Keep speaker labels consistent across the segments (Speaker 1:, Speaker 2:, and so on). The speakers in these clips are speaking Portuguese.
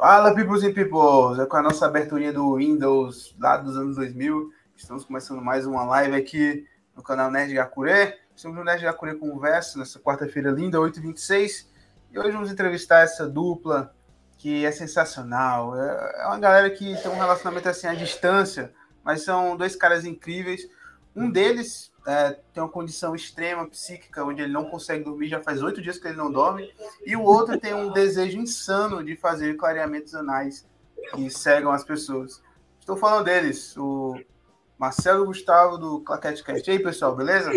Speaker 1: Fala, peoples e peoples! É com a nossa abertura do Windows lá dos anos 2000. Estamos começando mais uma live aqui no canal Nerd Gakure. Estamos no Nerd Gakure Conversa, nessa quarta-feira linda, 8h26. E hoje vamos entrevistar essa dupla que é sensacional. É, é uma galera que tem um relacionamento assim à distância, mas são dois caras incríveis. Um deles é, tem uma condição extrema psíquica, onde ele não consegue dormir, já faz oito dias que ele não dorme, e o outro tem um desejo insano de fazer clareamentos anais que cegam as pessoas. Estou falando deles, o Marcelo Gustavo do Claquete Cast. E aí, pessoal, beleza?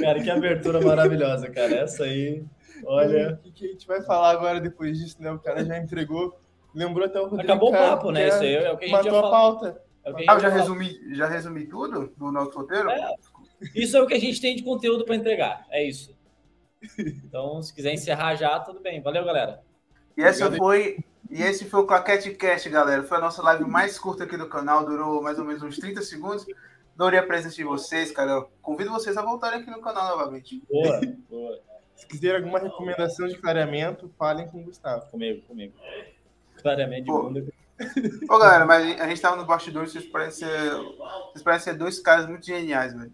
Speaker 2: Cara, que abertura maravilhosa, cara. Essa aí, olha.
Speaker 3: O que, a gente vai falar agora depois disso, né? O cara já entregou. Lembrou até o
Speaker 2: Rodrigo. Acabou o papo, né? Isso aí é o que a gente
Speaker 3: Matou a pauta.
Speaker 1: É ah, eu já resumi, já resumi tudo do nosso roteiro? É,
Speaker 2: isso é o que a gente tem de conteúdo para entregar. É isso. Então, se quiser encerrar já, tudo bem. Valeu, galera.
Speaker 1: E essa foi. E esse foi o Claquete Cast, galera. Foi a nossa live mais curta aqui do canal, durou mais ou menos uns 30 segundos. Adorei a presença de vocês, cara. Eu convido vocês a voltarem aqui no canal novamente.
Speaker 2: Boa, boa.
Speaker 3: Se quiser alguma recomendação de clareamento, falem com o Gustavo.
Speaker 2: Comigo, comigo. Clareamento de bunda.
Speaker 1: Ô, galera, mas a gente tava no bastidor, vocês parecem ser, vocês parecem dois caras muito geniais, velho.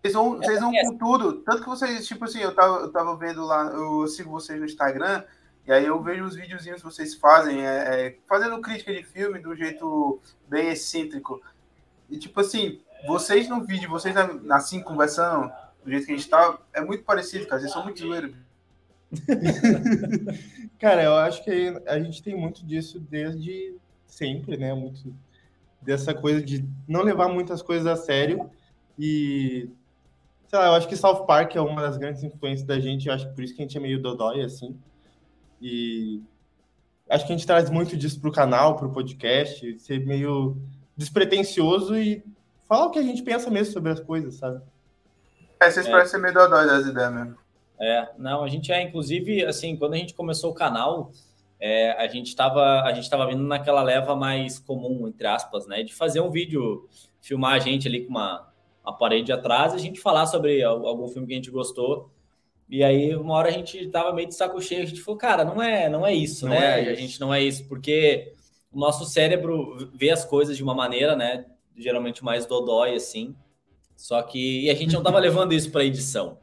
Speaker 1: Vocês vão, vocês vão com tudo. Tanto que vocês, tipo assim, eu tava, eu tava vendo lá, eu sigo vocês no Instagram, e aí eu vejo os videozinhos que vocês fazem, é, é, fazendo crítica de filme do jeito bem excêntrico. E tipo assim, vocês no vídeo, vocês assim, conversando, do jeito que a gente tá, é muito parecido, cara. Vocês são muito zoeiros.
Speaker 3: Cara, eu acho que a gente tem muito disso desde sempre, né? Muito dessa coisa de não levar muitas coisas a sério e sei lá, eu acho que South Park é uma das grandes influências da gente, eu acho que por isso que a gente é meio dodói assim. E acho que a gente traz muito disso pro canal, pro podcast, ser meio despretensioso e falar o que a gente pensa mesmo sobre as coisas, sabe?
Speaker 1: É, vocês é. parecem meio dodói das ideias mesmo.
Speaker 2: É, não, a gente é, inclusive, assim, quando a gente começou o canal, é, a gente estava a gente estava vindo naquela leva mais comum, entre aspas, né, de fazer um vídeo, filmar a gente ali com uma, uma parede atrás e a gente falar sobre algum filme que a gente gostou. E aí, uma hora a gente tava meio de saco cheio, a gente falou, cara, não é, não é isso, não né? É a gente não é isso, porque o nosso cérebro vê as coisas de uma maneira, né, geralmente mais dodói, assim. Só que a gente não tava levando isso para edição.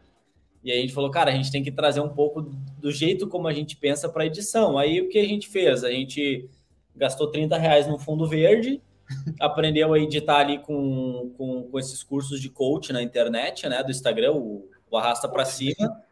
Speaker 2: E aí a gente falou, cara, a gente tem que trazer um pouco do jeito como a gente pensa para edição. Aí o que a gente fez? A gente gastou 30 reais no fundo verde, aprendeu a editar ali com, com, com, esses cursos de coach na internet, né? Do Instagram, o, o arrasta para cima.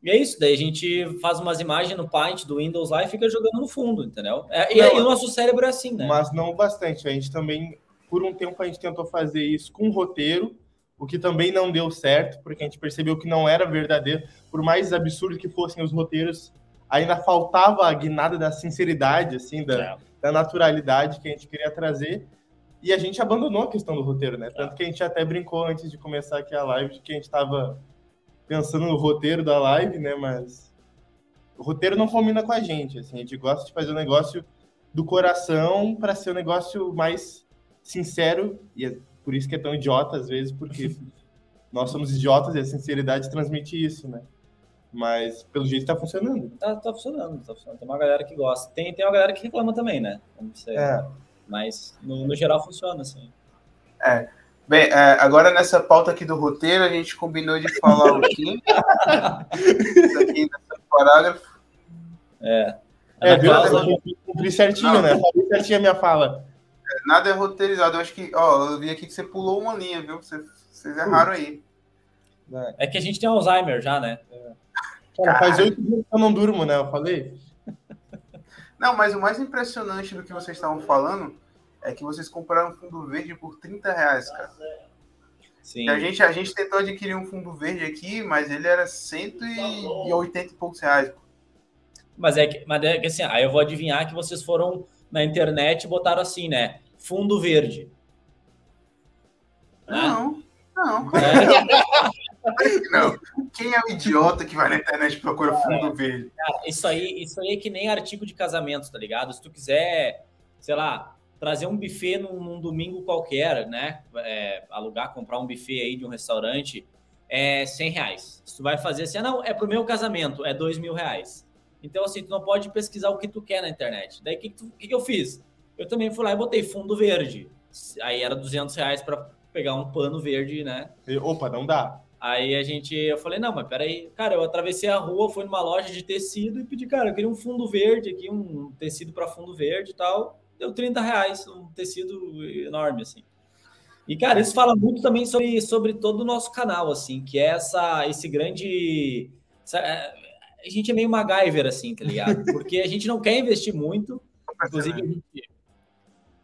Speaker 2: E é isso, daí a gente faz umas imagens no Paint do Windows lá e fica jogando no fundo, entendeu? É, e aí o nosso cérebro é assim, né?
Speaker 3: Mas não bastante. A gente também, por um tempo, a gente tentou fazer isso com roteiro o que também não deu certo, porque a gente percebeu que não era verdadeiro, por mais absurdo que fossem os roteiros, ainda faltava a guinada da sinceridade, assim, da, é. da naturalidade que a gente queria trazer, e a gente abandonou a questão do roteiro, né? Tanto que a gente até brincou antes de começar aqui a live, de que a gente estava pensando no roteiro da live, né? Mas o roteiro não combina com a gente, assim, a gente gosta de fazer o um negócio do coração para ser um negócio mais sincero e por isso que é tão idiota às vezes, porque nós somos idiotas e a sinceridade transmite isso, né? Mas pelo jeito tá funcionando.
Speaker 2: Tá, tá funcionando, tá funcionando. Tem uma galera que gosta. Tem, tem uma galera que reclama também, né? É. Mas no, no, geral funciona, assim.
Speaker 1: É. Bem, é, agora nessa pauta aqui do roteiro, a gente combinou de falar o? Isso aqui nesse parágrafo.
Speaker 2: É.
Speaker 3: É, viu? Eu cumpri certinho, né? Falei certinho a minha fala.
Speaker 1: Nada é roteirizado. Eu acho que, ó, eu vi aqui que você pulou uma linha, viu? Vocês, vocês erraram aí.
Speaker 2: É que a gente tem Alzheimer já, né? É.
Speaker 3: Cara, faz oito dias que eu não durmo, né? Eu falei.
Speaker 1: Não, mas o mais impressionante do que vocês estavam falando é que vocês compraram um fundo verde por 30 reais, cara. Sim. A gente, a gente tentou adquirir um fundo verde aqui, mas ele era 180 e poucos reais.
Speaker 2: Mas é que, mas é que assim, aí eu vou adivinhar que vocês foram na internet e botaram assim, né? Fundo verde.
Speaker 1: Não, né? não. É. não. Quem é o idiota que vai na internet e procura fundo verde?
Speaker 2: Isso aí, isso aí é que nem artigo de casamento, tá ligado? Se tu quiser, sei lá, trazer um buffet num, num domingo qualquer, né? É, alugar, comprar um buffet aí de um restaurante, é 100 reais. Se tu vai fazer assim, ah, não, é pro meu casamento, é dois mil reais. Então, assim, tu não pode pesquisar o que tu quer na internet. Daí, o que, que, que, eu fiz? Eu também fui lá e botei fundo verde. Aí era 200 reais para pegar um pano verde, né?
Speaker 3: E, opa, não dá.
Speaker 2: Aí a gente, eu falei, não, mas peraí. Cara, eu atravessei a rua, fui numa loja de tecido e pedi, cara, eu queria um fundo verde aqui, um tecido para fundo verde e tal. Deu 30 reais, um tecido enorme, assim. E, cara, isso fala muito também sobre, sobre todo o nosso canal, assim, que é essa, esse grande. Essa, é, a gente é meio MacGyver, assim, tá ligado? Porque a gente não quer investir muito. Inclusive, a gente,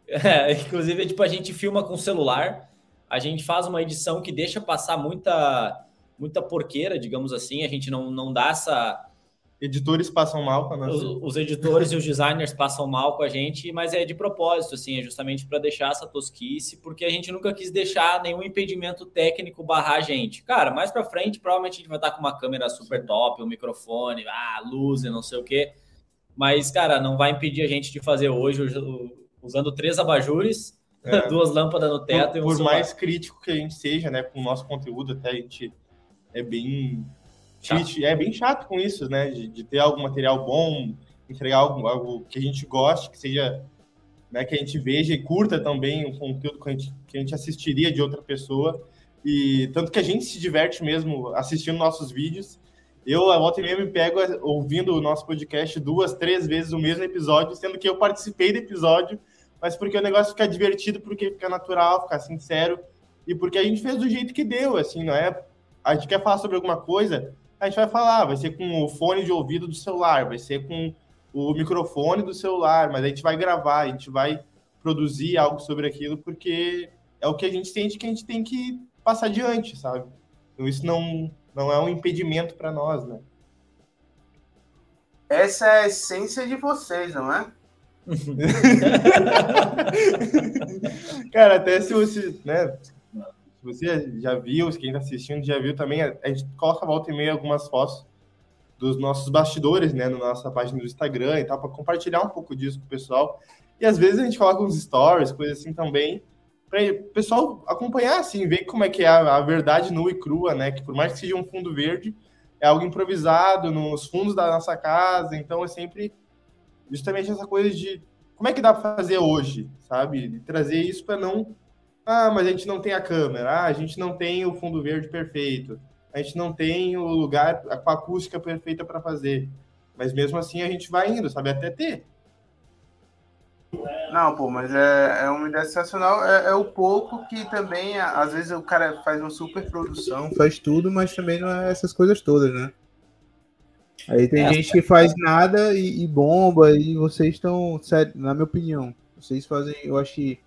Speaker 2: é, inclusive, tipo, a gente filma com celular, a gente faz uma edição que deixa passar muita, muita porqueira, digamos assim, a gente não, não dá essa
Speaker 3: Editores passam mal com a
Speaker 2: nossa... os, os editores e os designers passam mal com a gente, mas é de propósito, assim, é justamente para deixar essa tosquice, porque a gente nunca quis deixar nenhum impedimento técnico barrar a gente. Cara, mais para frente, provavelmente a gente vai estar com uma câmera super top, um microfone, ah, luz e não sei o quê. Mas, cara, não vai impedir a gente de fazer hoje usando três abajures, é. duas lâmpadas no teto
Speaker 3: por,
Speaker 2: e um
Speaker 3: Por mais crítico que a gente seja, né, com o nosso conteúdo, até a gente é bem Chato. É bem chato com isso, né? De, de, ter algum material bom, entregar algo, algo que a gente goste, que seja, né, que a gente veja e curta também o conteúdo que a gente, que a gente assistiria de outra pessoa. E tanto que a gente se diverte mesmo assistindo nossos vídeos. Eu, a volta e meia, me pego ouvindo o nosso podcast duas, três vezes o mesmo episódio, sendo que eu participei do episódio, mas porque o negócio fica divertido, porque fica natural, fica sincero, e porque a gente fez do jeito que deu, assim, não é? A gente quer falar sobre alguma coisa, a gente vai falar, vai ser com o fone de ouvido do celular, vai ser com o microfone do celular, mas a gente vai gravar, a gente vai produzir algo sobre aquilo, porque é o que a gente sente que a gente tem que passar adiante, sabe? Então isso não, não é um impedimento para nós, né?
Speaker 1: Essa é a essência de vocês, não é?
Speaker 3: Cara, até se você, né, você já viu, quem está assistindo já viu também, a gente coloca volta e meia algumas fotos dos nossos bastidores, né, na nossa página do Instagram e tal, para compartilhar um pouco disso com o pessoal. E às vezes a gente coloca uns stories, coisas assim também, para o pessoal acompanhar, assim, ver como é que é a, a, verdade nua e crua, né, que por mais que seja um fundo verde, é algo improvisado nos fundos da nossa casa, então é sempre justamente essa coisa de como é que dá para fazer hoje, sabe? De trazer isso para não ah, mas a gente não tem a câmera, ah, a gente não tem o fundo verde perfeito, a gente não tem o lugar com a acústica perfeita para fazer. Mas mesmo assim a gente vai indo, sabe? Até ter.
Speaker 1: Não, pô, mas é, é uma ideia sensacional. É, é, o pouco que também, às vezes, o cara faz uma super produção, faz tudo, mas também não é essas coisas todas, né? Aí tem é, gente que faz nada e, e bomba, e vocês estão, na minha opinião, vocês fazem, eu acho que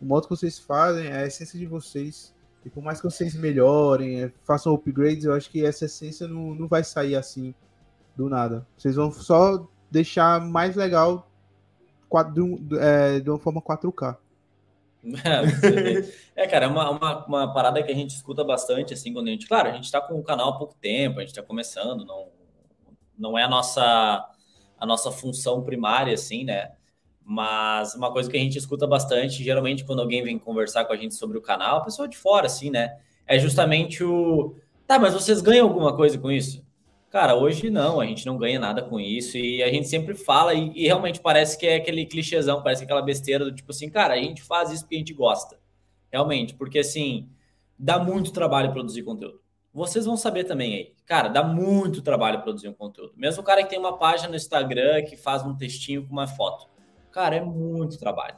Speaker 1: o modo que vocês fazem, a essência de vocês. E por mais que vocês melhorem, é, façam upgrades, eu acho que essa essência não, não vai sair assim do nada. Vocês vão só deixar mais legal de, é, de uma forma 4K.
Speaker 2: é, cara, é uma, uma, uma, parada que a gente escuta bastante, assim, quando a gente. Claro, a gente está com o canal há pouco tempo, a gente está começando, não, não é a nossa, a nossa função primária, assim, né? Mas uma coisa que a gente escuta bastante, geralmente quando alguém vem conversar com a gente sobre o canal, a pessoa de fora, assim, né? É justamente o. Tá, mas vocês ganham alguma coisa com isso? Cara, hoje não, a gente não ganha nada com isso e a gente sempre fala e, e realmente parece que é aquele clichêzão, parece aquela besteira do tipo assim, cara, a gente faz isso porque a gente gosta. Realmente, porque assim, dá muito trabalho produzir conteúdo. Vocês vão saber também aí. Cara, dá muito trabalho produzir um conteúdo. Mesmo o cara que tem uma página no Instagram que faz um textinho com uma foto. Cara, é muito trabalho.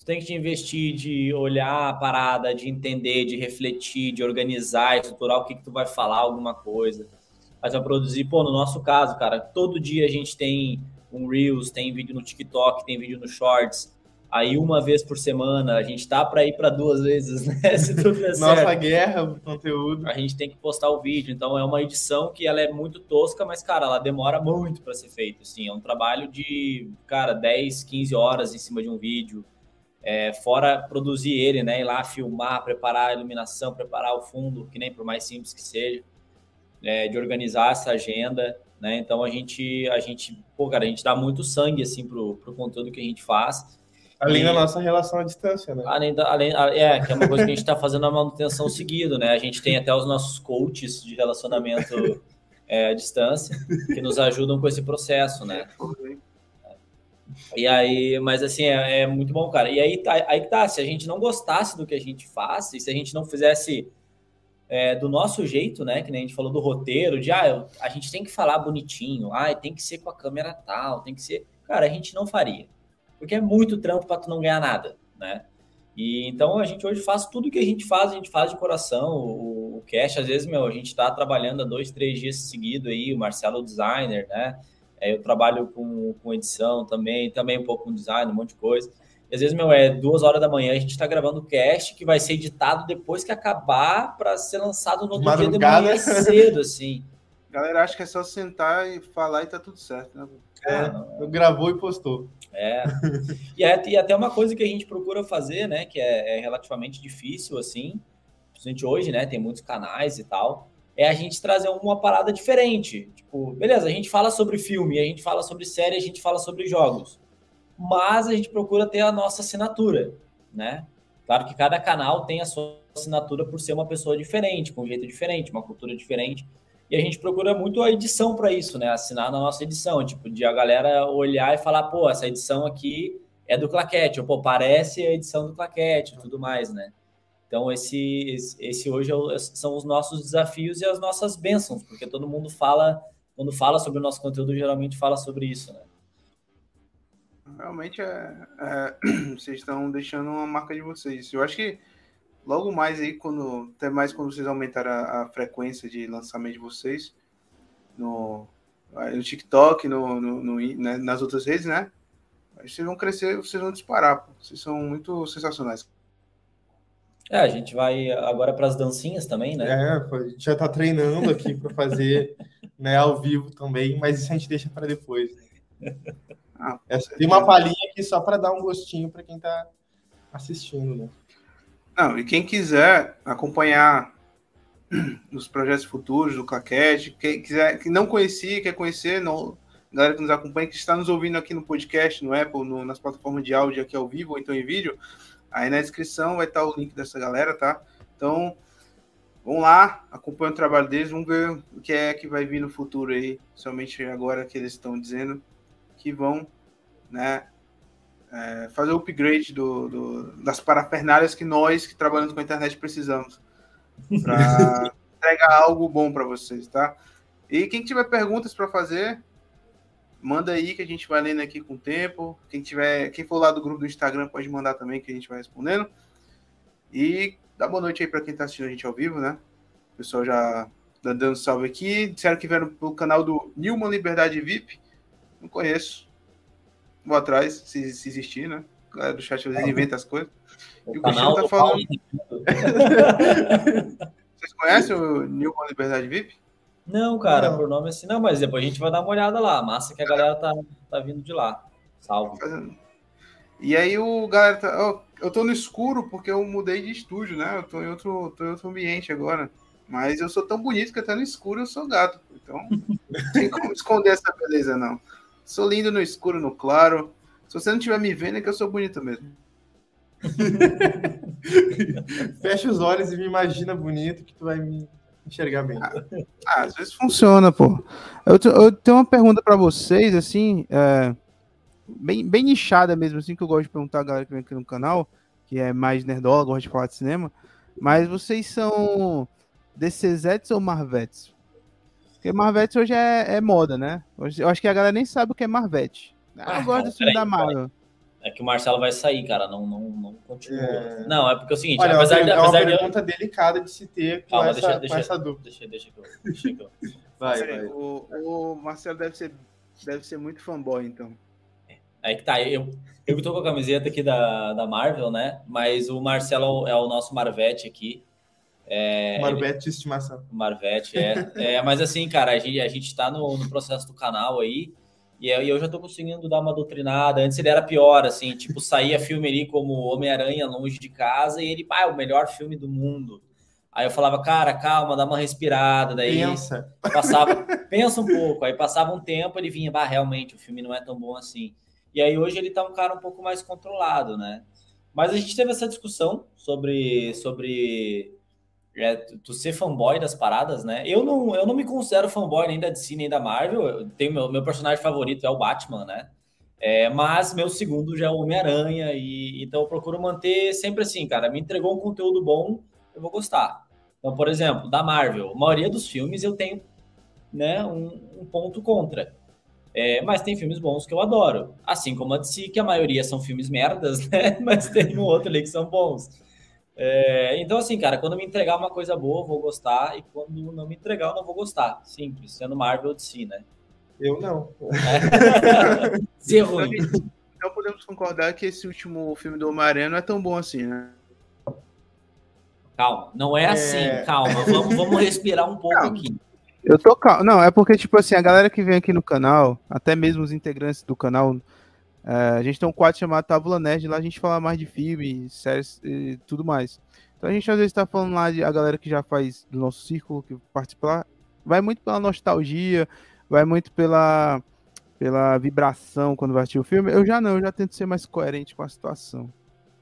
Speaker 2: Tu tem que te investir de olhar a parada, de entender, de refletir, de organizar, estruturar o que, que tu vai falar, alguma coisa. Mas vai produzir, pô, no nosso caso, cara, todo dia a gente tem um Reels, tem vídeo no TikTok, tem vídeo no Shorts, Aí uma vez por semana, a gente tá para ir para duas vezes, né? Se tudo der
Speaker 3: Nossa certo. guerra, o conteúdo.
Speaker 2: A gente tem que postar o vídeo, então é uma edição que ela é muito tosca, mas cara, ela demora muito para ser feita, assim, é um trabalho de, cara, 10, 15 horas em cima de um vídeo. É, fora produzir ele, né? Ir lá filmar, preparar a iluminação, preparar o fundo, que nem por mais simples que seja, é, de organizar essa agenda, né? Então a gente, a gente, pô, cara, a gente dá muito sangue assim pro, pro conteúdo que a gente faz.
Speaker 3: Além e, da nossa relação à distância, né?
Speaker 2: Além da, além, é, que é uma coisa que a gente está fazendo a manutenção seguido, né? A gente tem até os nossos coaches de relacionamento é, à distância, que nos ajudam com esse processo, né? E aí, mas assim, é, é, muito bom, cara. E aí, tá, aí tá, se a gente não gostasse do que a gente faz, e se a gente não fizesse é, do nosso jeito, né? Que nem a gente falou do roteiro, de ah, a gente tem que falar bonitinho, ah, tem que ser com a câmera tal, tem que ser. Cara, a gente não faria. Porque é muito trampo para tu não ganhar nada, né? E então a gente hoje faz tudo que a gente faz, a gente faz de coração. O, o Cash, às vezes, meu, a gente está trabalhando há dois, três dias seguidos aí, o Marcelo designer, né? É, eu trabalho com, com edição também, também um pouco com design, um monte de coisa. E às vezes, meu, é duas horas da manhã, a gente está gravando o cast que vai ser editado depois que acabar para ser lançado no outro Madrugada. dia de manhã cedo, assim.
Speaker 1: Galera, acho que é só sentar e falar e tá tudo certo, né?
Speaker 3: É, gravou e postou.
Speaker 2: É. E, é, e até uma coisa que a gente procura fazer, né, que é, é relativamente difícil, assim, principalmente hoje, né, tem muitos canais e tal, é a gente trazer uma parada diferente. Tipo, beleza, a gente fala sobre filme, a gente fala sobre série, a gente fala sobre jogos, mas a gente procura ter a nossa assinatura, né? Claro que cada canal tem a sua assinatura por ser uma pessoa diferente, com um jeito diferente, uma cultura diferente. E a gente procura muito a edição para isso, né? Assinar na nossa edição, tipo, de a galera olhar e falar, pô, essa edição aqui é do Claquete, ou pô, parece a edição do Claquete e tudo mais, né? Então, esse, esse hoje é são os nossos desafios e as nossas bênçãos, porque todo mundo fala, quando fala sobre o nosso conteúdo, geralmente fala sobre isso, né?
Speaker 1: Realmente, é, é, vocês estão deixando uma marca de vocês. Eu acho que logo mais aí, quando até mais quando vocês aumentarem a, a frequência de lançamento de vocês no, no TikTok, no, no, no né, nas outras redes, né? Vocês vão crescer, vocês vão disparar. Pô. Vocês são muito sensacionais.
Speaker 2: É, a gente vai agora para as dancinhas também, né?
Speaker 3: É, a gente já está treinando aqui para fazer né, ao vivo também, mas isso a gente deixa para depois. Ah, tem uma palhinha aqui só para dar um gostinho para quem está assistindo, né?
Speaker 1: Não, e quem quiser acompanhar os projetos futuros do Claquete, quem quiser, que não conhecia, quer conhecer, não, galera que nos acompanha, que está nos ouvindo aqui no podcast, no Apple, no, nas plataformas de áudio aqui ao vivo ou então em vídeo, aí na descrição vai estar o link dessa galera, tá? Então, vamos lá, acompanha o trabalho deles, vamos ver o que é que vai vir no futuro aí, somente agora que eles estão dizendo que vão, né, é, fazer o upgrade do, do, das parafernálias que nós que trabalhamos com a internet precisamos para entregar algo bom para vocês, tá? E quem tiver perguntas para fazer, manda aí que a gente vai lendo aqui com o tempo. Quem tiver, quem for lá do grupo do Instagram pode mandar também que a gente vai respondendo. E dá boa noite aí para quem está assistindo a gente ao vivo, né? O pessoal já dando salve aqui. Disseram que vieram pelo canal do Nilman Liberdade VIP. Não conheço vou atrás, se, se existir, né? A galera do chat às vezes inventa as coisas. O e o Cristiano tá falando. Vocês conhecem o Newman Liberdade VIP?
Speaker 2: Não, cara, não. por nome assim, não, mas depois a gente vai dar uma olhada lá. Massa que a galera tá, tá vindo de lá. Salve.
Speaker 1: E aí o galera tá. Oh, eu tô no escuro porque eu mudei de estúdio, né? Eu tô em outro, tô em outro ambiente agora. Mas eu sou tão bonito que até no escuro eu sou gato. Então, não tem como esconder essa beleza, não. Sou lindo no escuro, no claro. Se você não estiver me vendo, é que eu sou bonito mesmo.
Speaker 3: Fecha os olhos e me imagina bonito que tu vai me enxergar bem. Ah,
Speaker 1: ah às vezes funciona, pô. Eu, eu tenho uma pergunta para vocês, assim, é, bem, bem nichada mesmo, assim, que eu gosto de perguntar a galera que vem aqui no canal, que é mais nerdola, gosta de falar de cinema. Mas vocês são DCZs ou Marvetes? Porque Marvete hoje é, é, moda, né? Hoje, eu acho que a galera nem sabe o que é Marvete. Ah, eu gosto do filme da Marvel.
Speaker 2: É que o Marcelo vai sair, cara. Não, não, não continua. É... Não, é porque é o seguinte,
Speaker 3: Olha, apesar, é uma pergunta de... delicada de se ter com, Calma, essa, deixa, deixa, com essa dúvida.
Speaker 2: Deixa, deixa, deixa que eu...
Speaker 1: vai, vai. O, o, Marcelo deve ser, deve ser muito fanboy, então.
Speaker 2: Aí que tá, eu, eu tô com a camiseta aqui da, da Marvel, né? Mas o Marcelo é o nosso Marvete aqui.
Speaker 3: É, Marvete de estimação.
Speaker 2: Marvete, é. é. Mas assim, cara, a gente, a gente tá no, no processo do canal aí, e eu, já tô conseguindo dar uma doutrinada. Antes ele era pior, assim, tipo, saía filme ali como Homem-Aranha longe de casa, e ele, é o melhor filme do mundo. Aí eu falava, cara, calma, dá uma respirada. Daí
Speaker 3: pensa.
Speaker 2: passava, pensa um pouco. Aí passava um tempo, ele vinha, bah, realmente, o filme não é tão bom assim. E aí hoje ele tá um cara um pouco mais controlado, né? Mas a gente teve essa discussão sobre, sobre é, tu ser fanboy das paradas, né? Eu não, eu não me considero fanboy nem da DC nem da Marvel. Eu tenho meu, meu personagem favorito é o Batman, né? É, mas meu segundo já é o Homem-Aranha, e então eu procuro manter sempre assim, cara. Me entregou um conteúdo bom, eu vou gostar. Então, por exemplo, da Marvel, a maioria dos filmes eu tenho né, um, um ponto contra. É, mas tem filmes bons que eu adoro. Assim como a DC, que a maioria são filmes merdas, né? Mas tem um outro ali que são bons. É, então, assim, cara, quando me entregar uma coisa boa, eu vou gostar. E quando não me entregar, eu não vou gostar. Simples, sendo Marvel ou DC, né?
Speaker 3: Eu não.
Speaker 2: É. Ser ruim.
Speaker 1: Então podemos concordar que esse último filme do Homem-Aranha não é tão bom assim, né?
Speaker 2: Calma, não é, assim, calma. Vamos, vamos respirar um pouco calma. aqui.
Speaker 1: Eu tô calmo. Não, é porque, tipo assim, a galera que vem aqui no canal, até mesmo os integrantes do canal, é, a gente tem um quadro chamado Tábula Nerd, lá a gente fala mais de filme, séries e tudo mais. Então a gente às vezes tá falando lá de a galera que já faz do nosso círculo, que participa lá, vai muito pela nostalgia, vai muito pela, pela vibração quando vai assistir o filme. Eu já não, eu já tento ser mais coerente com a situação.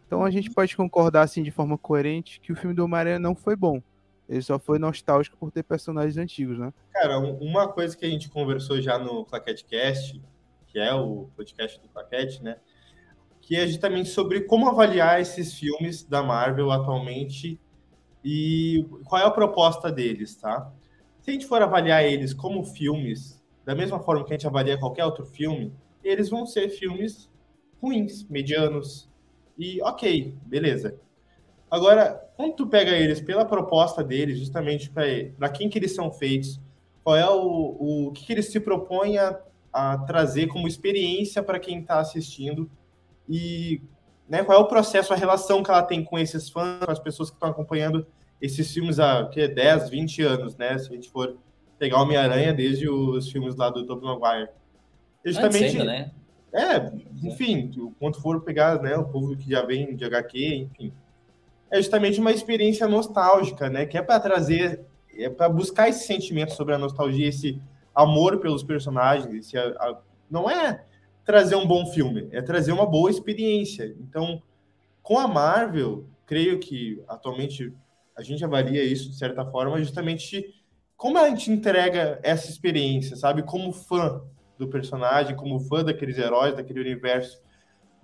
Speaker 1: Então a gente pode concordar assim de forma coerente que o filme do Homem-Aranha não foi bom. Ele só foi nostálgico por ter personagens antigos, né?
Speaker 3: Cara, uma coisa que a gente conversou já no Claquete Cast, que é o podcast do Claquete, né? Que é justamente sobre como avaliar esses filmes da Marvel atualmente e qual é a proposta deles, tá? Se a gente for avaliar eles como filmes, da mesma forma que a gente avalia qualquer outro filme, eles vão ser filmes ruins, medianos. E ok, beleza. Agora, quando tu pega eles pela proposta deles, justamente para quem que eles são feitos, qual é o, o que, que eles se propõem a, a trazer como experiência para quem está assistindo e né, qual é o processo, a relação que ela tem com esses fãs, com as pessoas que estão acompanhando esses filmes há que, 10, 20 anos, né? Se a gente for pegar Homem-Aranha desde os filmes lá do Tobey Maguire.
Speaker 2: Justamente, ainda, né?
Speaker 3: É, enfim, quando for pegar né, o povo que já vem de HQ, enfim, é justamente uma experiência nostálgica, né? Que é para trazer, é para buscar esse sentimento sobre a nostalgia, esse amor pelos personagens. Esse, a, a, não é trazer um bom filme, é trazer uma boa experiência. Então, com a Marvel, creio que atualmente a gente avalia isso de certa forma, justamente como a gente entrega essa experiência, sabe? Como fã do personagem, como fã daqueles heróis, daquele universo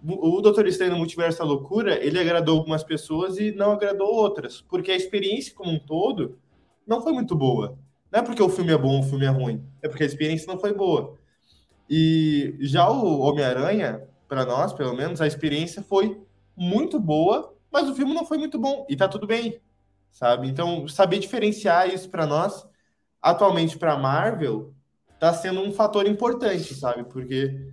Speaker 3: o Doutor Estranho no Multiverso da Loucura, ele agradou algumas pessoas e não agradou outras, porque a experiência como um todo não foi muito boa. Não é porque o filme é bom, o filme é ruim, é porque a experiência não foi boa. E já o Homem-Aranha, para nós, pelo menos, a experiência foi muito boa, mas o filme não foi muito bom e tá tudo bem, sabe? Então, saber diferenciar isso para nós, atualmente para Marvel, tá sendo um fator importante, sabe? Porque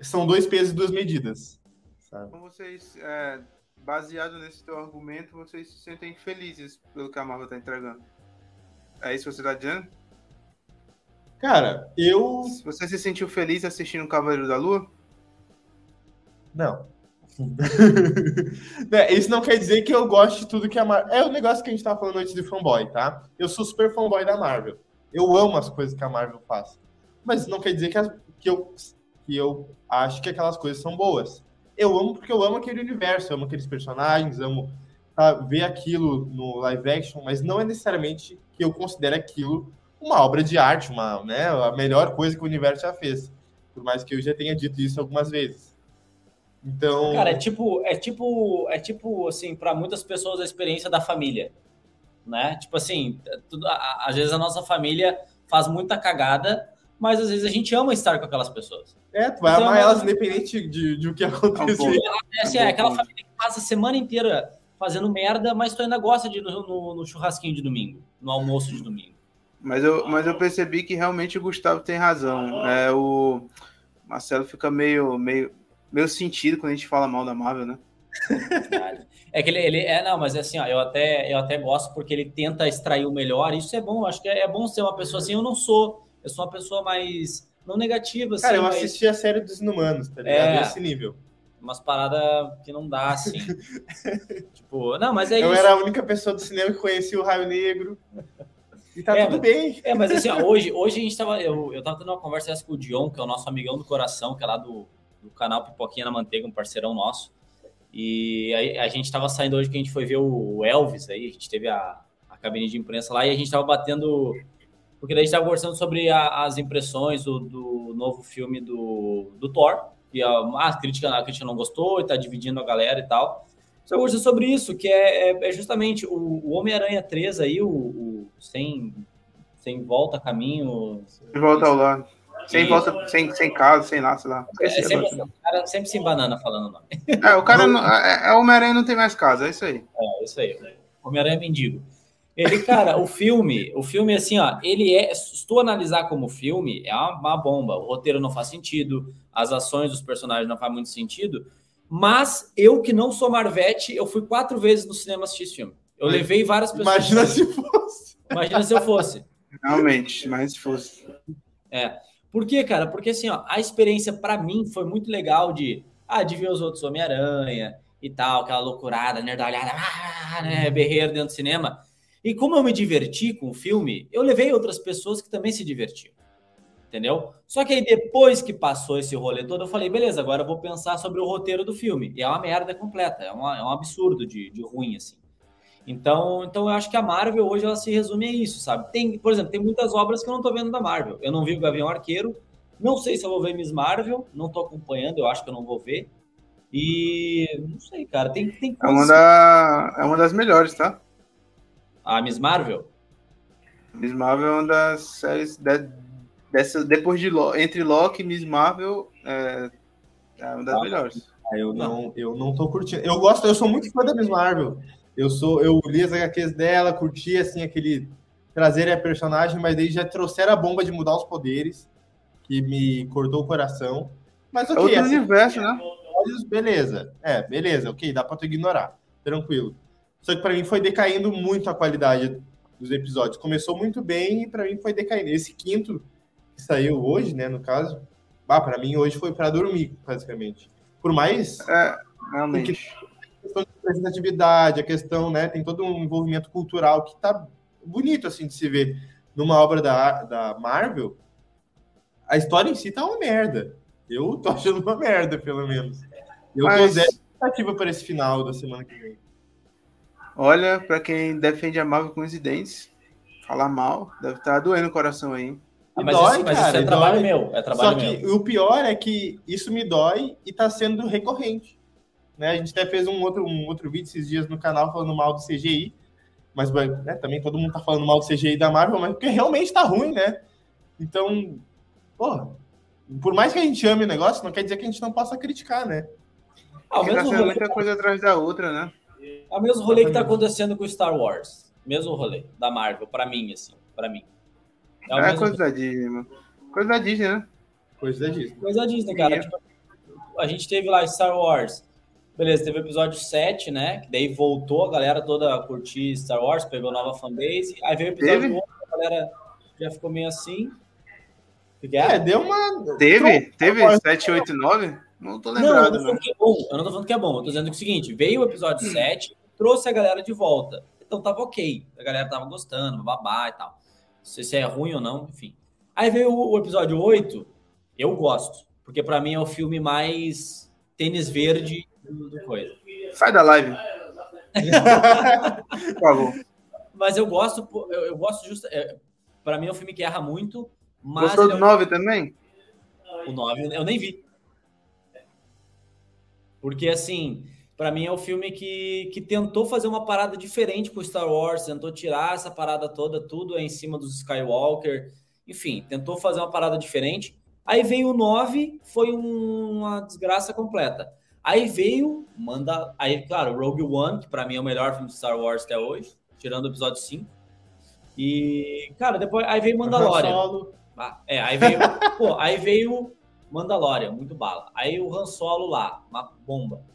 Speaker 3: são dois pesos e duas medidas.
Speaker 1: Sabe? Vocês, é, baseado nesse teu argumento, vocês se sentem felizes pelo que a Marvel está entregando. É isso que você está dizendo?
Speaker 3: Cara, eu.
Speaker 1: Você se sentiu feliz assistindo o Cavaleiro da Lua?
Speaker 3: Não. Isso não quer dizer que eu goste de tudo que a Marvel. É o negócio que a gente tava falando antes de fanboy, tá? Eu sou super fanboy da Marvel. Eu amo as coisas que a Marvel faz. Mas não quer dizer que, a... que eu que eu acho que aquelas coisas são boas. Eu amo porque eu amo aquele universo, amo aqueles personagens, amo tá, ver aquilo no live action, mas não é necessariamente que eu considere aquilo uma obra de arte, uma, né, a melhor coisa que o universo já fez. Por mais que eu já tenha dito isso algumas vezes. Então,
Speaker 2: cara, é tipo, é tipo, é tipo assim, para muitas pessoas a experiência da família, né? Tipo assim, tudo, às vezes a nossa família faz muita cagada, mas às vezes a gente ama estar com aquelas pessoas.
Speaker 3: É, tu vai então, amar é elas independente de, de o que acontecer.
Speaker 2: É, assim, é aquela família que passa a semana inteira fazendo merda, mas tu ainda gosta de ir no, no, no, churrasquinho de domingo, no almoço de domingo.
Speaker 1: Mas eu, mas eu percebi que realmente o Gustavo tem razão. É, o Marcelo fica meio, meio, meio sentido quando a gente fala mal da Marvel, né?
Speaker 2: É que ele, ele é, não, mas é assim, ó, eu até, eu até gosto porque ele tenta extrair o melhor. Isso é bom, acho que é, é bom ser uma pessoa assim. Eu não sou eu sou uma pessoa mais. Não negativa, assim.
Speaker 3: Cara, eu mas... assisti a série dos Inumanos, tá ligado? É, Nesse nível.
Speaker 2: Umas paradas que não dá, assim. tipo, não, mas é
Speaker 3: eu
Speaker 2: isso.
Speaker 3: Eu era a única pessoa do cinema que conhecia o Raio Negro. E tá é, tudo
Speaker 2: mas,
Speaker 3: bem.
Speaker 2: É, mas assim, ó, hoje, hoje a gente tava. Eu, eu tava tendo uma conversa com o Dion, que é o nosso amigão do coração, que é lá do, do canal Pipoquinha na Manteiga, um parceirão nosso. E a, a gente tava saindo hoje que a gente foi ver o Elvis aí, a gente teve a, a cabine de imprensa lá e a gente tava batendo. Porque daí a gente tava conversando sobre a, as impressões do, do, novo filme do, do Thor. E a, a, crítica, a crítica não gostou e tá dividindo a galera e tal. Só conversando sobre isso, que é, é, é justamente o, o Homem-Aranha 3 aí, o, o, sem, sem volta caminho.
Speaker 1: Sem volta ao lado. Sem volta, sem, sem casa, sem nada, sei lá.
Speaker 2: É, sempre, o cara sempre sem banana falando o nome.
Speaker 1: É, o cara não, é, é Homem-Aranha não tem mais casa, é isso aí.
Speaker 2: É, é isso aí. Homem-Aranha é mendigo. Ele, cara, o filme, o filme, assim, ó, ele é, se tu analisar como filme, é uma, bomba. O roteiro não faz sentido, as ações dos personagens não faz muito sentido. Mas eu, que não sou Marvete, eu fui quatro vezes no cinema assistir esse filme. Eu levei várias pessoas.
Speaker 3: Imagina se fosse.
Speaker 2: Imagina se eu fosse.
Speaker 1: Realmente, mas se fosse.
Speaker 2: É. Por quê, cara? Porque assim, ó, a experiência para mim foi muito legal de, ah, de ver os outros Homem-Aranha e tal, aquela loucurada, nerdalhada, ah, né, berreiro dentro do cinema. E como eu me diverti com o filme, eu levei outras pessoas que também se divertiam. Entendeu? Só que aí depois que passou esse rolê todo, eu falei, beleza, agora eu vou pensar sobre o roteiro do filme. E é uma merda completa, é, uma, é um absurdo de, de ruim, assim. Então, então eu acho que a Marvel hoje ela se resume a isso, sabe? Tem, por exemplo, tem muitas obras que eu não tô vendo da Marvel. Eu não vi o Gavião Arqueiro, não sei se eu vou ver Miss Marvel, não tô acompanhando, eu acho que eu não vou ver. E não sei, cara, tem tem
Speaker 1: É uma, da, é uma das melhores, tá?
Speaker 2: A Miss Marvel?
Speaker 1: Miss Marvel é uma das séries de, dessa depois de entre Loki e Miss Marvel é, é uma das ah, melhores.
Speaker 3: Eu não, eu não tô curtindo. Eu gosto, eu sou muito fã da Miss Marvel. Eu sou, eu li as HQs dela, curti assim aquele trazer a personagem, mas daí já trouxeram a bomba de mudar os poderes, que me cortou o coração. Mas ok,
Speaker 1: é outro assim, universo, né?
Speaker 3: Beleza, é, beleza, ok, dá pra tu ignorar, tranquilo. Só que para mim foi decaindo muito a qualidade dos episódios. Começou muito bem e para mim foi decaindo. Esse quinto que saiu hoje, né, no caso, ah, para mim hoje foi para dormir, basicamente. Por mais
Speaker 1: é, realmente
Speaker 3: questão de representatividade, a questão, né, tem todo um envolvimento cultural que tá bonito, assim, de se ver numa obra da, da Marvel. A história em si tá uma merda. Eu tô achando uma merda, pelo menos. Eu Mas... tô zero expectativa para esse final da semana que vem.
Speaker 1: Olha, para quem defende a Marvel com incidentes, falar mal, deve estar tá doendo o coração aí.
Speaker 2: Ah, mas, dói, isso, mas cara, isso é trabalho dói. meu. É trabalho
Speaker 3: Só que meu. o pior é que isso me dói e tá sendo recorrente. Né? A gente até fez um outro, um outro vídeo esses dias no canal falando mal do CGI, mas né, também todo mundo tá falando mal do CGI da Marvel, mas porque realmente tá ruim, né? Então, porra, por mais que a gente ame o negócio, não quer dizer que a gente não possa criticar, né?
Speaker 1: Ah, mesmo tá muita coisa atrás da outra, né?
Speaker 2: É o mesmo rolê que tá acontecendo com Star Wars. Mesmo rolê da Marvel, para mim, assim, para mim.
Speaker 1: É, é coisa da Disney, mano. Coisa da Disney, né?
Speaker 3: Coisa da Disney.
Speaker 2: Coisa da Disney, cara. Tipo, a gente teve lá Star Wars. Beleza, teve o episódio 7, né? Que daí voltou a galera toda a curtir Star Wars, pegou nova fanbase. Aí veio o episódio teve? 8, a galera já ficou meio assim.
Speaker 3: É, deu uma.
Speaker 1: Teve? Teve 7, 8, 9? Não tô lembrado.
Speaker 2: Não, eu não, tô que é bom. eu não tô falando que é bom. Eu tô dizendo que é o seguinte: veio o episódio hum. 7, trouxe a galera de volta. Então tava ok. A galera tava gostando, babá e tal. Não sei se é ruim ou não, enfim. Aí veio o episódio 8, eu gosto. Porque para mim é o filme mais tênis verde do coisa.
Speaker 1: Sai da live. Por favor.
Speaker 2: Mas eu gosto, eu, eu gosto justo. É, para mim é um filme que erra muito. Mas
Speaker 1: Gostou do 9 é um... também?
Speaker 2: O 9 eu nem vi. Porque assim, para mim é um filme que, que tentou fazer uma parada diferente com Star Wars, tentou tirar essa parada toda, tudo é em cima dos Skywalker, enfim, tentou fazer uma parada diferente. Aí veio o 9, foi um, uma desgraça completa. Aí veio, manda. Aí, claro, Rogue One, que pra mim é o melhor filme de Star Wars até hoje, tirando o episódio 5. E, cara, depois. Aí veio Mandalorian. Ah, é, aí veio. pô, aí veio Mandalorian, muito bala. Aí o Han Solo lá, uma bomba.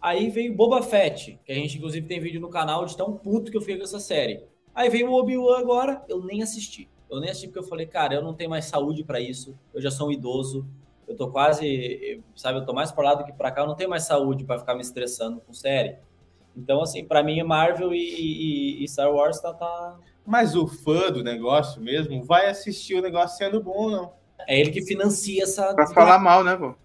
Speaker 2: Aí veio Boba Fett, que a gente inclusive tem vídeo no canal de tão puto que eu fiquei com essa série. Aí veio o Obi-Wan agora, eu nem assisti. Eu nem assisti porque eu falei, cara, eu não tenho mais saúde para isso. Eu já sou um idoso eu tô quase, sabe, eu tô mais por lá do que para cá, eu não tenho mais saúde para ficar me estressando com série. Então, assim, para mim, Marvel e, e, e, Star Wars tá, tá.
Speaker 3: Mas o fã do negócio mesmo vai assistir o negócio sendo bom ou não?
Speaker 2: É ele que financia essa.
Speaker 1: Pra falar mal, né, pô?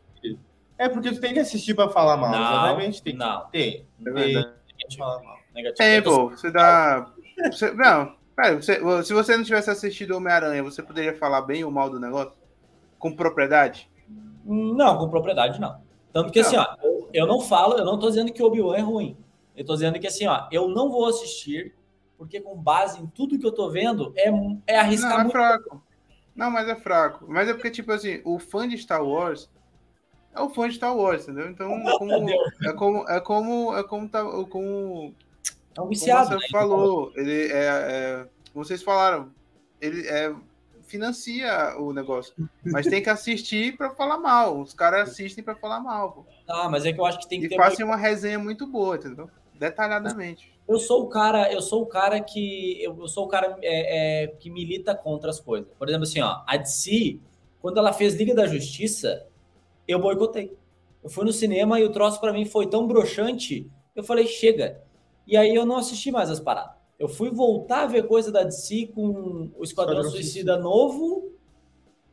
Speaker 3: É porque tu tem que assistir para falar mal.
Speaker 2: Não,
Speaker 3: exatamente. Tem,
Speaker 2: não.
Speaker 3: Tem.
Speaker 1: É tem, tem, falar mal. Negativo. Tem, pô. Você dá. Você, não, pera, você, se você não tivesse assistido Homem-Aranha, você poderia falar bem ou mal do negócio? Com propriedade?
Speaker 2: Não, com propriedade não. Tanto que assim, ó, eu, eu não falo, eu não tô dizendo que Obi-Wan é ruim. Eu tô dizendo que assim, ó, eu não vou assistir, porque com base em tudo que eu tô vendo, é, é arriscar
Speaker 1: não, é
Speaker 2: muito.
Speaker 1: fraco. Não, mas é fraco. Mas é porque, tipo assim, o fã de Star Wars é o fã de Star Wars, entendeu? Então, como, é como é como é como tá, como,
Speaker 2: É um viciado,
Speaker 1: como
Speaker 2: né?
Speaker 1: você falou, ele é, é como vocês falaram, ele é financia o negócio, mas tem que assistir para falar mal. Os caras assistem para falar mal, pô.
Speaker 2: Ah, mas é que eu acho que tem que
Speaker 1: E
Speaker 2: ter
Speaker 1: fazem uma resenha muito boa, entendeu? Detalhadamente.
Speaker 2: Eu sou o cara, eu sou o cara que eu, eu sou o cara é, é, que milita contra as coisas. Por exemplo, assim, ó, a DC, quando ela fez Liga da Justiça, eu boicotei. Eu fui no cinema e o troço para mim foi tão broxante, eu falei, chega. E aí eu não assisti mais as paradas. Eu fui voltar a ver coisa da DC com o Esquadrão
Speaker 3: Esquadrão
Speaker 2: Suicida novo.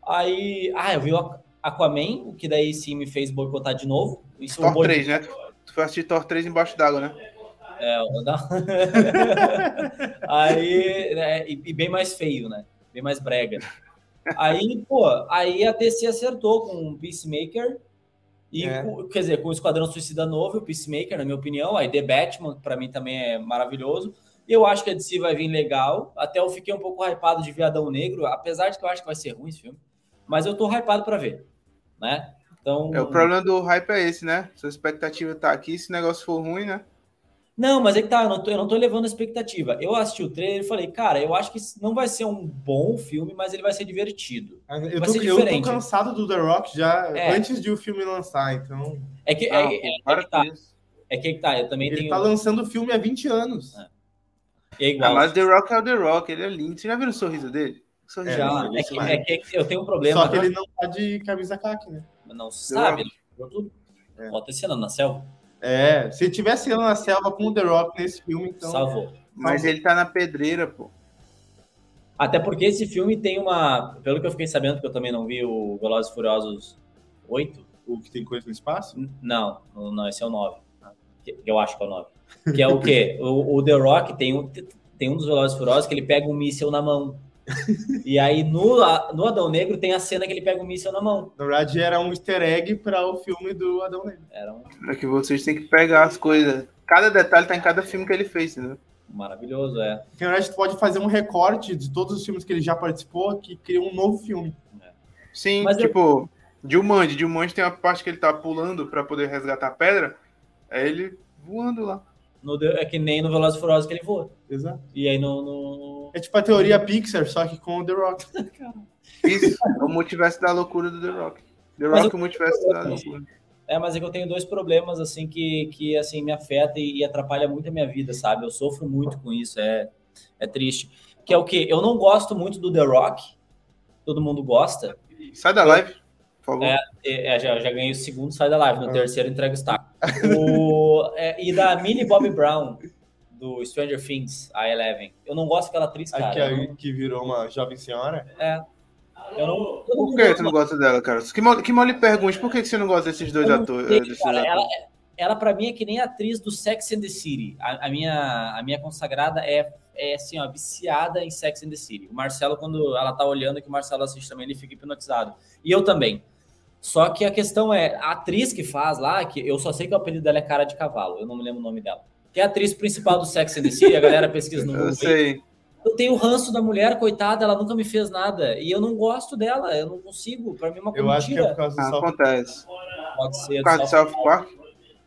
Speaker 2: Aí, ah, eu vi o Aquaman, o que daí sim me fez boicotar de novo. Isso eu
Speaker 1: Thor
Speaker 2: boi-
Speaker 1: 3, né? Tu foi assistir Thor 3 embaixo d'água, né?
Speaker 2: É, eu aí, né, e, e bem mais feio, né? Bem mais brega. Aí, pô, aí a DC acertou com o Peacemaker e,
Speaker 3: É.
Speaker 2: com- quer dizer, com o Esquadrão Suicida Novo, o Peacemaker, na minha opinião, aí The Batman, pra mim também é maravilhoso. Eu acho que a DC vai vir legal. Até eu fiquei um pouco hypado de Viadão Negro, apesar de que eu acho que vai ser ruim esse filme. Mas eu tô hypado pra ver, né? Então,
Speaker 1: É, o problema do hype é esse, né? Sua expectativa tá aqui, se o negócio for ruim, né?
Speaker 2: Não, mas é que tá, eu não tô, eu não tô levando a expectativa. Eu assisti o trailer e falei, cara, eu acho que não vai ser um bom filme, mas ele vai ser divertido.
Speaker 3: Eu
Speaker 2: Vai
Speaker 3: tô,
Speaker 2: ser
Speaker 3: eu tô cansado do The Rock já
Speaker 2: É.
Speaker 3: antes de o filme lançar, então.
Speaker 2: É que,
Speaker 1: Ah,
Speaker 2: é, é- é
Speaker 1: para
Speaker 2: que tá, é que tá, eu também
Speaker 3: Ele
Speaker 2: tenho.
Speaker 3: tá lançando o filme há 20 anos.
Speaker 2: É
Speaker 1: Ah,
Speaker 2: igual.
Speaker 1: mas The Rock é o The Rock, ele é lindo. Você já viu o sorriso dele? O sorriso
Speaker 2: já,
Speaker 1: dele,
Speaker 2: é, que, é que eu tenho um problema.
Speaker 3: Só que ele não tá de camisa caque, né?
Speaker 2: Não sabe, ele tudo.
Speaker 3: É.
Speaker 2: Bota esse ano na selva,
Speaker 3: É, se tivesse ele na selva com o The Rock nesse filme, então.
Speaker 2: salvou.
Speaker 1: Mas ele tá na pedreira, pô.
Speaker 2: Até porque esse filme tem uma. Pelo que eu fiquei sabendo, que eu também não vi o Velozes e Furiosos 8.
Speaker 3: O que tem coisa no espaço?
Speaker 2: Não, não, esse é o 9. Que- Eu acho que é o 9. Que é o quê? O, o The Rock tem um, tem um dos Velozes e Furiosos que ele pega um míssel na mão. E aí no, no Adão Negro tem a cena que ele pega um míssel na mão.
Speaker 3: Na verdade, era um easter egg para o filme do Adão Negro.
Speaker 2: Era um
Speaker 1: É que vocês têm que pegar as coisas. Cada detalhe tá em cada filme que ele fez, entendeu?
Speaker 2: maravilhoso, é.
Speaker 3: Na verdade, tu pode fazer um recorte de todos os filmes que ele já participou que cria um novo filme.
Speaker 1: Sim,
Speaker 2: Mas eu-
Speaker 1: tipo, Dilmande. Dilmande tem uma parte que ele tá pulando pra poder resgatar a pedra. É ele voando lá.
Speaker 2: No The- é que nem no Velozes e Furiosos que ele voa.
Speaker 3: Exato.
Speaker 2: E aí no... no-
Speaker 3: É tipo a teoria Pixar, só que com o The Rock.
Speaker 1: Isso, é o multiverso da loucura do The Rock. The
Speaker 2: Mas
Speaker 1: Rock, o multiverso da loucura.
Speaker 2: É, mas é que eu tenho dois problemas, assim, que, que assim, me afeta e, e atrapalha muito a minha vida, sabe? Eu sofro muito com isso, é, é triste. Que é o quê? Eu não gosto muito do The Rock, todo mundo gosta.
Speaker 1: Sai da live, por favor.
Speaker 2: É. É, já, já ganhei o segundo, sai da live. No
Speaker 3: Ah.
Speaker 2: terceiro, entrega o é, e da Millie Bobby Brown, do Stranger Things, a Eleven. Eu não gosto daquela atriz, cara.
Speaker 3: Aqui
Speaker 2: eu
Speaker 3: aí
Speaker 2: não-
Speaker 3: que virou uma jovem senhora.
Speaker 2: eu não, todo
Speaker 1: Por
Speaker 2: mundo
Speaker 1: que tu não gosta dela, cara? Que mal, que mal lhe pergunte, por que você não gosta desses dois
Speaker 2: Eu não
Speaker 1: atores?
Speaker 2: sei,
Speaker 1: desses
Speaker 2: cara,
Speaker 1: atores?
Speaker 2: ela, ela para mim é que nem a atriz do Sex and the City. A, a minha, a minha consagrada é, é assim, ó, viciada em Sex and the City. O Marcelo, quando ela tá olhando, que o Marcelo assiste também, ele fica hipnotizado. E eu também. Só que a questão é, a atriz que faz lá, que eu só sei que o apelido dela é Cara de Cavalo, eu não me lembro o nome dela. Que é a atriz principal do Sex and the City, a galera pesquisa no
Speaker 1: Eu
Speaker 2: Google. aí.
Speaker 1: sei.
Speaker 2: Eu tenho o ranço da mulher, coitada, ela nunca me fez nada. E eu não gosto dela, eu não consigo. Pra mim é uma
Speaker 3: Eu acho que é por causa do
Speaker 1: Ah,
Speaker 3: South
Speaker 1: acontece.
Speaker 2: Pode ser.
Speaker 1: Por causa do South Park?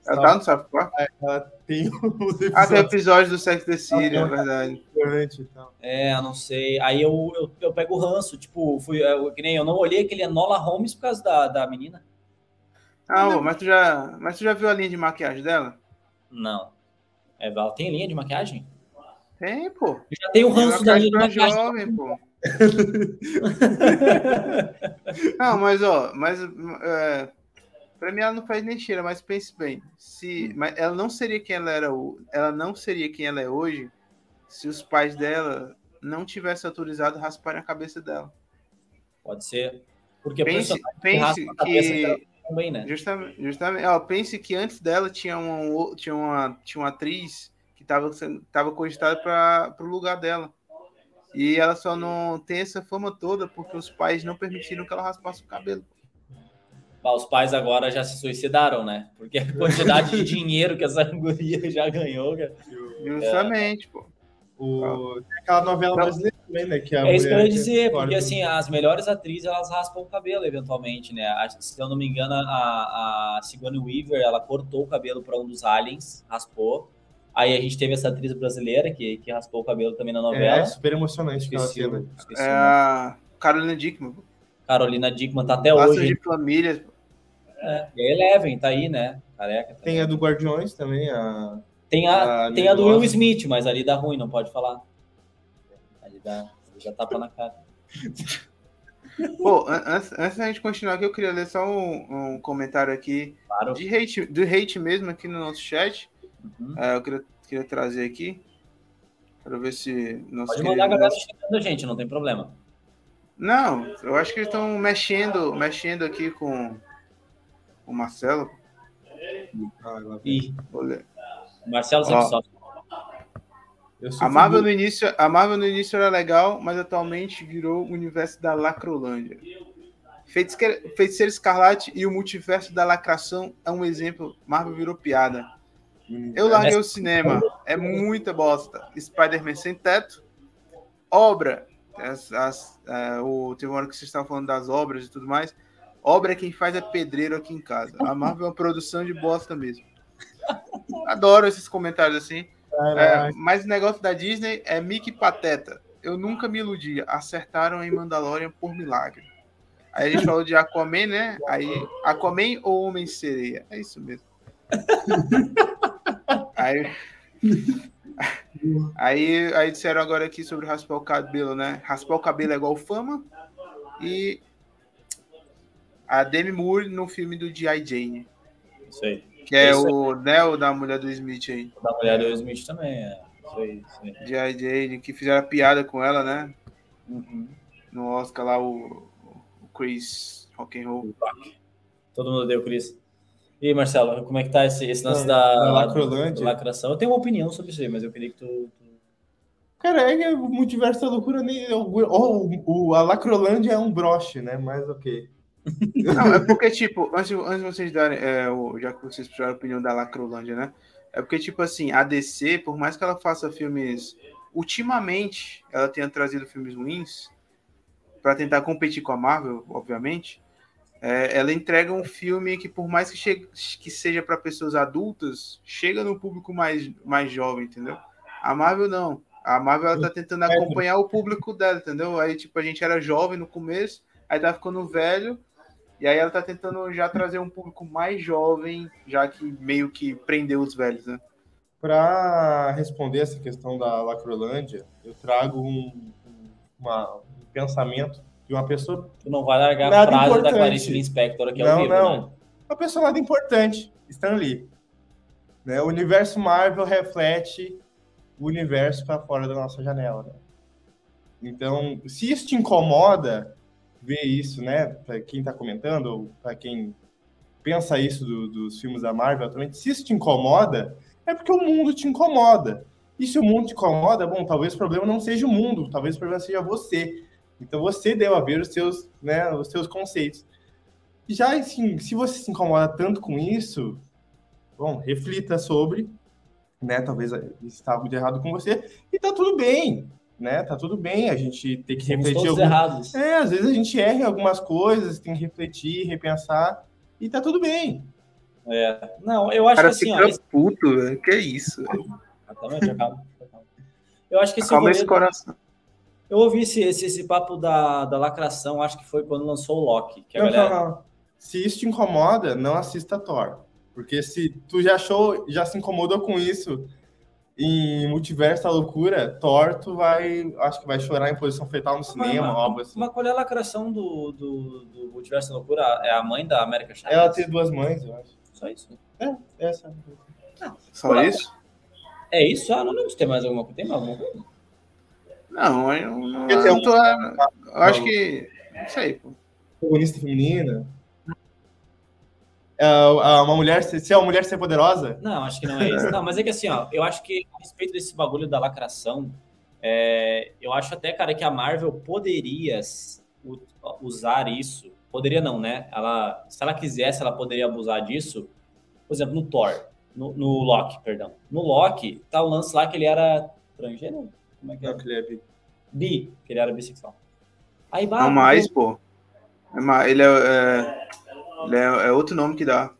Speaker 1: Ela tá no South Park?
Speaker 3: Ela tem os
Speaker 1: Ah, tem
Speaker 3: episódios
Speaker 1: episódio do Sex and the City, é verdade.
Speaker 3: e tal.
Speaker 2: É, eu não sei. Aí eu, eu, eu pego o ranço, tipo, fui, eu, que nem eu não olhei aquele Enola Holmes por causa da, da menina.
Speaker 1: Ah, ô, mas tu, já, mas tu já viu a linha de maquiagem dela?
Speaker 2: Não. É, ela tem linha de maquiagem?
Speaker 1: Tem, pô.
Speaker 2: Eu já tenho o ranço da linha de maquiagem.
Speaker 1: jovem, pô. Não, mas ó, mas é, pra mim ela não faz nem cheira, mas pense bem. Se, mas ela não seria quem ela era, ela não seria quem ela é hoje se os pais dela não tivessem autorizado rasparem a cabeça dela.
Speaker 2: Pode ser. Porque
Speaker 1: Pense, pense que
Speaker 2: também, né?
Speaker 1: justamente, justamente, ó, pense que antes dela tinha uma, tinha uma, tinha uma atriz que estava tava cogitada para o lugar dela. E ela só não tem essa fama toda porque os pais não permitiram que ela raspasse o cabelo.
Speaker 2: Os pais agora já se suicidaram, né? Porque a quantidade de dinheiro que essa guria já ganhou.
Speaker 1: Justamente, é... pô.
Speaker 3: O... Aquela novela brasileira também, né? Que
Speaker 2: é isso que eu ia dizer, porque assim, as melhores atrizes elas raspam o cabelo, eventualmente, né? Se eu não me engano, a, a Sigourney Weaver ela cortou o cabelo para um dos aliens, raspou. Aí a gente teve essa atriz brasileira que, que raspou o cabelo também na novela. É,
Speaker 3: super emocionante
Speaker 1: esqueci, aquela cena. Esqueci é a Carolina Dickman.
Speaker 2: Carolina Dickman tá até Laços hoje.
Speaker 1: de família.
Speaker 2: É, e a Eleven tá aí, né? Careca. Também.
Speaker 3: Tem a do Guardiões também, a
Speaker 2: tem a, a tem a do Will Smith, mas ali dá ruim, não pode falar. Ali dá, já tapa na cara.
Speaker 1: Pô, antes, antes da gente continuar aqui, eu queria ler só um, um comentário aqui claro. de hate, do hate mesmo aqui no nosso chat. Uhum. É, eu queria, queria trazer aqui. Quero ver se.
Speaker 2: Pode mandar a galera xingando a gente, não tem problema.
Speaker 1: Não, eu acho que eles estão mexendo, mexendo aqui com o Marcelo.
Speaker 2: Ah, Ih. Vou ler. Marcelo sempre sofre.
Speaker 1: A Marvel, no início, a Marvel no início era legal, mas atualmente virou o universo da Lacrolândia. Feiticeiro Escarlate e o multiverso da lacração é um exemplo. Marvel virou piada. Eu larguei o cinema. É muita bosta. Spider-Man sem teto. Obra. As, as, é, o, teve uma hora que vocês estavam falando das obras e tudo mais. Obra é quem faz é pedreiro aqui em casa. A Marvel é uma produção de bosta mesmo. Adoro esses comentários assim. É, mas o negócio da Disney é Mickey Pateta. Eu nunca me iludi. Acertaram em Mandalorian por milagre. Aí a gente falou de Aquaman, né? Aí, Aquaman ou Homem-Sereia? É isso mesmo. aí, aí, aí disseram agora aqui sobre raspar o cabelo, né? Raspar o cabelo é igual fama. E a Demi Moore no filme do G.I. Jane.
Speaker 2: Isso aí.
Speaker 1: Que é isso o Neo da mulher do Smith aí.
Speaker 2: Da mulher do Smith também, é. Isso aí, isso aí.
Speaker 1: G.I. Jane, que fizeram piada com ela, né? Uhum. No Oscar lá, o, o Chris Rock'n'Roll.
Speaker 2: Todo mundo deu Chris. E aí, Marcelo, como é que tá esse, esse lance da, da, lacrolândia? lacração? Eu tenho uma opinião sobre isso aí, mas eu queria que tu... tu...
Speaker 3: Cara, é que o multiverso da loucura nem. O, o, o, a Lacrolândia é um broche, né? Mas ok.
Speaker 1: Não, é porque, tipo, antes, antes de vocês darem, é, já que vocês precisaram a opinião da Lacrolândia, né? É porque, tipo assim, a DC, por mais que ela faça filmes. Ultimamente, ela tenha trazido filmes ruins para tentar competir com a Marvel, obviamente. É, ela entrega um filme que, por mais que, chegue, que seja para pessoas adultas, chega no público mais, mais jovem, entendeu? A Marvel não. A Marvel ela tá tentando acompanhar o público dela, entendeu? Aí, tipo, a gente era jovem no começo, aí tá ficando velho, e aí ela tá tentando já trazer um público mais jovem, já que meio que prendeu os velhos, né?
Speaker 3: Para responder essa questão da Lacrolândia, eu trago um, uma, um pensamento de uma pessoa.
Speaker 2: Tu não vai largar a frase importante. da Clarice Inspector aqui
Speaker 3: não,
Speaker 2: ao vivo,
Speaker 3: não. Né? Uma pessoa nada importante, Stan Lee. Né? O universo Marvel reflete o universo para fora da nossa janela. Né? Então, se isso te incomoda, ver isso, né? Para quem está comentando, ou para quem pensa isso do, dos filmes da Marvel atualmente, se isso te incomoda, é porque o mundo te incomoda. E se o mundo te incomoda, bom, talvez o problema não seja o mundo, talvez o problema seja você. Então você deu a ver os seus, né, os seus conceitos. Já assim, se você se incomoda tanto com isso, bom, reflita sobre, né? Talvez está algo de errado com você e tá tudo bem né? Tá tudo bem, a gente tem que Somos refletir. Algum...
Speaker 2: errados.
Speaker 3: É, às vezes a gente erra em algumas coisas, tem que refletir, repensar, e tá tudo bem.
Speaker 2: É. Não, eu acho
Speaker 1: Cara,
Speaker 2: que assim.
Speaker 1: Fica ó, puto, velho. Que é isso,
Speaker 2: Exatamente, acaba. Eu acho que esse,
Speaker 1: rolê... esse coração.
Speaker 2: Eu ouvi esse, esse, esse, papo da, da lacração, acho que foi quando lançou o Loki. Que a não, galera... não, não.
Speaker 3: Se isso te incomoda, não assista Thor. Porque se tu já achou, já se incomodou com isso em Multiverso da Loucura, Thor, tu vai, acho que vai chorar em posição fetal no cinema, mas, algo assim.
Speaker 2: Mas qual é a lacração do, do, do Multiverso da Loucura? É a mãe da América
Speaker 3: Chaves? Ela tem duas mães, eu acho.
Speaker 2: Só isso?
Speaker 3: É, essa.
Speaker 1: Não. Só isso?
Speaker 2: É isso? Ah, não lembro se tem mais alguma coisa. Tem mais alguma coisa?
Speaker 1: Não, eu não. Eu, eu, tô, eu acho que. Não sei, pô.
Speaker 3: Protagonista feminina. Uh, uma mulher se é uma mulher ser poderosa?
Speaker 2: Não, acho que não é isso. Não, mas é que assim, ó, eu acho que a respeito desse bagulho da lacração, é, eu acho até, cara, que a Marvel poderia usar isso. Poderia não, né? Ela, se ela quisesse, ela poderia abusar disso. Por exemplo, no Thor, no, no Loki, perdão. No Loki, tá o lance lá que ele era transgênero. Como é que é? Não, que ele é bi. Bi, que ele era bissexual.
Speaker 1: Aí, bah, não mais, pô. É ele é, é, é, é, outro nome que dá.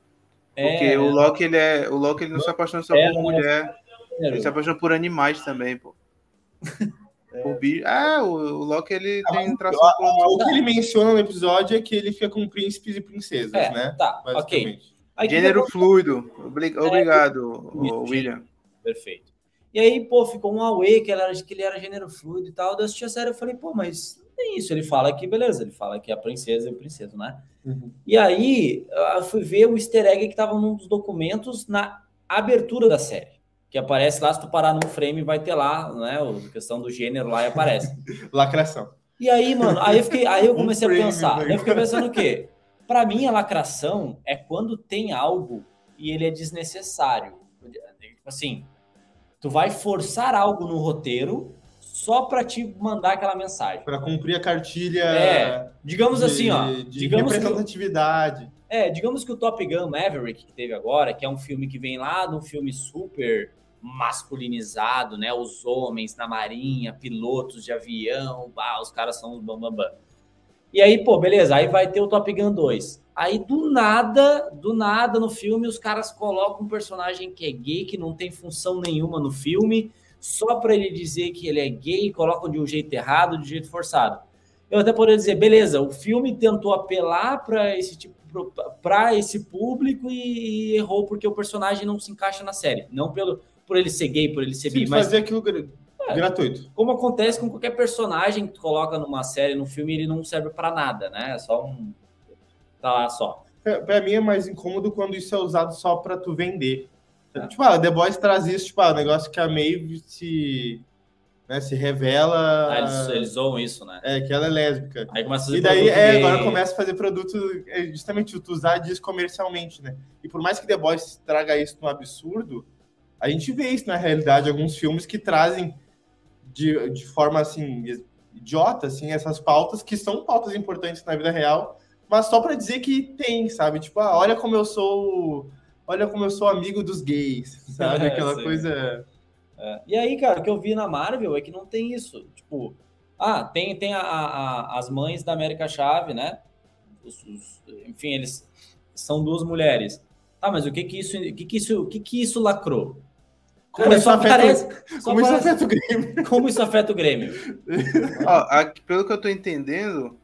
Speaker 1: Porque é, o Loki, ele é. O Loki ele não se apaixona só é, por mulher. Ele se apaixona por animais também, pô. O bicho. É, o, o Loki ele ah, tem traço.
Speaker 3: O, que ele menciona no episódio é que ele fica com príncipes e princesas, é, né?
Speaker 2: Tá, ok.
Speaker 1: Gênero fluido. Obrigado, é, William.
Speaker 2: Perfeito. E aí, pô, ficou um away que, era, que ele era gênero fluido e tal. Eu assisti a série e falei, pô, mas tem isso. Ele fala que, beleza, ele fala que a princesa é o princeso, né? Uhum. E aí, eu fui ver o easter egg que estava num dos documentos na abertura da série. Que aparece lá, se tu parar num frame, vai ter lá, né? A questão do gênero lá e aparece.
Speaker 3: Lacração.
Speaker 2: E aí, mano, aí eu, fiquei, aí eu comecei um a pensar. Né? Eu fiquei pensando o quê? Para mim, a lacração é quando tem algo e ele é desnecessário. Tipo assim, Tu vai forçar algo no roteiro só para te mandar aquela mensagem.
Speaker 3: Para cumprir a cartilha.
Speaker 2: É, digamos de, assim, ó.
Speaker 3: De
Speaker 2: digamos
Speaker 3: representatividade.
Speaker 2: Que, é, digamos que o Top Gun Maverick que teve agora, que é um filme que vem lá de um filme super masculinizado, né? Os homens na marinha, pilotos de avião, bah, os caras são os bambambam. Bam. E aí, pô, beleza, aí vai ter o Top Gun 2. Aí do nada, do nada no filme, os caras colocam um personagem que é gay, que não tem função nenhuma no filme, só para ele dizer que ele é gay, colocam de um jeito errado, de um jeito forçado. Eu até poderia dizer, beleza, o filme tentou apelar para esse tipo para esse público e errou porque o personagem não se encaixa na série, não pelo por ele ser gay, por ele ser
Speaker 3: Sim,
Speaker 2: bi,
Speaker 3: mas fazer aquilo é, gratuito.
Speaker 2: Como acontece com qualquer personagem que tu coloca numa série, no filme, ele não serve para nada, né? É só um tá lá só.
Speaker 3: Para mim é mais incômodo quando isso é usado só para tu vender. Tipo, ah, The Boys traz isso, tipo, ah, o negócio que a Maeve se, né, se revela.
Speaker 2: Ah, eles, eles zoam isso, né?
Speaker 3: É, que ela é lésbica.
Speaker 2: Aí começa a fazer
Speaker 3: e daí, é, agora começa a fazer produto, é, justamente tu usar disso comercialmente, né? E por mais que The Boys traga isso num absurdo, a gente vê isso na realidade, alguns filmes que trazem de, de forma assim idiota assim essas pautas que são pautas importantes na vida real mas só para dizer que tem, sabe? Tipo, ah, olha como eu sou, olha como eu sou amigo dos gays, sabe? Aquela coisa.
Speaker 2: É. E aí, cara, o que eu vi na Marvel é que não tem isso. Tipo, ah, tem, tem a, a, as mães da América Chave, né? Os, os, enfim, eles são duas mulheres. Ah, mas o que que isso, o que que isso, o que que isso lacrou?
Speaker 3: Como, Cara, isso, afeta, parece, como isso afeta o Grêmio?
Speaker 2: Como isso afeta o Grêmio?
Speaker 1: pelo que eu tô entendendo,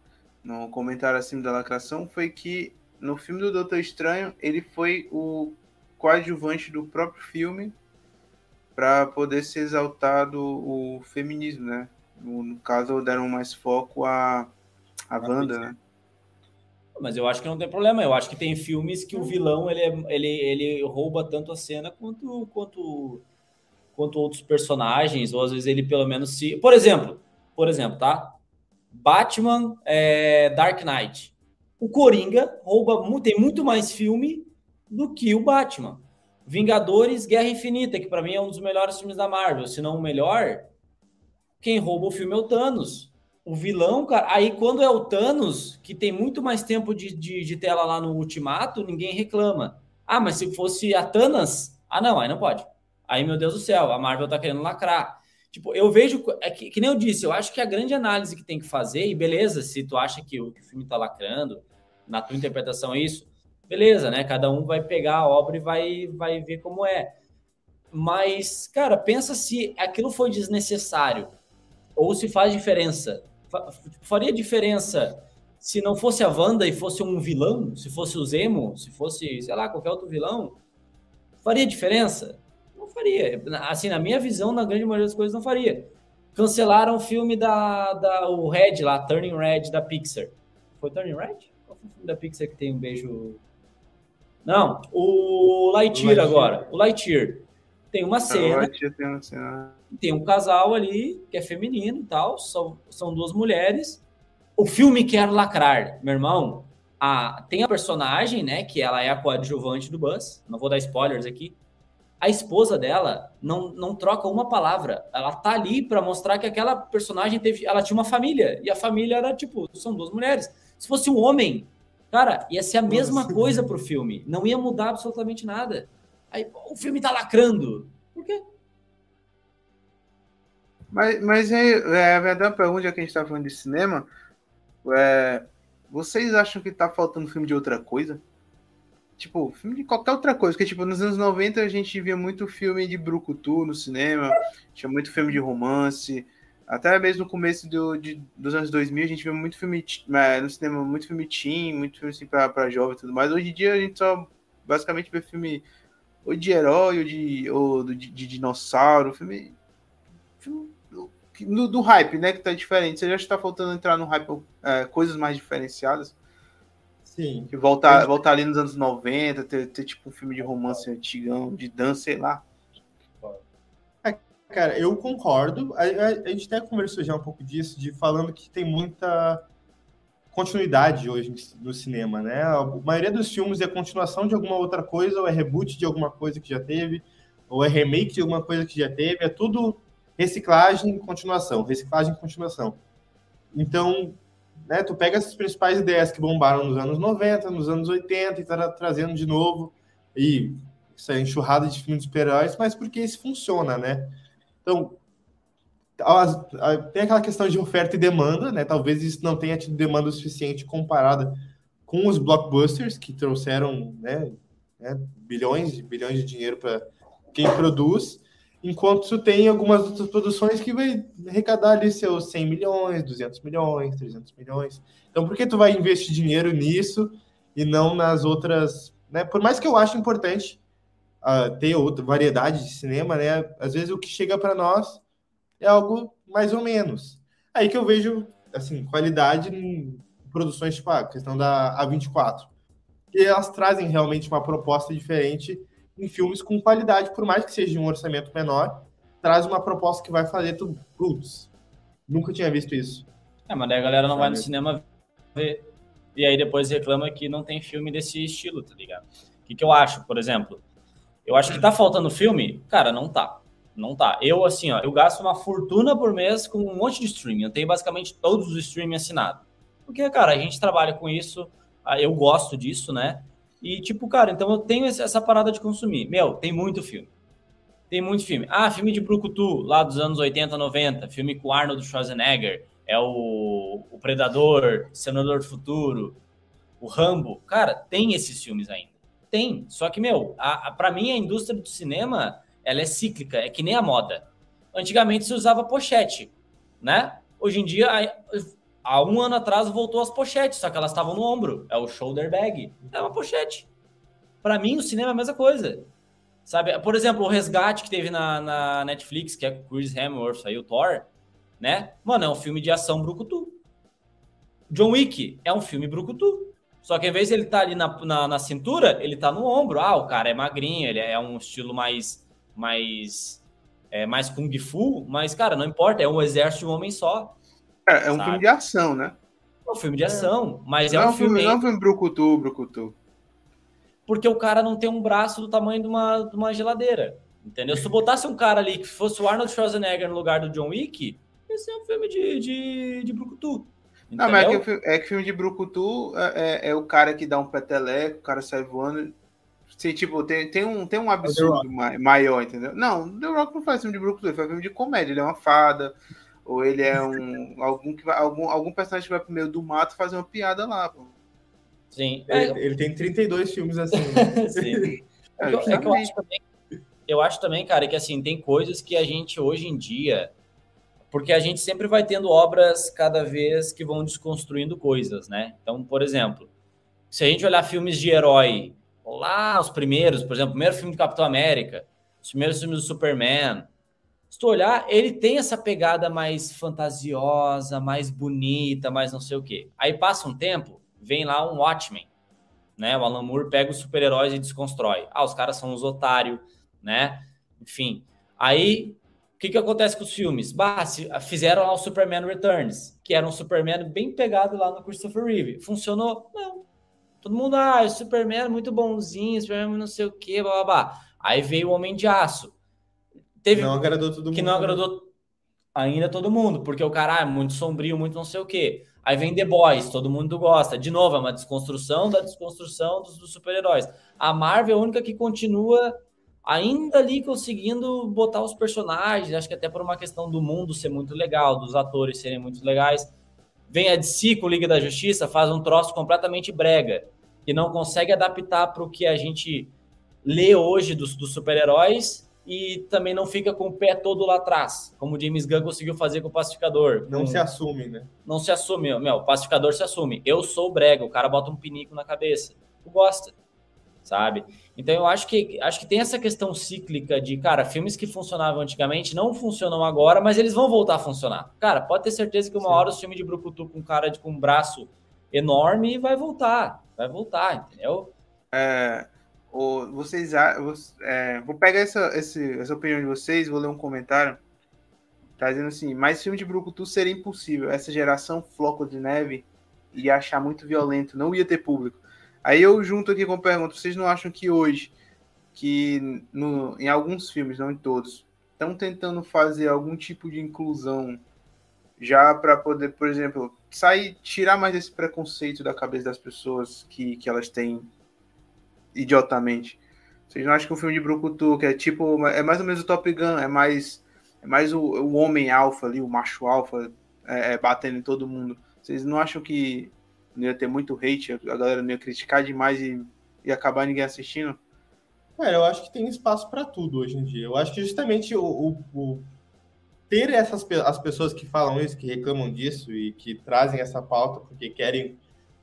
Speaker 1: no comentário acima da lacração foi que no filme do Doutor Estranho ele foi o coadjuvante do próprio filme para poder ser exaltado o feminismo, né? No, no, caso, deram mais foco a, a Wanda, né?
Speaker 2: Mas eu acho que não tem problema. Eu acho que tem filmes que o vilão ele, é, ele, ele rouba tanto a cena quanto, quanto, quanto outros personagens, ou às vezes ele pelo menos se. Por exemplo, por exemplo, tá? Batman é, Dark Knight. O Coringa rouba, tem muito mais filme do que o Batman. Vingadores Guerra Infinita, que para mim é um dos melhores filmes da Marvel, se não o melhor. Quem rouba o filme é o Thanos. O vilão, cara. Aí quando é o Thanos, que tem muito mais tempo de, de, de tela lá no Ultimato, ninguém reclama. Ah, mas se fosse a Thanos, ah, não, aí não pode. Aí, meu Deus do céu, a Marvel tá querendo lacrar. Tipo, eu vejo, é que, que, nem eu disse, eu acho que a grande análise que tem que fazer, e beleza, se tu acha que o, filme tá lacrando, na tua interpretação é isso, beleza, né? Cada um vai pegar a obra e vai, vai ver como é. Mas, cara, pensa se aquilo foi desnecessário ou se faz diferença. Faria diferença se não fosse a Wanda e fosse um vilão, se fosse o Zemo, se fosse, sei lá, qualquer outro vilão? Faria diferença? faria. Assim, na minha visão, na grande maioria das coisas, não faria. Cancelaram o filme da, da o Red lá, Turning Red da Pixar. Foi Turning Red? Filme da Pixar que tem um beijo? Não, o Lightyear, Lightyear. agora. O Lightyear. Tem uma cena. Tem, uma cena. tem um casal ali que é feminino e tal. São, são duas mulheres. O filme quer lacrar, meu irmão. a, tem a personagem, né, que ela é a coadjuvante do Buzz, não vou dar spoilers aqui. A esposa dela não, não troca uma palavra. Ela tá ali para mostrar que aquela personagem teve, ela tinha uma família e a família era tipo, são duas mulheres. Se fosse um homem, cara, ia ser a mesma Nossa, coisa pro filme, não ia mudar absolutamente nada. Aí o filme tá lacrando. Por quê?
Speaker 1: Mas, mas é, é a verdade pergunta, já que a gente tá falando de cinema, é, vocês acham que tá faltando filme de outra coisa? Tipo, filme de qualquer outra coisa. Porque, tipo, nos anos 90 a gente via muito filme de brucutu no cinema, tinha muito filme de romance. Até mesmo no começo do, de, dos anos 2000 a gente via muito filme é, no cinema, muito filme teen, muito filme assim pra, pra jovem e tudo mais. Hoje em dia a gente só basicamente vê filme ou de herói ou de, ou de, de dinossauro, filme, filme do, do, hype, né? Que tá diferente. Você já está faltando entrar no hype é, coisas mais diferenciadas?
Speaker 3: Sim.
Speaker 1: Voltar, voltar ali nos anos 90, ter, ter tipo um filme de romance antigão, de dança, sei lá.
Speaker 3: É, cara, eu concordo. A, a, a, gente até conversou já um pouco disso, de falando que tem muita continuidade hoje no cinema, né? A maioria dos filmes é continuação de alguma outra coisa, ou é reboot de alguma coisa que já teve, ou é remake de alguma coisa que já teve, é tudo reciclagem, continuação, reciclagem, continuação. Então, né, tu pega essas principais ideias que bombaram nos anos 90, nos anos 80 e tá trazendo de novo e essa enxurrada de filmes de super-heróis, mas porque isso funciona, né? Então, tem aquela questão de oferta e demanda, né? Talvez isso não tenha tido demanda suficiente comparada com os blockbusters que trouxeram, né, né bilhões e bilhões de dinheiro para quem produz enquanto tu tem algumas outras produções que vai arrecadar ali seus 100 milhões, 200 milhões, 300 milhões. Então, por que tu vai investir dinheiro nisso e não nas outras, né? Por mais que eu ache importante uh, ter outra variedade de cinema, né? Às vezes o que chega para nós é algo mais ou menos. Aí que eu vejo, assim, qualidade em produções, tipo a questão da A24, que elas trazem realmente uma proposta diferente em filmes com qualidade, por mais que seja de um orçamento menor, traz uma proposta que vai fazer tu, putz, nunca tinha visto isso.
Speaker 2: É, mas daí a galera não Sabe? vai no cinema ver, e aí depois reclama que não tem filme desse estilo, tá ligado? O que, que eu acho, por exemplo? Eu acho que tá faltando filme? Cara, não tá. Não tá. Eu, assim, ó, eu gasto uma fortuna por mês com um monte de streaming. Eu tenho basicamente todos os streaming assinados. Porque, cara, a gente trabalha com isso, eu gosto disso, né? E, tipo, cara, então eu tenho essa parada de consumir. Meu, tem muito filme. Tem muito filme. Ah, filme de Brucutu, lá dos anos 80, 90. Filme com Arnold Schwarzenegger. É o, o Predador, Senador do Futuro, o Rambo. Cara, tem esses filmes ainda. Tem. Só que, meu, a, a, pra mim a indústria do cinema, ela é cíclica. É que nem a moda. Antigamente se usava pochete, né? Hoje em dia, há um ano atrás voltou as pochetes, só que elas estavam no ombro. É o shoulder bag. É uma pochete. Para mim, o cinema é a mesma coisa. Sabe? Por exemplo, o resgate que teve na, na Netflix, que é Chris Hemsworth aí, o Thor, né? Mano, é um filme de ação brucutu. John Wick é um filme brucutu. Só que ao invés de ele estar tá ali na, na, na, cintura, ele tá no ombro. Ah, o cara é magrinho, ele é um estilo mais mais é, mais kung fu, mas cara, não importa, é um exército de um homem só.
Speaker 1: É, é um sabe? filme de ação, né?
Speaker 2: É um filme de ação, mas não é,
Speaker 1: um filme. filme não é um filme brucutu, brucutu.
Speaker 2: Porque o cara não tem um braço do tamanho de uma, de uma geladeira. Entendeu? Se tu botasse um cara ali que fosse o Arnold Schwarzenegger no lugar do John Wick, esse é um filme de, de, de brucutu.
Speaker 1: Entendeu? Não, mas é que, é que filme de brucutu é, é, é, o cara que dá um peteleco, o cara sai voando. Sim, tipo, tem, tem, um, tem um absurdo maior, entendeu? Não, The Rock não faz filme de brucutu, ele faz filme de comédia, ele é uma fada, ou ele é um algum que vai, algum, algum personagem que vai pro meio do mato fazer uma piada lá, pô.
Speaker 2: Sim.
Speaker 3: Ele, ele tem 32 filmes assim. Né?
Speaker 2: Sim. É, é, que eu acho também, eu acho também, cara, que assim, tem coisas que a gente hoje em dia. Porque a gente sempre vai tendo obras cada vez que vão desconstruindo coisas, né? Então, por exemplo, se a gente olhar filmes de herói, lá os primeiros, por exemplo, o primeiro filme do Capitão América, os primeiros filmes do Superman, se tu olhar, ele tem essa pegada mais fantasiosa, mais bonita, mais não sei o quê. Aí passa um tempo, vem lá um Watchmen, né? O Alan Moore pega os super-heróis e desconstrói. Ah, os caras são os otários, né? Enfim. Aí, que, que acontece com os filmes? Bah, fizeram lá o Superman Returns, que era um Superman bem pegado lá no Christopher Reeve. Funcionou? Não. Todo mundo, ah, o Superman é muito bonzinho, o Superman não sei o que, blá, blá, blá. Aí veio o Homem de Aço.
Speaker 3: Teve, não agradou todo mundo.
Speaker 2: Que não agradou ainda todo mundo, porque o cara ah, é muito sombrio, muito não sei o que. Aí vem The Boys, todo mundo gosta. De novo, é uma desconstrução da desconstrução dos, dos super-heróis. A Marvel é a única que continua ainda ali conseguindo botar os personagens, acho que até por uma questão do mundo ser muito legal, dos atores serem muito legais. Vem a DC com Liga da Justiça, faz um troço completamente brega, que não consegue adaptar para o que a gente lê hoje dos, dos super-heróis e também não fica com o pé todo lá atrás, como o James Gunn conseguiu fazer com o Pacificador.
Speaker 3: Não se assume, né?
Speaker 2: Não se assume, meu, o Pacificador se assume. Eu sou o brega, o cara bota um pinico na cabeça. Tu gosta, sabe? Então eu acho que acho que tem essa questão cíclica de, cara, filmes que funcionavam antigamente não funcionam agora, mas eles vão voltar a funcionar. Cara, pode ter certeza que uma Sim. hora o filme de Brucutu com um cara de, com um braço enorme vai voltar, vai voltar, entendeu?
Speaker 1: É, o, vocês, é, vou pegar essa, essa opinião de vocês, vou ler um comentário. Tá dizendo assim, mais filme de Brucutu seria impossível. Essa geração Floco de Neve ia achar muito violento, não ia ter público. Aí eu junto aqui com a pergunta, vocês não acham que hoje, que no, em alguns filmes, não em todos, estão tentando fazer algum tipo de inclusão já para poder, por exemplo, sair, tirar mais esse preconceito da cabeça das pessoas que, que elas têm idiotamente. Vocês não acham que um filme de Brucutu, que é tipo, é mais ou menos o Top Gun, é mais, é mais o, o homem alfa ali, o macho alfa, é, é, batendo em todo mundo. Vocês não acham que não ia ter muito hate, a galera não ia criticar demais e, e acabar ninguém assistindo?
Speaker 3: É, eu acho que tem espaço para tudo hoje em dia. Eu acho que justamente o, o, o, ter essas as pessoas que falam isso, que reclamam disso e que trazem essa pauta porque querem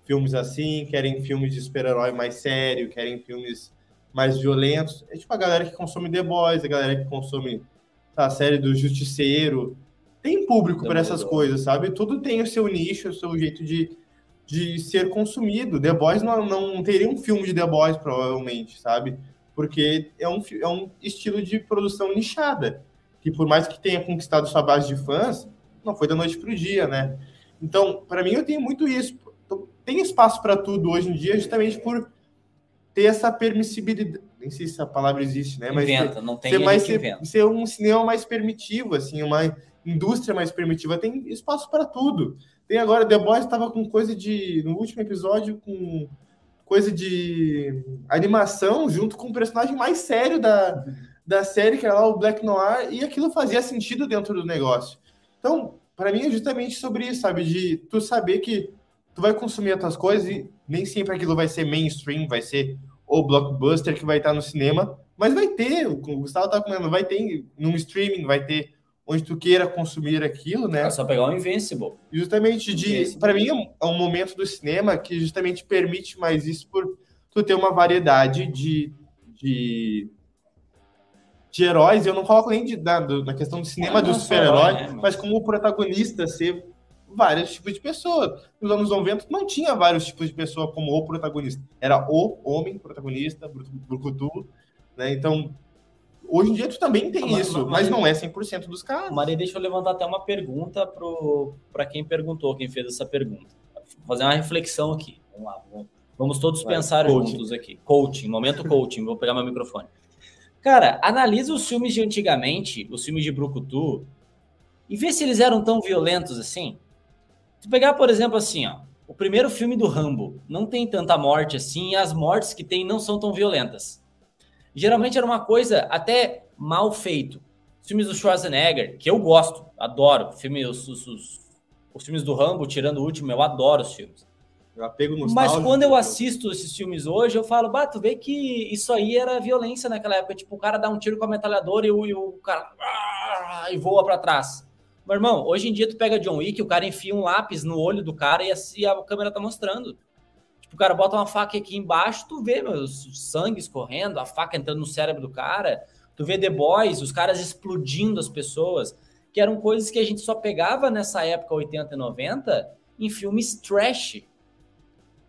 Speaker 3: filmes assim, querem filmes de super-herói mais sério, querem filmes mais violentos. É tipo a galera que consome The Boys, a galera que consome tá, a série do Justiceiro. Tem público para essas coisas, sabe? Tudo tem o seu nicho, o seu jeito de, de ser consumido. The Boys não, não teria um filme de The Boys, provavelmente, sabe? Porque é um, é um estilo de produção nichada, que por mais que tenha conquistado sua base de fãs, não foi da noite para o dia, né? Então, para mim, eu tenho muito isso tem espaço para tudo hoje em dia, justamente por ter essa permissibilidade. Nem sei se a palavra existe, né?
Speaker 2: Mas inventa, ser, não tem
Speaker 3: ser, mais, ser, ser, um cinema mais permitivo, assim, uma indústria mais permitiva. Tem espaço para tudo. Tem agora, The Boys estava com coisa de. No último episódio, com coisa de animação junto com o personagem mais sério da, da série, que era lá o Black Noir, e aquilo fazia sentido dentro do negócio. Então, para mim é justamente sobre isso, sabe? De tu saber que tu vai consumir outras coisas e nem sempre aquilo vai ser mainstream, vai ser o blockbuster que vai estar no cinema, mas vai ter, o Gustavo tá comendo, vai ter num streaming, vai ter onde tu queira consumir aquilo, né?
Speaker 2: É só pegar o Invincible.
Speaker 3: Justamente de, para mim é um momento do cinema que justamente permite mais isso por tu ter uma variedade de, de de heróis, eu não coloco nem de, da, na questão do cinema do super-herói, né, mas como o protagonista ser vários tipos de pessoas. Nos anos 90 não tinha vários tipos de pessoa como o protagonista. Era o homem protagonista, Brucutu, né? Então, hoje em dia tu também tem mas, isso, mas, mas não é 100% dos casos.
Speaker 2: Maria, deixa eu levantar até uma pergunta para quem perguntou, quem fez essa pergunta. Vou fazer uma reflexão aqui. Vamos lá, vamos, vamos todos Vai, pensar coaching. juntos aqui. Coaching, momento coaching. Vou pegar meu microfone. Cara, analisa os filmes de antigamente, os filmes de Brucutu, e vê se eles eram tão violentos assim. Se pegar, por exemplo, assim, ó, o primeiro filme do Rambo não tem tanta morte assim, e as mortes que tem não são tão violentas. Geralmente era uma coisa até mal feito. Os filmes do Schwarzenegger, que eu gosto, adoro. Filme, os, os, os, os filmes do Rambo, tirando o último, eu adoro os filmes.
Speaker 3: Eu apego
Speaker 2: Mas quando eu assisto esses filmes hoje, eu falo, bah, tu vê que isso aí era violência naquela época. Tipo, o cara dá um tiro com a metralhadora e o, e o cara e voa para trás. Meu irmão, hoje em dia tu pega John Wick, o cara enfia um lápis no olho do cara e assim a câmera tá mostrando. Tipo, o cara bota uma faca aqui embaixo, tu vê, meus sangue escorrendo, a faca entrando no cérebro do cara. Tu vê The Boys, os caras explodindo as pessoas, que eram coisas que a gente só pegava nessa época 80 e 90 em filmes trash.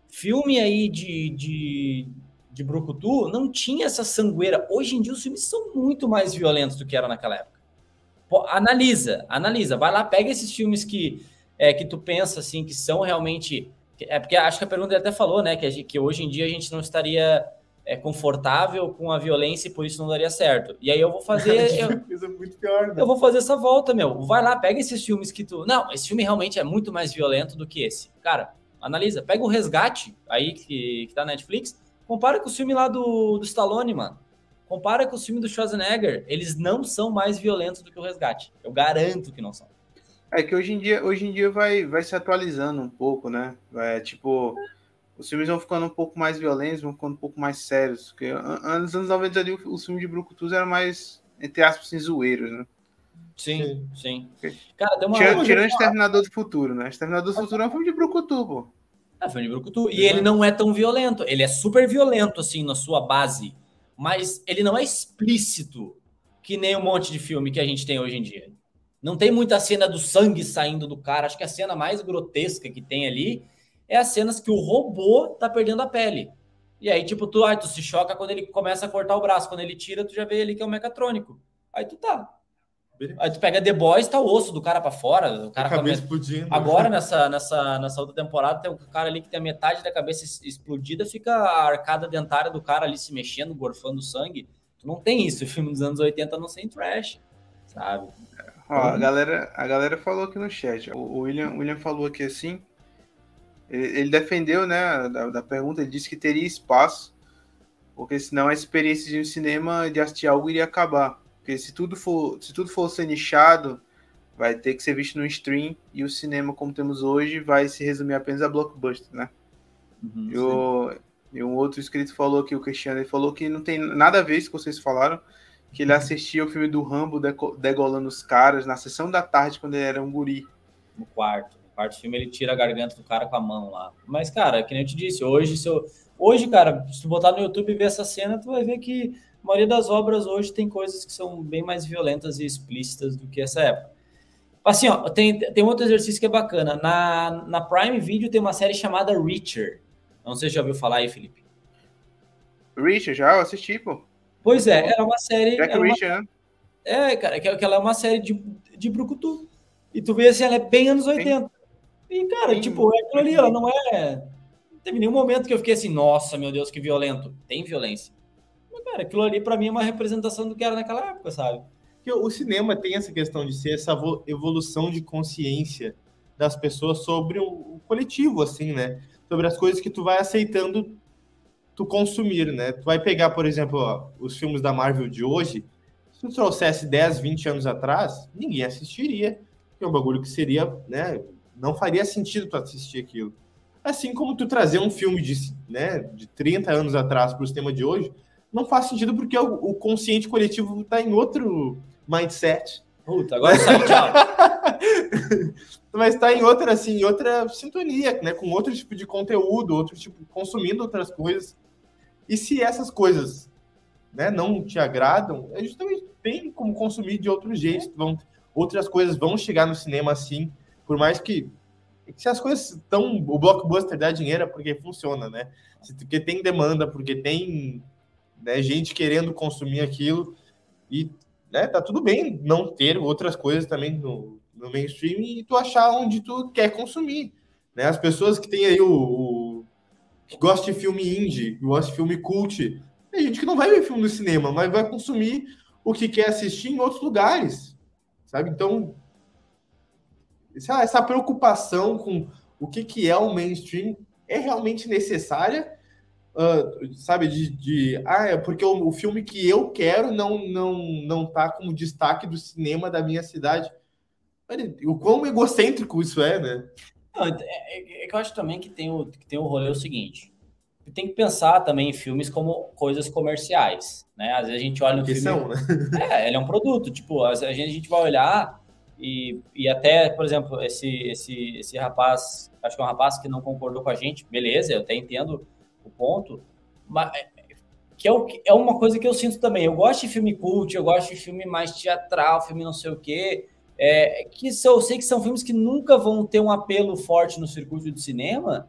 Speaker 2: Filme aí de, de, de Brucutu não tinha essa sangueira. Hoje em dia os filmes são muito mais violentos do que eram naquela época. Pô, analisa, analisa, vai lá, pega esses filmes que é, que tu pensa assim que são realmente É porque acho que a pergunta ele até falou, né? Que, gente, que hoje em dia a gente não estaria é, confortável com a violência e por isso não daria certo. E aí eu vou fazer. eu,
Speaker 3: Coisa muito pior, né?
Speaker 2: eu vou fazer essa volta, meu. Vai lá, pega esses filmes que tu. Não, esse filme realmente é muito mais violento do que esse. Cara, analisa. Pega o Resgate aí que, que tá na Netflix. Compara com o filme lá do, do Stallone, mano. Compara com o filme do Schwarzenegger. Eles não são mais violentos do que o Resgate. Eu garanto que não são.
Speaker 1: É que hoje em dia, hoje em dia vai, vai se atualizando um pouco, né? É, tipo, os filmes vão ficando um pouco mais violentos, vão ficando um pouco mais sérios. Porque nos anos 90 ali, os filmes de Brucutus eram mais, entre aspas, assim, zoeiros, né?
Speaker 2: Sim, sim. Cara, tem uma.
Speaker 1: Tirando, tirando Exterminador do Futuro, né? Exterminador do Futuro é um filme de Brucutu, pô.
Speaker 2: É, filme de Brucutu. E ele não é tão violento. Ele é super violento, assim, na sua base. Mas ele não é explícito que nem um monte de filme que a gente tem hoje em dia. Não tem muita cena do sangue saindo do cara. Acho que a cena mais grotesca que tem ali é as cenas que o robô tá perdendo a pele. E aí, tipo, tu, ai, tu se choca quando ele começa a cortar o braço. Quando ele tira, tu já vê ali que é um mecatrônico. Aí tu tá. Aí tu pega The Boys, tá o osso do cara pra fora. O cara
Speaker 3: a cabeça
Speaker 2: come-
Speaker 3: explodindo.
Speaker 2: Agora, nessa, nessa, nessa outra temporada, tem um cara ali que tem a metade da cabeça explodida, fica a arcada dentária do cara ali se mexendo, gorfando sangue. Tu não tem isso. O filme dos anos 80 não sem trash, sabe?
Speaker 1: Ó, a galera, a galera falou aqui no chat. O o William, o William falou aqui assim. Ele, ele defendeu, né, da, da pergunta, ele disse que teria espaço, porque senão a experiência de um cinema de assistir algo iria acabar. Porque se tudo for, se tudo for ser nichado, vai ter que ser visto no stream e o cinema como temos hoje vai se resumir apenas a blockbuster, né? E, o, e um outro inscrito falou que o Cristiano ele falou que não tem nada a ver isso que vocês falaram, que ele assistia o filme do Rambo degolando os caras na sessão da tarde quando ele era um guri.
Speaker 2: No quarto. No quarto filme, ele tira a garganta do cara com a mão lá. Mas, cara, que nem eu te disse, hoje, se eu... hoje, cara, se tu botar no YouTube e ver essa cena, tu vai ver que a maioria das obras hoje tem coisas que são bem mais violentas e explícitas do que essa época. Assim, ó, tem, tem outro exercício que é bacana. Na, na Prime Video tem uma série chamada Reacher. Não sei se já ouviu falar aí, Felipe.
Speaker 1: Richard, já eu assisti, pô.
Speaker 2: Pois é, era uma série.
Speaker 1: Jack
Speaker 2: era uma-
Speaker 1: Richard, né?
Speaker 2: é, cara, que, que ela é uma série de, de Brucutu. E tu vê assim, ela é bem anos 80. E, cara,
Speaker 1: Sim.
Speaker 2: tipo, é aquilo ali, ela não é. Não teve nenhum momento que eu fiquei assim, nossa, meu Deus, que violento. Tem violência. Mas, cara, aquilo ali pra mim é uma representação do que era naquela época, sabe?
Speaker 3: Porque o cinema tem essa questão de ser essa vo- evolução de consciência das pessoas sobre o, o coletivo, assim, né? Sobre as coisas que tu vai aceitando tu consumir, né? Tu vai pegar, por exemplo, ó, os filmes da Marvel de hoje, se tu trouxesse 10, 20 anos atrás, ninguém assistiria. Que é um bagulho que seria, né? Não faria sentido tu assistir aquilo. Assim como tu trazer um filme de, né, de 30 anos atrás para o cinema de hoje, não faz sentido porque o, o consciente coletivo está em outro mindset.
Speaker 2: Puta, agora sai, tchau.
Speaker 3: Mas está em outra, assim, em outra sintonia, né? Com outro tipo de conteúdo, outro tipo, consumindo outras coisas. E se essas coisas né, não te agradam, é justamente tem como consumir de outro jeito. Vão, outras coisas vão chegar no cinema assim, por mais que se as coisas estão. O blockbuster dá dinheiro é porque funciona, né? Porque tem demanda, porque tem né, gente querendo consumir aquilo. E né, tá tudo bem não ter outras coisas também no, no mainstream e tu achar onde tu quer consumir. Né? As pessoas que tem aí o, o- que gosta de filme indie, gosta de filme cult, tem gente que não vai ver filme no cinema, mas vai consumir o que quer assistir em outros lugares, sabe? Então, essa, essa preocupação com o que, que é o mainstream é realmente necessária, ah, sabe? De, de ah, é porque o, o filme que eu quero não não não tá como destaque do cinema da minha cidade. Olha, o quão egocêntrico isso é, né?
Speaker 2: Não, é, é- é que eu acho também que tem o, que tem o rolê o seguinte. Tem que pensar também em filmes como coisas comerciais, né? Às vezes a gente olha um
Speaker 3: Que
Speaker 2: filme...
Speaker 3: são, né?
Speaker 2: É, ele é um produto, tipo, a gente, a gente vai olhar e, e até, por exemplo, esse, esse, esse rapaz, acho que é um rapaz que não concordou com a gente, beleza, eu até entendo o ponto, mas é, que é, o, que- é uma coisa que eu sinto também. Eu gosto de filme cult, eu gosto de filme mais teatral, filme não sei o quê, é, que são, eu sei que são filmes que nunca vão ter um apelo forte no circuito do cinema,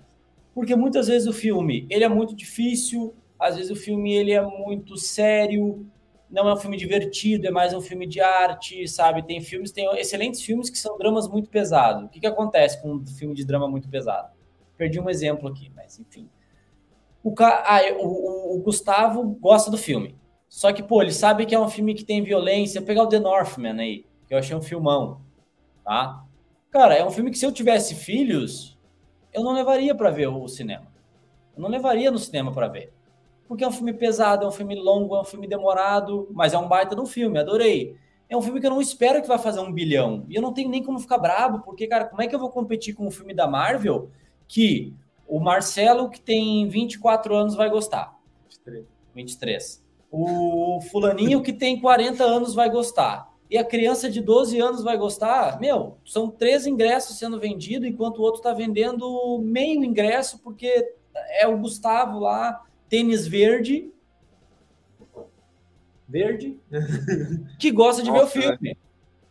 Speaker 2: porque muitas vezes o filme ele é muito difícil, às vezes o filme ele é muito sério, não é um filme divertido, é mais um filme de arte, sabe? Tem filmes, tem excelentes filmes que são dramas muito pesados. O que, que acontece com um filme de drama muito pesado? perdi um exemplo aqui, mas enfim. O, ah, o, o, Gustavo gosta do filme. Só que, pô, ele sabe que é um filme que tem violência. Pegar o The Northman aí, eu achei um filmão, tá? Cara, é um filme que se eu tivesse filhos, eu não levaria para ver o cinema. Eu não levaria no cinema para ver. Porque é um filme pesado, é um filme longo, é um filme demorado, mas é um baita de um filme, adorei. É um filme que eu não espero que vai fazer um bilhão. E eu não tenho nem como ficar bravo, porque, cara, como é que eu vou competir com um filme da Marvel que o Marcelo, que tem 24 anos, vai gostar. 23. 23. O fulaninho, que tem 40 anos, vai gostar. E a criança de 12 anos vai gostar. Meu, são três ingressos sendo vendidos, enquanto o outro está vendendo meio ingresso, porque é o Gustavo lá, tênis verde. Verde. que gosta de Nossa, ver o filme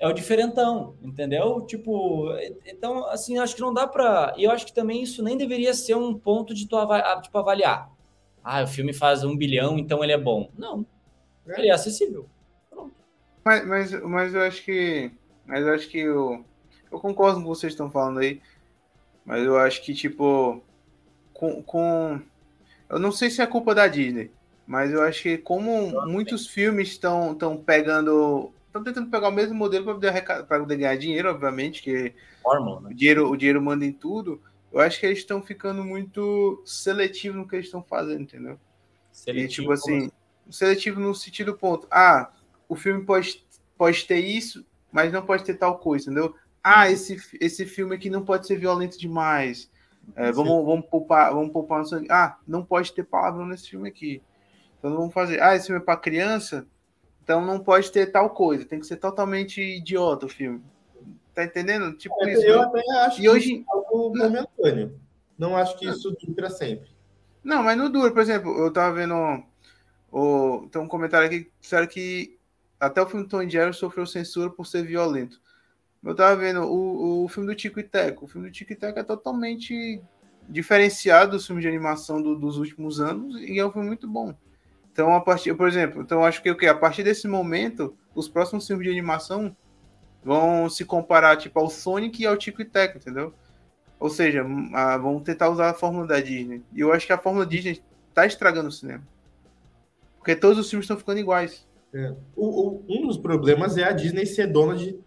Speaker 2: é o diferentão, entendeu? Tipo, então, assim, acho que não dá para. E eu acho que também isso nem deveria ser um ponto de tu avaliar, tipo, avaliar. Ah, o filme faz um bilhão, então ele é bom. Não. É. Ele é acessível.
Speaker 1: Mas, mas, mas eu acho que. Mas eu acho que eu. Eu concordo com o que vocês estão falando aí. Mas eu acho que, tipo. Com. com eu não sei se é culpa da Disney. Mas eu acho que como muitos filmes estão pegando estão tentando pegar o mesmo modelo para poder, poder, ganhar dinheiro, obviamente, que Fórmula, né? o, dinheiro, o dinheiro manda em tudo. Eu acho que eles estão ficando muito seletivos no que eles estão fazendo, entendeu? Seletivo, e, tipo assim, assim, seletivo no sentido ponto. Ah, o filme pode, pode ter isso, mas não pode ter tal coisa, entendeu? Ah, esse, esse filme aqui não pode ser violento demais. É, vamos, vamos poupar, vamos poupar no sangue. Ah, não pode ter palavrão nesse filme aqui. Então não vamos fazer. Ah, esse filme é para criança então não pode ter tal coisa, tem que ser totalmente idiota o filme. Tá entendendo? Tipo
Speaker 3: é, isso. Eu até acho e hoje... é algo momentâneo. Não acho que isso dure para sempre.
Speaker 1: Não, mas não dura. Por exemplo, eu tava vendo o, tem um comentário aqui que disseram que até o filme Tom Jerry sofreu censura por ser violento. Eu tava vendo o, o filme do Tico e Teco. O filme do Tico e Teco é totalmente diferenciado dos filmes de animação do, dos últimos anos e é um filme muito bom. Então, a partir, por exemplo, então acho que o que a partir desse momento, os próximos filmes de animação vão se comparar tipo ao Sonic e ao Tico e Teco, entendeu? Ou seja, a, vão tentar usar a fórmula da Disney. E eu acho que a fórmula Disney está estragando o cinema. Porque todos os filmes estão ficando iguais.
Speaker 3: É. O, o, um dos problemas é a Disney ser dona de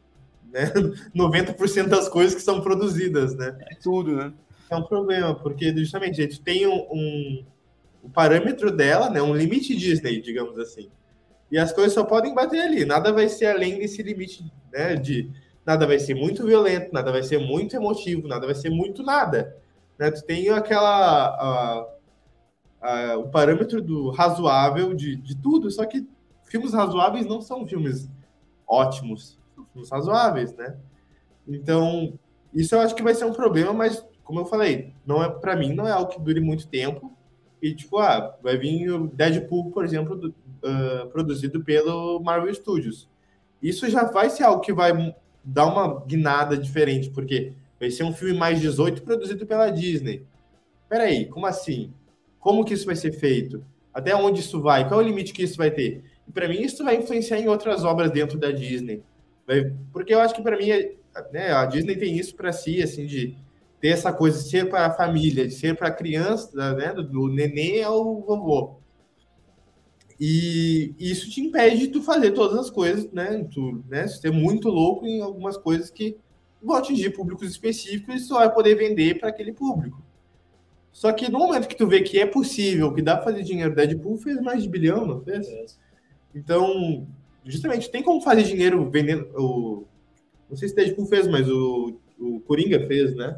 Speaker 3: né, 90% das coisas que são produzidas, né?
Speaker 1: É tudo, né?
Speaker 3: É um problema, porque justamente a gente tem um, um o parâmetro dela, né, um limite Disney, digamos assim. E as coisas só podem bater ali, nada vai ser além desse limite, né, de nada vai ser muito violento, nada vai ser muito emotivo, nada vai ser muito nada. Né? Tu tem aquela a, a, o parâmetro do razoável de, de tudo, só que filmes razoáveis não são filmes ótimos, são filmes razoáveis, né? Então, isso eu acho que vai ser um problema, mas como eu falei, não é para mim não é algo que dure muito tempo. E, tipo, ah, vai vir o Deadpool, por exemplo, do, uh, produzido pelo Marvel Studios. Isso já vai ser algo que vai dar uma guinada diferente, porque vai ser um filme mais 18 produzido pela Disney. Peraí, como assim? Como que isso vai ser feito? Até onde isso vai? Qual é o limite que isso vai ter? E para mim isso vai influenciar em outras obras dentro da Disney. Porque eu acho que para mim né, a Disney tem isso para si, assim, de ter essa coisa de ser para a família, de ser para a criança, né, do neném ao vovô. E isso te impede de tu fazer todas as coisas, né? Tu, né, ser muito louco em algumas coisas que vão atingir públicos específicos e só vai poder vender para aquele público. Só que no momento que tu vê que é possível, que dá para fazer dinheiro, Deadpool fez mais de bilhão, não fez? Então, justamente, tem como fazer dinheiro vendendo o... Não sei se Deadpool fez, mas o, o Coringa fez, né?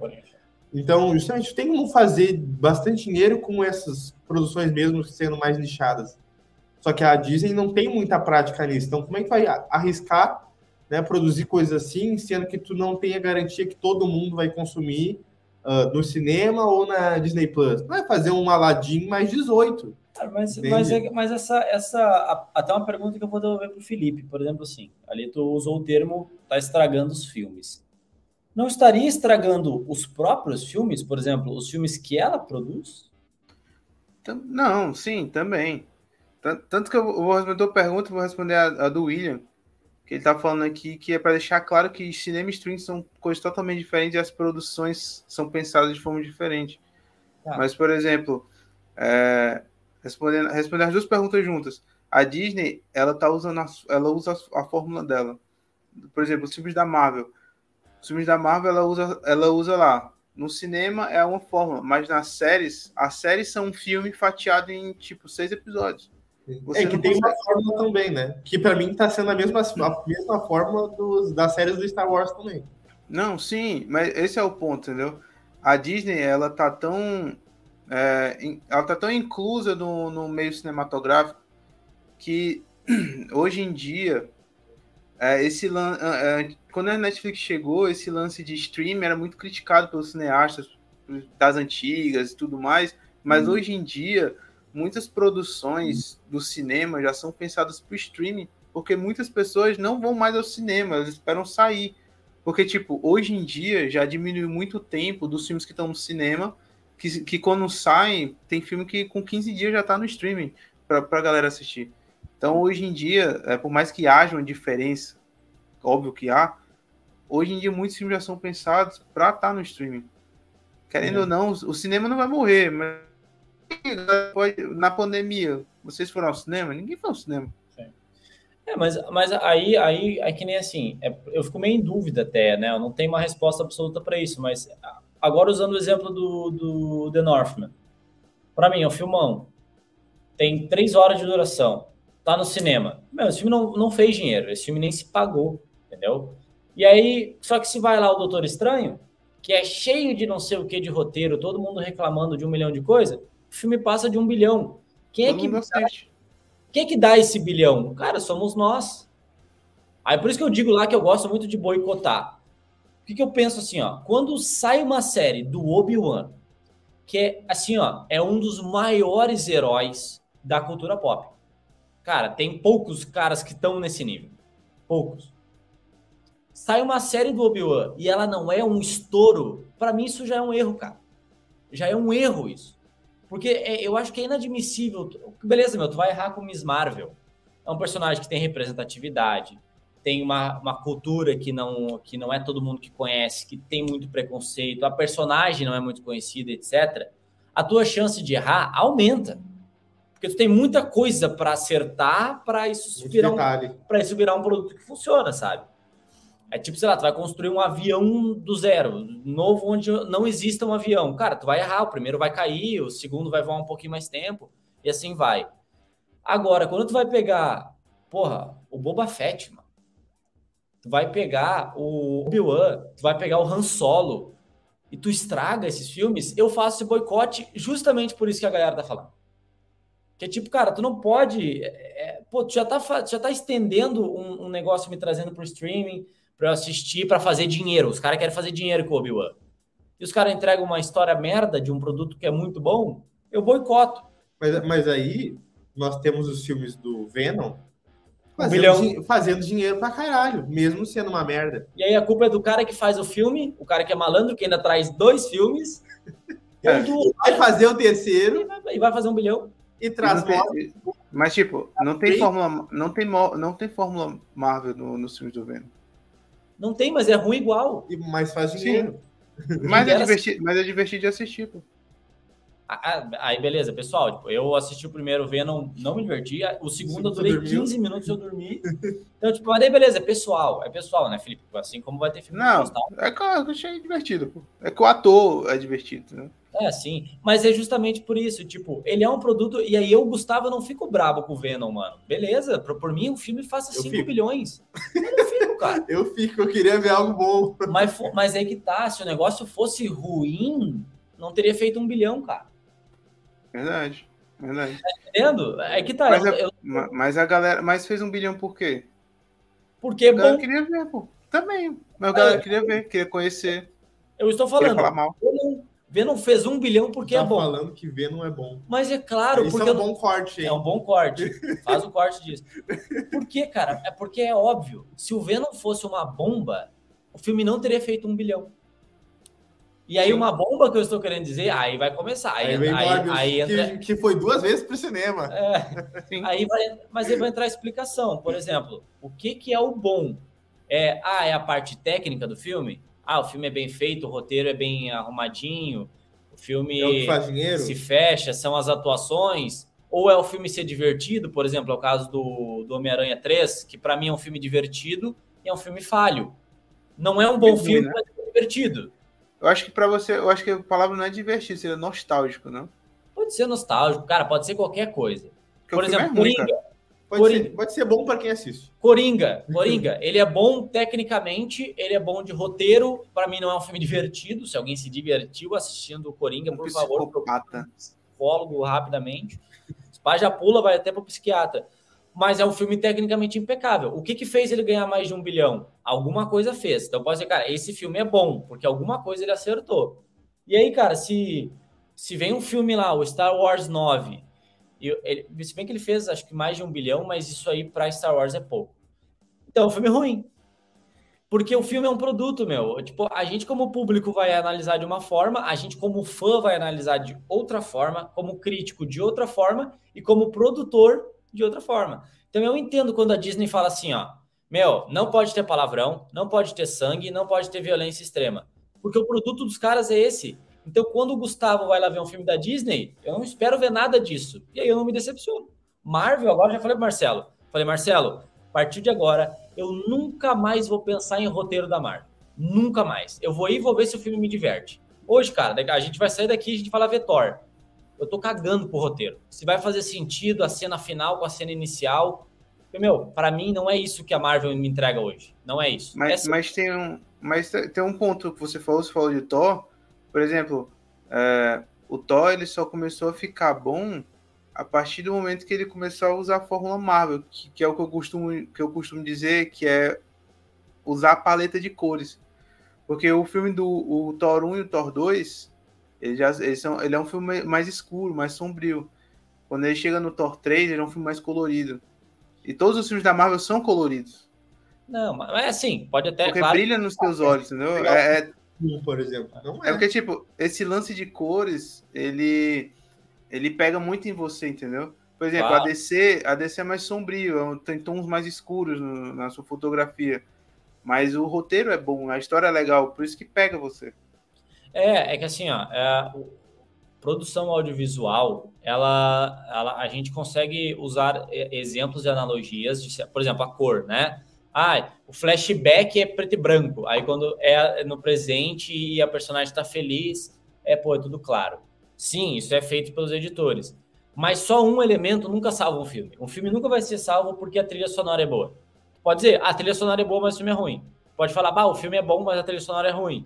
Speaker 3: Então, justamente, tem como fazer bastante dinheiro com essas produções mesmo sendo mais nichadas. Só que a Disney não tem muita prática nisso. Então, como é que vai arriscar né, produzir coisas assim, sendo que tu não tem a garantia que todo mundo vai consumir uh, no cinema ou na Disney Plus? Não é fazer um Aladdin mais 18.
Speaker 2: Mas, mas, é, mas, essa, essa até uma pergunta que eu vou devolver para o Felipe, por exemplo, assim, ali tu usou o termo tá estragando os filmes não estaria estragando os próprios filmes, por exemplo, os filmes que ela produz?
Speaker 1: Não, sim, também. Tanto que eu vou responder a pergunta, vou responder a, a do William, que ele está falando aqui que é para deixar claro que cinema e streaming são coisas totalmente diferentes e as produções são pensadas de forma diferente. Ah. Mas, por exemplo, é, respondendo, respondendo as duas perguntas juntas, a Disney, ela tá usando a, ela usa a, fórmula dela. Por exemplo, os filmes da Marvel. Os filmes da Marvel, ela usa, ela usa lá. No cinema é uma fórmula, mas nas séries, as séries são um filme fatiado em tipo seis episódios.
Speaker 3: Você é que tem consegue... uma fórmula também, né? Que para mim tá sendo a mesma, a mesma fórmula dos, das séries do Star Wars também.
Speaker 1: Não, sim, mas esse é o ponto, entendeu? A Disney, ela tá tão. É, ela tá tão inclusa no, no meio cinematográfico que hoje em dia é, esse é, quando a Netflix chegou, esse lance de streaming era muito criticado pelos cineastas das antigas e tudo mais, mas hum. hoje em dia muitas produções do cinema já são pensadas para o streaming, porque muitas pessoas não vão mais ao cinema, elas esperam sair. Porque, tipo, hoje em dia já diminuiu muito o tempo dos filmes que estão no cinema, que, que quando saem, tem filme que com 15 dias já está no streaming para a galera assistir. Então, hoje em dia, é, por mais que haja uma diferença, óbvio que há, hoje em dia muitos filmes já são pensados para estar tá no streaming. Querendo é. ou não, o cinema não vai morrer, mas na pandemia, vocês foram ao cinema? Ninguém foi ao cinema.
Speaker 2: É, mas, mas aí, aí é que nem assim, é, eu fico meio em dúvida até, né? Eu não tenho uma resposta absoluta para isso, mas agora usando o exemplo do, do The Northman. Para mim, é um filmão. Tem três horas de duração. Tá no cinema. Meu, esse filme não, não fez dinheiro. Esse filme nem se pagou, entendeu? E aí, só que se vai lá o Doutor Estranho, que é cheio de não sei o que de roteiro, todo mundo reclamando de um milhão de coisas, o filme passa de um bilhão. Quem é que dá, quem é que dá esse bilhão? Cara, somos nós. Aí por isso que eu digo lá que eu gosto muito de boicotar. O que, que eu penso assim, ó? Quando sai uma série do Obi-Wan, que é assim, ó, é um dos maiores heróis da cultura pop. Cara, tem poucos caras que estão nesse nível. Poucos. Sai uma série do Obi-Wan e ela não é um estouro, para mim isso já é um erro, cara. Já é um erro isso. Porque é, eu acho que é inadmissível. Beleza, meu, tu vai errar com Miss Marvel. É um personagem que tem representatividade, tem uma, uma cultura que não, que não é todo mundo que conhece, que tem muito preconceito, a personagem não é muito conhecida, etc. A tua chance de errar aumenta. Porque tu tem muita coisa para acertar para isso, virar um, isso virar um produto que funciona, sabe? É tipo, sei lá, tu vai construir um avião do zero, novo, onde não exista um avião. Cara, tu vai errar, o primeiro vai cair, o segundo vai voar um pouquinho mais tempo, e assim vai. Agora, quando tu vai pegar, porra, o Boba Fett, mano, tu vai pegar o Obi-Wan, tu vai pegar o Han Solo, e tu estraga esses filmes, eu faço esse boicote justamente por isso que a galera tá falando. Que é tipo, cara, tu não pode. É, é pô, tu já tá, já tá estendendo um, um negócio me trazendo pro streaming para assistir para fazer dinheiro. Os caras querem fazer dinheiro com o Obi-Wan. E os caras entregam uma história merda de um produto que é muito bom, eu boicoto.
Speaker 3: Mas, mas aí nós temos os filmes do Venom fazendo, um fazendo dinheiro pra caralho, mesmo sendo uma merda.
Speaker 2: E aí a culpa é do cara que faz o filme, o cara que é malandro, que ainda traz dois filmes.
Speaker 3: É. Vai fazer o terceiro.
Speaker 2: E vai, e vai fazer um bilhão.
Speaker 3: E traz
Speaker 1: e Mas, tipo, não tem, fórmula, não tem, não tem fórmula Marvel no, nos filmes do Venom.
Speaker 2: Não tem, mas é ruim igual.
Speaker 3: E mais faz dinheiro.
Speaker 1: Mas é, divertido, mas é divertido de assistir, pô.
Speaker 2: Aí, beleza, pessoal. Tipo, eu assisti o primeiro Venom, não me diverti. O segundo eu durei 15 minutos e eu dormi. Então, tipo, mas aí, beleza, é pessoal. É pessoal, né, Felipe? Assim como vai ter filme
Speaker 1: Não, é que eu achei divertido, pô. É que o ator é divertido, né?
Speaker 2: É, sim. Mas é justamente por isso, tipo, ele é um produto. E aí eu, Gustavo, não fico bravo com o Venom, mano. Beleza, por, por mim o filme faça 5 bilhões. Eu não fico, cara.
Speaker 3: eu fico, eu queria ver algo bom.
Speaker 2: Mas, mas é que tá, se o negócio fosse ruim, não teria feito um bilhão, cara.
Speaker 1: Verdade. Verdade.
Speaker 2: Tá entendendo? É que tá.
Speaker 1: Mas,
Speaker 2: eu,
Speaker 1: a, eu... mas a galera. Mas fez um bilhão por quê?
Speaker 2: Porque é bom.
Speaker 1: queria ver, pô. Também. Mas a galera é, queria ver, queria conhecer.
Speaker 2: Eu estou falando. Falar mal. Venom fez um bilhão porque
Speaker 3: tá
Speaker 2: é bom.
Speaker 3: falando que Venom é bom.
Speaker 2: Mas é claro,
Speaker 3: Isso
Speaker 2: porque
Speaker 3: é um bom corte. Hein?
Speaker 2: É um bom corte. Faz o corte disso. Por quê, cara? É porque é óbvio. Se o Venom fosse uma bomba, o filme não teria feito um bilhão. E aí, uma bomba que eu estou querendo dizer, aí vai começar. Aí, aí, aí, aí
Speaker 3: entra... que, que, foi duas vezes para o cinema.
Speaker 2: É, aí vai, mas aí vai entrar a explicação. Por exemplo, o que, que é o bom? É, ah, é a parte técnica do filme? ah, o filme é bem feito, o roteiro é bem arrumadinho, o filme
Speaker 3: É o que faz dinheiro?
Speaker 2: se fecha, são as atuações, ou é o filme ser divertido, por exemplo, é o caso do, do Homem-Aranha 3, que para mim é um filme divertido e é um filme falho. Não é um bom filme,
Speaker 1: né?
Speaker 2: mas é divertido.
Speaker 1: Eu acho que pra você, eu acho que a palavra não é divertido, seria nostálgico, não?
Speaker 2: Pode ser nostálgico, cara, pode ser qualquer coisa.
Speaker 1: Porque
Speaker 2: por
Speaker 1: filme
Speaker 2: exemplo,
Speaker 1: é ruim,
Speaker 2: Coringa.
Speaker 1: cara.
Speaker 3: Pode,
Speaker 2: Coringa.
Speaker 3: ser, pode ser bom para quem assiste.
Speaker 2: Coringa, Coringa, ele é bom tecnicamente, ele é bom de roteiro. Para mim não é um filme divertido. Se alguém se divertiu assistindo o Coringa,
Speaker 1: Um
Speaker 2: por favor,
Speaker 1: psicopata.
Speaker 2: psicólogo rapidamente. Pá já pula, vai até para o psiquiatra. Mas é um filme tecnicamente impecável. O que que fez ele ganhar mais de um bilhão? Alguma coisa fez. Então pode ser, cara, esse filme é bom, porque alguma coisa ele acertou. E aí, cara, se, se vem um filme lá, o Star Wars 9, e ele, se bem que ele fez acho que mais de um bilhão, mas isso aí para Star Wars é pouco. Então, é um filme ruim. Porque o filme é um produto, meu. Tipo, a gente, como público, vai analisar de uma forma, a gente, como fã, vai analisar de outra forma, como crítico de outra forma, e como produtor de outra forma. Então eu entendo quando a Disney fala assim, ó, meu, não pode ter palavrão, não pode ter sangue, não pode ter violência extrema. Porque o produto dos caras é esse. Então, quando o Gustavo vai lá ver um filme da Disney, eu não espero ver nada disso. E aí eu não me decepciono. Marvel, agora já falei pro Marcelo. Falei, Marcelo, a partir de agora, eu nunca mais vou pensar em roteiro da Marvel. Nunca mais. Eu vou ir e vou ver se o filme me diverte. Hoje, cara, a gente vai sair daqui e a gente fala Vetor. Eu tô cagando pro roteiro. Se vai fazer sentido a cena final com a cena inicial. Porque, meu, para mim não é isso que a Marvel me entrega hoje. Não é isso.
Speaker 1: Mas,
Speaker 2: Essa-
Speaker 1: mas tem um, mas tem um ponto que você falou, você falou de Thor. Por exemplo, é, o Thor ele só começou a ficar bom a partir do momento que ele começou a usar a fórmula Marvel, que, que é o que eu costumo que eu costumo dizer que é usar a paleta de cores. Porque o filme do o Thor 1 e o Thor 2, ele, já, eles são, ele é um filme mais escuro, mais sombrio. Quando ele chega no Thor 3, ele é um filme mais colorido. E todos os filmes da Marvel são coloridos.
Speaker 2: Não, mas é assim, pode até.
Speaker 1: Porque
Speaker 2: claro,
Speaker 1: brilha nos teus olhos, entendeu? É, é,
Speaker 3: por exemplo. Não
Speaker 1: é
Speaker 3: é.
Speaker 1: porque, tipo, esse lance de cores, ele, ele pega muito em você, entendeu? Por exemplo,
Speaker 2: Claro.
Speaker 1: a DC, a DC é mais sombrio, é tem tons mais escuros no- na sua fotografia. Mas o roteiro é bom, a história é legal, por isso que pega você.
Speaker 2: É, é que assim, ó, é, produção audiovisual, ela, ela, a gente consegue usar exemplos e analogias, de, por exemplo, a cor, né? Ah, o flashback é preto e branco. Aí quando é no presente e a personagem está feliz, é, pô, é tudo claro. Sim, isso é feito pelos editores. Mas só um elemento nunca salva um filme. Um filme nunca vai ser salvo porque a trilha sonora é boa. Pode dizer, "Ah, a trilha sonora é boa, mas o filme é ruim. Pode falar, bah, o filme é bom, mas a trilha sonora é ruim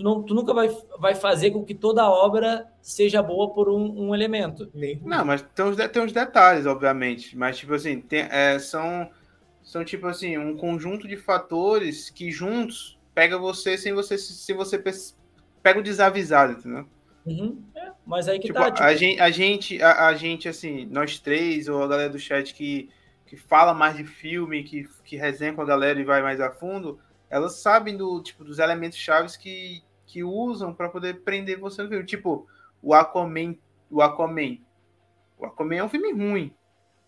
Speaker 2: tu, não, tu nunca vai, vai fazer com que toda a obra seja boa por um, um elemento.
Speaker 1: Não, mas tem uns, tem uns detalhes, obviamente. Mas, tipo assim, tem- é, são, são, tipo assim, um conjunto de fatores que juntos pega você sem você, sem você pega o desavisado, entendeu?
Speaker 2: Uhum, é, mas aí que
Speaker 1: Tipo,
Speaker 2: tá. tipo,
Speaker 1: a, gente, a, gente, a, a gente, assim, nós três, ou a galera do chat que, que fala mais de filme, que, que resenha com a galera e vai mais a fundo, elas sabem do, tipo, dos elementos chaves que, que usam para poder prender você no filme. Tipo, o Aquaman, o Aquaman. O Aquaman é um filme ruim,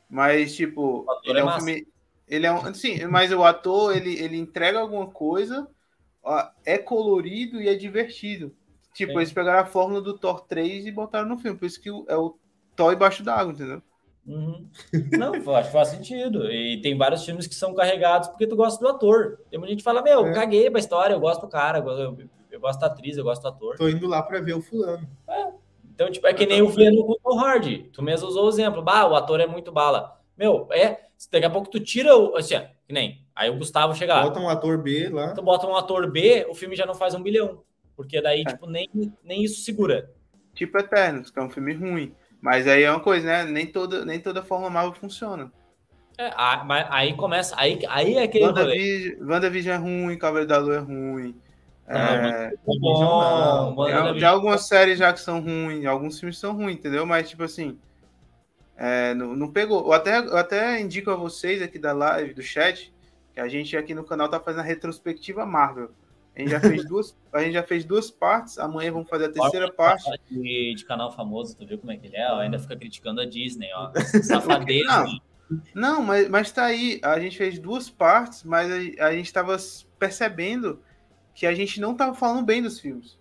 Speaker 1: mas, tipo, ele
Speaker 2: é
Speaker 1: é um filme... Ele é um, sim, mas o ator, ele, ele entrega alguma coisa, ó, é colorido e é divertido. Tipo, eles pegaram a fórmula do Thor 3 e botaram no filme. Por isso que é o Thor embaixo d'água, entendeu?
Speaker 2: Uhum. Não, acho que faz sentido. E tem vários filmes que são carregados porque tu gosta do ator. Tem muita gente que fala, meu,
Speaker 3: É.
Speaker 2: caguei pra história, eu gosto do cara, eu, eu- gosto da atriz, eu gosto do ator.
Speaker 3: Tô indo lá pra ver o fulano.
Speaker 2: Então, tipo, é que nem o Venom com o Tom Hardy. Tu mesmo usou o exemplo. Bah, o ator é muito bala. Meu, é. Daqui a pouco tu tira o. Assim, que nem. Aí o Gustavo chega lá.
Speaker 3: Bota um ator B lá.
Speaker 2: Tu bota um ator B, o filme já não faz um bilhão. Porque daí,
Speaker 1: É.
Speaker 2: tipo, nem, nem isso segura.
Speaker 1: Tipo Eternos, que é um filme ruim. Mas aí é uma coisa, né? Nem toda, nem toda fórmula Marvel funciona.
Speaker 2: É, a- mas aí começa. Aí, aí é aquele.
Speaker 1: WandaVision, WandaVision é ruim, Cavaleiro da Lua é ruim. É,
Speaker 2: Bom,
Speaker 3: não.
Speaker 2: Wanda
Speaker 1: tem,
Speaker 2: Vision-
Speaker 1: tem algumas séries já que são ruins, alguns filmes são ruins, entendeu? Mas, tipo assim, é, não, não pegou. Eu até, eu até indico a vocês aqui da live, do chat, que a gente aqui no canal tá fazendo a retrospectiva Marvel. A gente já fez duas, a gente já fez duas partes, amanhã vamos fazer a terceira parte.
Speaker 2: De, de canal famoso, tu viu como é que ele é? Ó, ainda fica criticando a Disney, ó. Safadeza.
Speaker 1: Não. Não, mas, mas tá aí. A gente fez duas partes, mas a, a gente tava percebendo que a gente não tava falando bem dos filmes.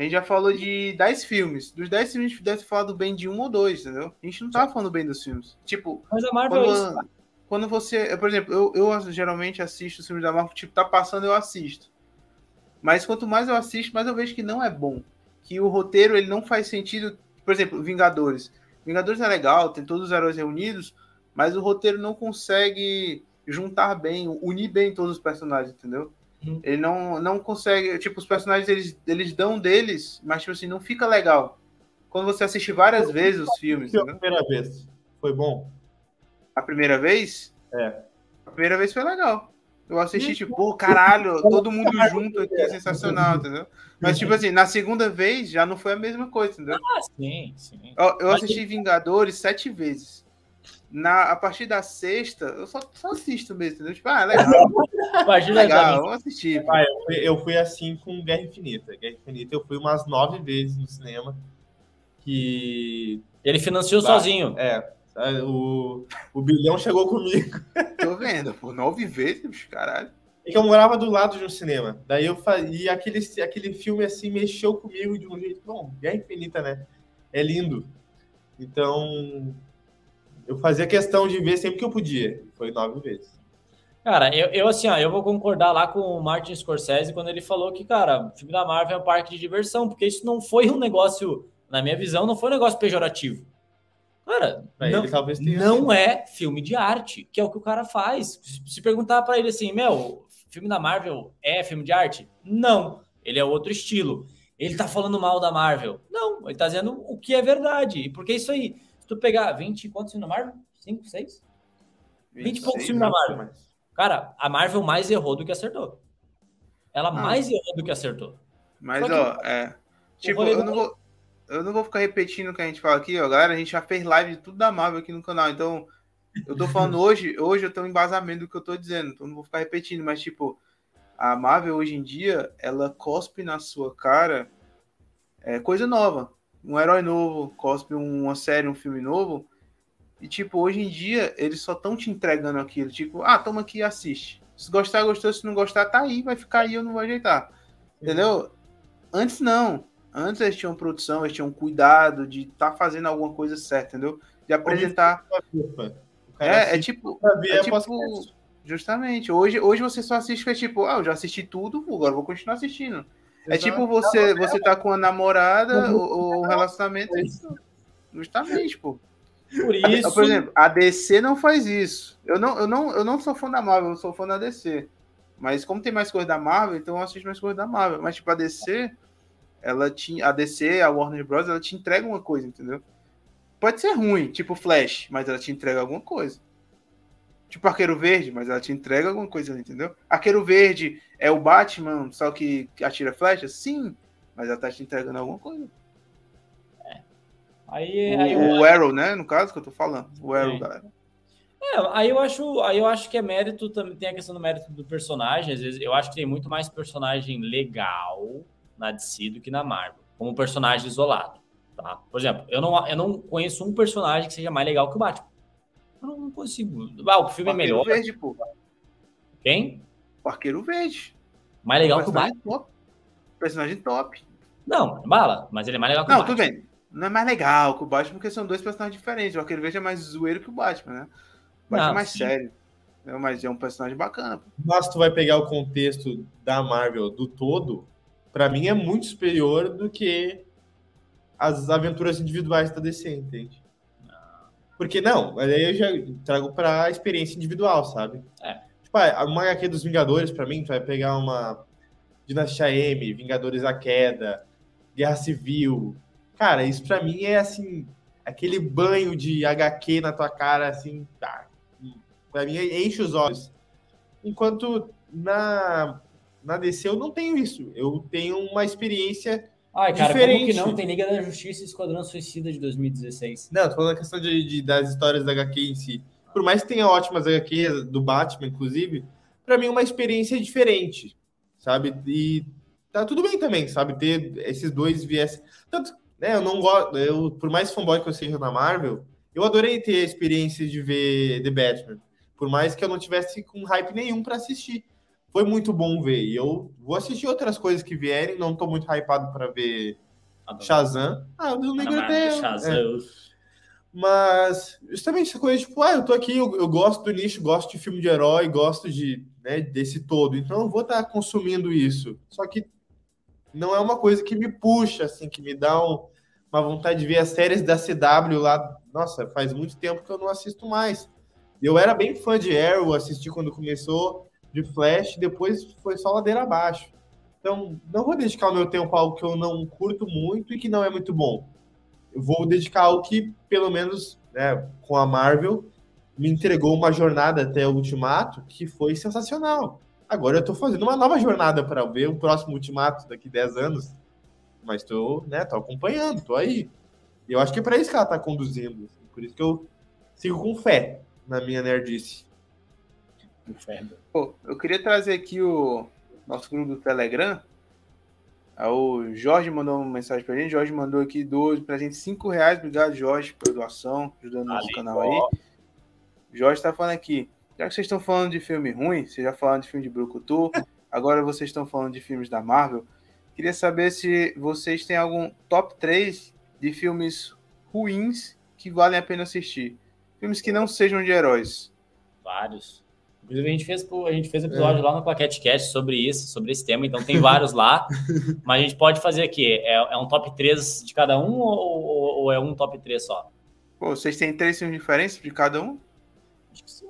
Speaker 1: A gente já falou de 10 filmes. Dos 10 filmes, a gente deve ter falado bem de um ou dois, entendeu? A gente não tava falando bem dos filmes. Tipo,
Speaker 2: Mas a Marvel
Speaker 1: quando,
Speaker 2: é isso.
Speaker 1: quando você. Por exemplo, eu, eu geralmente assisto os filmes da Marvel, tipo, tá passando, eu assisto. Mas quanto mais eu assisto, mais eu vejo que não é bom. Que o roteiro ele não faz sentido. Por exemplo, Vingadores. Vingadores é legal, tem todos os heróis reunidos, mas o roteiro não consegue juntar bem, unir bem todos os personagens, entendeu?
Speaker 2: Uhum.
Speaker 1: Ele não, não consegue. Tipo, os personagens eles, eles dão deles, mas tipo assim, não fica legal. Quando você assiste várias vezes os filmes,
Speaker 3: Que a primeira vez. Foi bom?
Speaker 1: A primeira vez?
Speaker 3: É.
Speaker 1: A primeira vez foi legal. Eu assisti, tipo, pô, caralho, todo mundo junto aqui, sensacional, entendeu? Mas, tipo assim, na segunda vez já não foi a mesma coisa, entendeu?
Speaker 2: Ah, sim, sim.
Speaker 1: Eu, eu assisti Vingadores sete vezes. Na, a partir da sexta, eu só, só assisto mesmo, entendeu? Tipo, ah, legal,
Speaker 2: Imagina
Speaker 1: legal, vamos assistir.
Speaker 3: Ah, eu, fui, eu fui assim com Guerra Infinita. Guerra Infinita eu fui umas nove vezes no cinema. Que.
Speaker 2: Ele financiou
Speaker 3: Bah,
Speaker 2: sozinho.
Speaker 3: É. O, o bilhão chegou comigo.
Speaker 1: Tô vendo, pô, nove vezes, caralho.
Speaker 3: É que eu morava do lado de um cinema. Daí eu fazia aquele, aquele filme assim mexeu comigo de um jeito. Bom, Guerra Infinita, né? É lindo. Então. Eu fazia questão de ver sempre que eu podia. Foi nove vezes.
Speaker 2: Cara, eu, eu assim, ó, eu vou concordar lá com o Martin Scorsese quando ele falou que, cara, o filme da Marvel é um parque de diversão, porque isso não foi um negócio, na minha visão, não foi um negócio pejorativo. Cara,
Speaker 3: Pra
Speaker 2: não,
Speaker 3: ele talvez tenha
Speaker 2: não é filme de arte, que é o que o cara faz. Se- perguntar pra ele assim, meu, filme da Marvel é filme de arte? Não, ele é outro estilo. Ele tá falando mal da Marvel? Não, ele tá dizendo o que é verdade. E porque isso aí, tu pegar 20, quantos filmes da Marvel? 5, 6? 20 e poucos
Speaker 1: 26,
Speaker 2: filmes da? Marvel.
Speaker 3: Mas-
Speaker 2: Cara, a Marvel mais errou do que acertou. Ela
Speaker 1: Ah.
Speaker 2: mais errou do que acertou.
Speaker 1: Mas,
Speaker 2: que
Speaker 1: ó, é. Tipo, eu não, vou, eu não vou ficar repetindo o que a gente fala aqui, ó, galera. A gente já fez live de tudo da Marvel aqui no canal. Então, eu tô falando hoje, hoje eu tenho um embasamento do que eu tô dizendo. Então, não vou ficar repetindo. Mas, tipo, a Marvel hoje em dia, ela cospe na sua cara é, coisa nova. Um herói novo, cospe uma série, um filme novo. E, tipo, hoje em dia, eles só estão te entregando aquilo. Tipo, ah, toma aqui e assiste. Se gostar, gostou. Se não gostar, tá aí. Vai ficar aí, eu não vou ajeitar. Entendeu? Antes não. Antes eles tinham produção, eles tinham cuidado de estar fazendo alguma coisa certa, entendeu? De apresentar. É, é tipo. é tipo-. Justamente. Hoje, hoje você só assiste que é tipo, ah, eu já assisti tudo, agora vou continuar assistindo. É
Speaker 3: Exato.
Speaker 1: tipo você, você tá com a namorada ou, ou um relacionamento. Justamente, pô.
Speaker 2: Por isso,
Speaker 1: Por exemplo, a DC não faz isso. Eu não, eu não, eu não sou fã da Marvel, eu sou fã da DC. Mas como tem mais coisa da Marvel, então eu assisto mais coisa da Marvel. Mas tipo, a DC, ela tinha. A DC, a Warner Bros., ela te entrega uma coisa, entendeu? Pode ser ruim, tipo Flash, mas ela te entrega alguma coisa. Tipo Arqueiro Verde, mas ela te entrega alguma coisa, entendeu? Arqueiro Verde é o Batman, só que atira flecha? Sim, mas ela tá te entregando alguma coisa.
Speaker 2: aí, aí,
Speaker 1: O, o Arrow, né? No caso que eu tô falando. O Arrow,
Speaker 2: Sim.
Speaker 1: galera.
Speaker 2: é, aí eu acho, aí eu acho que é mérito também, tem a questão do mérito do personagem, às vezes eu acho que tem muito mais personagem legal na DC do que na Marvel, como personagem isolado, tá? Por exemplo, eu não, eu não conheço um personagem que seja mais legal que o Batman. Eu não consigo. Ah, o filme é
Speaker 1: Arqueiro
Speaker 2: melhor.
Speaker 1: Verde, pô.
Speaker 2: Quem?
Speaker 1: O Arqueiro Verde.
Speaker 2: Mais legal que o Batman?
Speaker 1: personagem top. Personagem top.
Speaker 2: Não, bala, mas ele é mais legal que o
Speaker 1: Não,
Speaker 2: Batman.
Speaker 1: tudo bem. Não é mais legal que o Batman, porque são dois personagens diferentes. O Arqueiro Verde é mais zoeiro que o Batman, né? O Batman
Speaker 2: Não,
Speaker 1: é mais
Speaker 2: sim.
Speaker 1: sério. É, Mas é um personagem bacana. pô.
Speaker 3: Mas tu vai pegar o contexto da Marvel do todo, pra mim é muito superior do que as aventuras individuais da DC, entende? Porque não, mas aí eu já trago pra experiência individual, sabe?
Speaker 2: É.
Speaker 3: Tipo, ah, uma HQ dos Vingadores, pra mim, tu vai pegar uma Dinastia M, Vingadores a Queda, Guerra Civil. Cara, isso pra mim é assim, aquele banho de HQ na tua cara, assim, tá. Pra mim enche os olhos. Enquanto na, na DC eu não tenho isso. Eu tenho uma experiência.
Speaker 2: Ai, cara, como
Speaker 3: Diferente.
Speaker 2: que não? Tem Liga da Justiça e Esquadrão Suicida de 2016.
Speaker 3: Não, tô falando a questão de, de- das histórias da HQ em si. Por mais que tenha ótimas HQs do Batman, inclusive, pra mim é uma experiência diferente, sabe? E tá tudo bem também, sabe? Ter esses dois viés. Tanto, né? Eu não gosto. Eu, por mais fanboy que eu seja na Marvel, eu adorei ter a experiência de ver The Batman. Por mais que eu não tivesse com hype nenhum pra assistir. Foi muito bom ver. E eu vou assistir outras coisas que vierem, não tô muito hypado para ver Shazam. Ah, o Negro até. Shazam. É. Mas justamente essa coisa, tipo, ah, eu tô aqui, eu, eu, gosto do nicho, gosto de filme de herói, gosto de, né, desse todo, então eu vou estar tá consumindo isso. Só que não é uma coisa que me puxa, assim, que me dá um, uma vontade de ver as séries da CW lá. Nossa, faz muito tempo que eu não assisto mais. Eu era bem fã de Arrow, assisti quando começou, de Flash, depois foi só ladeira abaixo. Então, não vou dedicar o meu tempo a algo que eu não curto muito e que não é muito bom. Eu vou dedicar algo que, pelo menos né, com a Marvel, me entregou uma jornada até o Ultimato que foi sensacional. Agora eu estou fazendo uma nova jornada para ver o próximo Ultimato daqui 10 anos. Mas estou né, tô acompanhando, estou aí. Eu acho que é para isso que ela está conduzindo. Assim. Por isso que eu sigo com fé na minha nerdice.
Speaker 1: Pô, eu queria trazer aqui o nosso grupo do Telegram. O Jorge mandou uma mensagem pra gente. Jorge mandou aqui dois pra gente cinco reais. Obrigado, Jorge, pela doação, ajudando o nosso canal aí. Jorge tá falando aqui. Já que vocês estão falando de filme ruim, vocês já falaram de filme de Brucutu, agora vocês estão falando de filmes da Marvel. Queria saber se vocês têm algum top 3 de filmes ruins que valem a pena assistir. Filmes que não sejam de heróis.
Speaker 2: Vários. Inclusive, a gente fez, a gente fez episódio é. lá no Paquete Cast sobre isso, sobre esse tema, então tem vários lá. mas a gente pode fazer aqui. É, é um top 3 de cada um ou, ou, é um top 3 só?
Speaker 1: Pô, vocês têm três filmes diferentes de cada um?
Speaker 3: Acho que sim.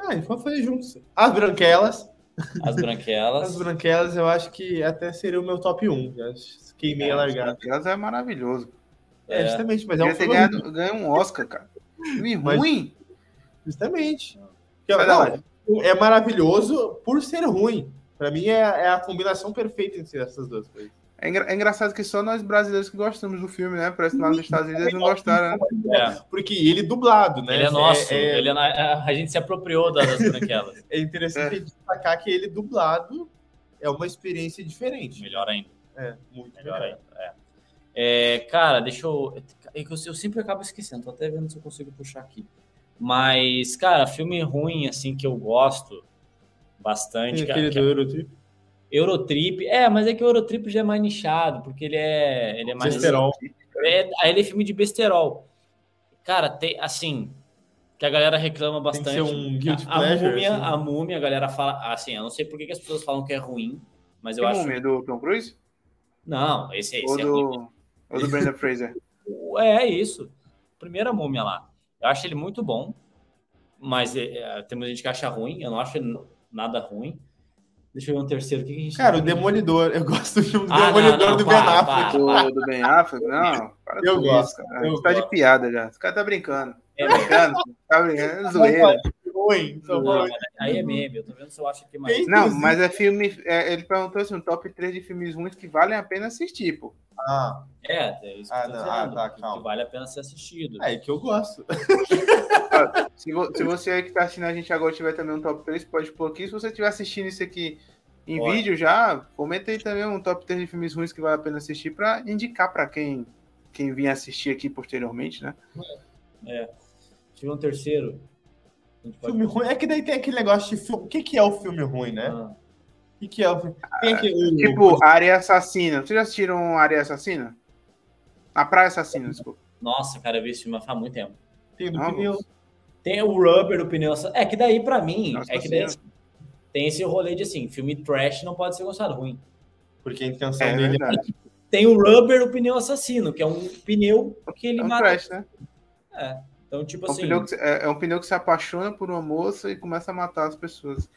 Speaker 3: Ah, a gente pode fazer juntos. As branquelas.
Speaker 2: As branquelas.
Speaker 3: As branquelas eu acho que até seria o meu top 1. Queimei é, a largada. As
Speaker 1: branquelas é maravilhoso.
Speaker 3: É, é justamente, mas é
Speaker 1: um filme. Ganhado, ganhou um Oscar, cara. Filme ruim.
Speaker 3: Justamente. Não, é maravilhoso por ser ruim. Para mim é, é, a combinação perfeita entre essas duas coisas.
Speaker 1: É, engra é, engraçado que só nós brasileiros que gostamos do filme, né? Parece que lá nos Estados Unidos eles não gostaram,
Speaker 3: né? É. Porque ele dublado, né?
Speaker 2: Ele é nosso. É, é- ele a gente se apropriou das branquelas.
Speaker 3: é interessante destacar que ele dublado é uma experiência diferente.
Speaker 2: Melhor ainda.
Speaker 3: É, muito
Speaker 2: melhor, melhor. ainda. É. cara, deixa eu... eu. sempre acabo esquecendo, tô até vendo se eu consigo puxar aqui. Mas, cara, filme ruim, assim, que eu gosto bastante.
Speaker 3: Tem aquele
Speaker 2: que,
Speaker 3: do Eurotrip?
Speaker 2: Eurotrip, é, mas é que o Eurotrip já é mais nichado, porque ele é, ele é mais.
Speaker 3: Besterol.
Speaker 2: É, aí ele é filme de besterol. Cara, tem, assim, que a galera reclama bastante. Tem
Speaker 3: que ser um guilty
Speaker 2: a,
Speaker 3: pleasure,
Speaker 2: a múmia,
Speaker 3: assim.
Speaker 2: a múmia, a galera fala, assim, eu não sei por que, que as pessoas falam que é ruim, mas eu
Speaker 1: que
Speaker 2: acho.
Speaker 1: múmia do Tom Cruise?
Speaker 2: Não, esse, esse
Speaker 1: ou
Speaker 2: é
Speaker 1: do,
Speaker 2: ruim.
Speaker 1: Ou do Brandon Fraser.
Speaker 2: É, é isso. Primeira múmia lá. Eu acho ele muito bom, mas é, é, temos gente que acha ruim. Eu não acho nada ruim. Deixa eu ver um terceiro. O que a gente
Speaker 3: Cara, o Demolidor. Eu gosto do filme ah, Demolidor não, não, do Ben Affleck.
Speaker 1: Do, do Ben Affleck? Não, para
Speaker 3: eu gosto. Isso,
Speaker 1: cara. Eu tá gosto. de piada já. Esse cara tá brincando. É, tá brincando. tá brincando. É zoeira.
Speaker 3: Ruim,
Speaker 2: aí é meme, eu tô vendo se eu acho que mais.
Speaker 1: Não, mas é filme. É, ele perguntou assim: um top 3 de filmes ruins que valem a pena assistir, pô.
Speaker 3: Ah.
Speaker 2: É, é isso que
Speaker 3: ah, eu tô não, ah, dizendo, ah, tá,
Speaker 2: que, que vale a pena ser assistido.
Speaker 3: É, que eu gosto.
Speaker 1: se, vo, se, você aí que tá assistindo a gente agora tiver também um top 3, pode pôr aqui. Se você estiver assistindo isso aqui em pode. vídeo já, comenta aí também um top 3 de filmes ruins que vale a pena assistir para indicar para quem, quem vinha assistir aqui posteriormente, né?
Speaker 2: É. Tive um terceiro.
Speaker 3: Filme ruim. É que daí tem aquele negócio de filme. O que, que é o filme ruim, né? Ah. O que, que é o filme? Tem aquele,
Speaker 1: tipo, o... Área Assassina. Vocês já assistiram Área Assassina? A Praia Assassina, desculpa.
Speaker 2: Nossa, cara, eu vi esse filme há muito tempo.
Speaker 3: Tem do pneu.
Speaker 2: Tem o Rubber do pneu. É que daí, pra mim, Nossa, é que daí, tem esse rolê de assim, filme trash não pode ser gostado ruim.
Speaker 3: Porque a intenção é dele
Speaker 2: é Tem o Rubber, o pneu assassino, que é um pneu que ele é um
Speaker 1: mata. Trash, né?
Speaker 2: É. Então, tipo
Speaker 1: é um
Speaker 2: assim.
Speaker 1: Pneu que, é, é, um pneu que se apaixona por uma moça e começa a matar as pessoas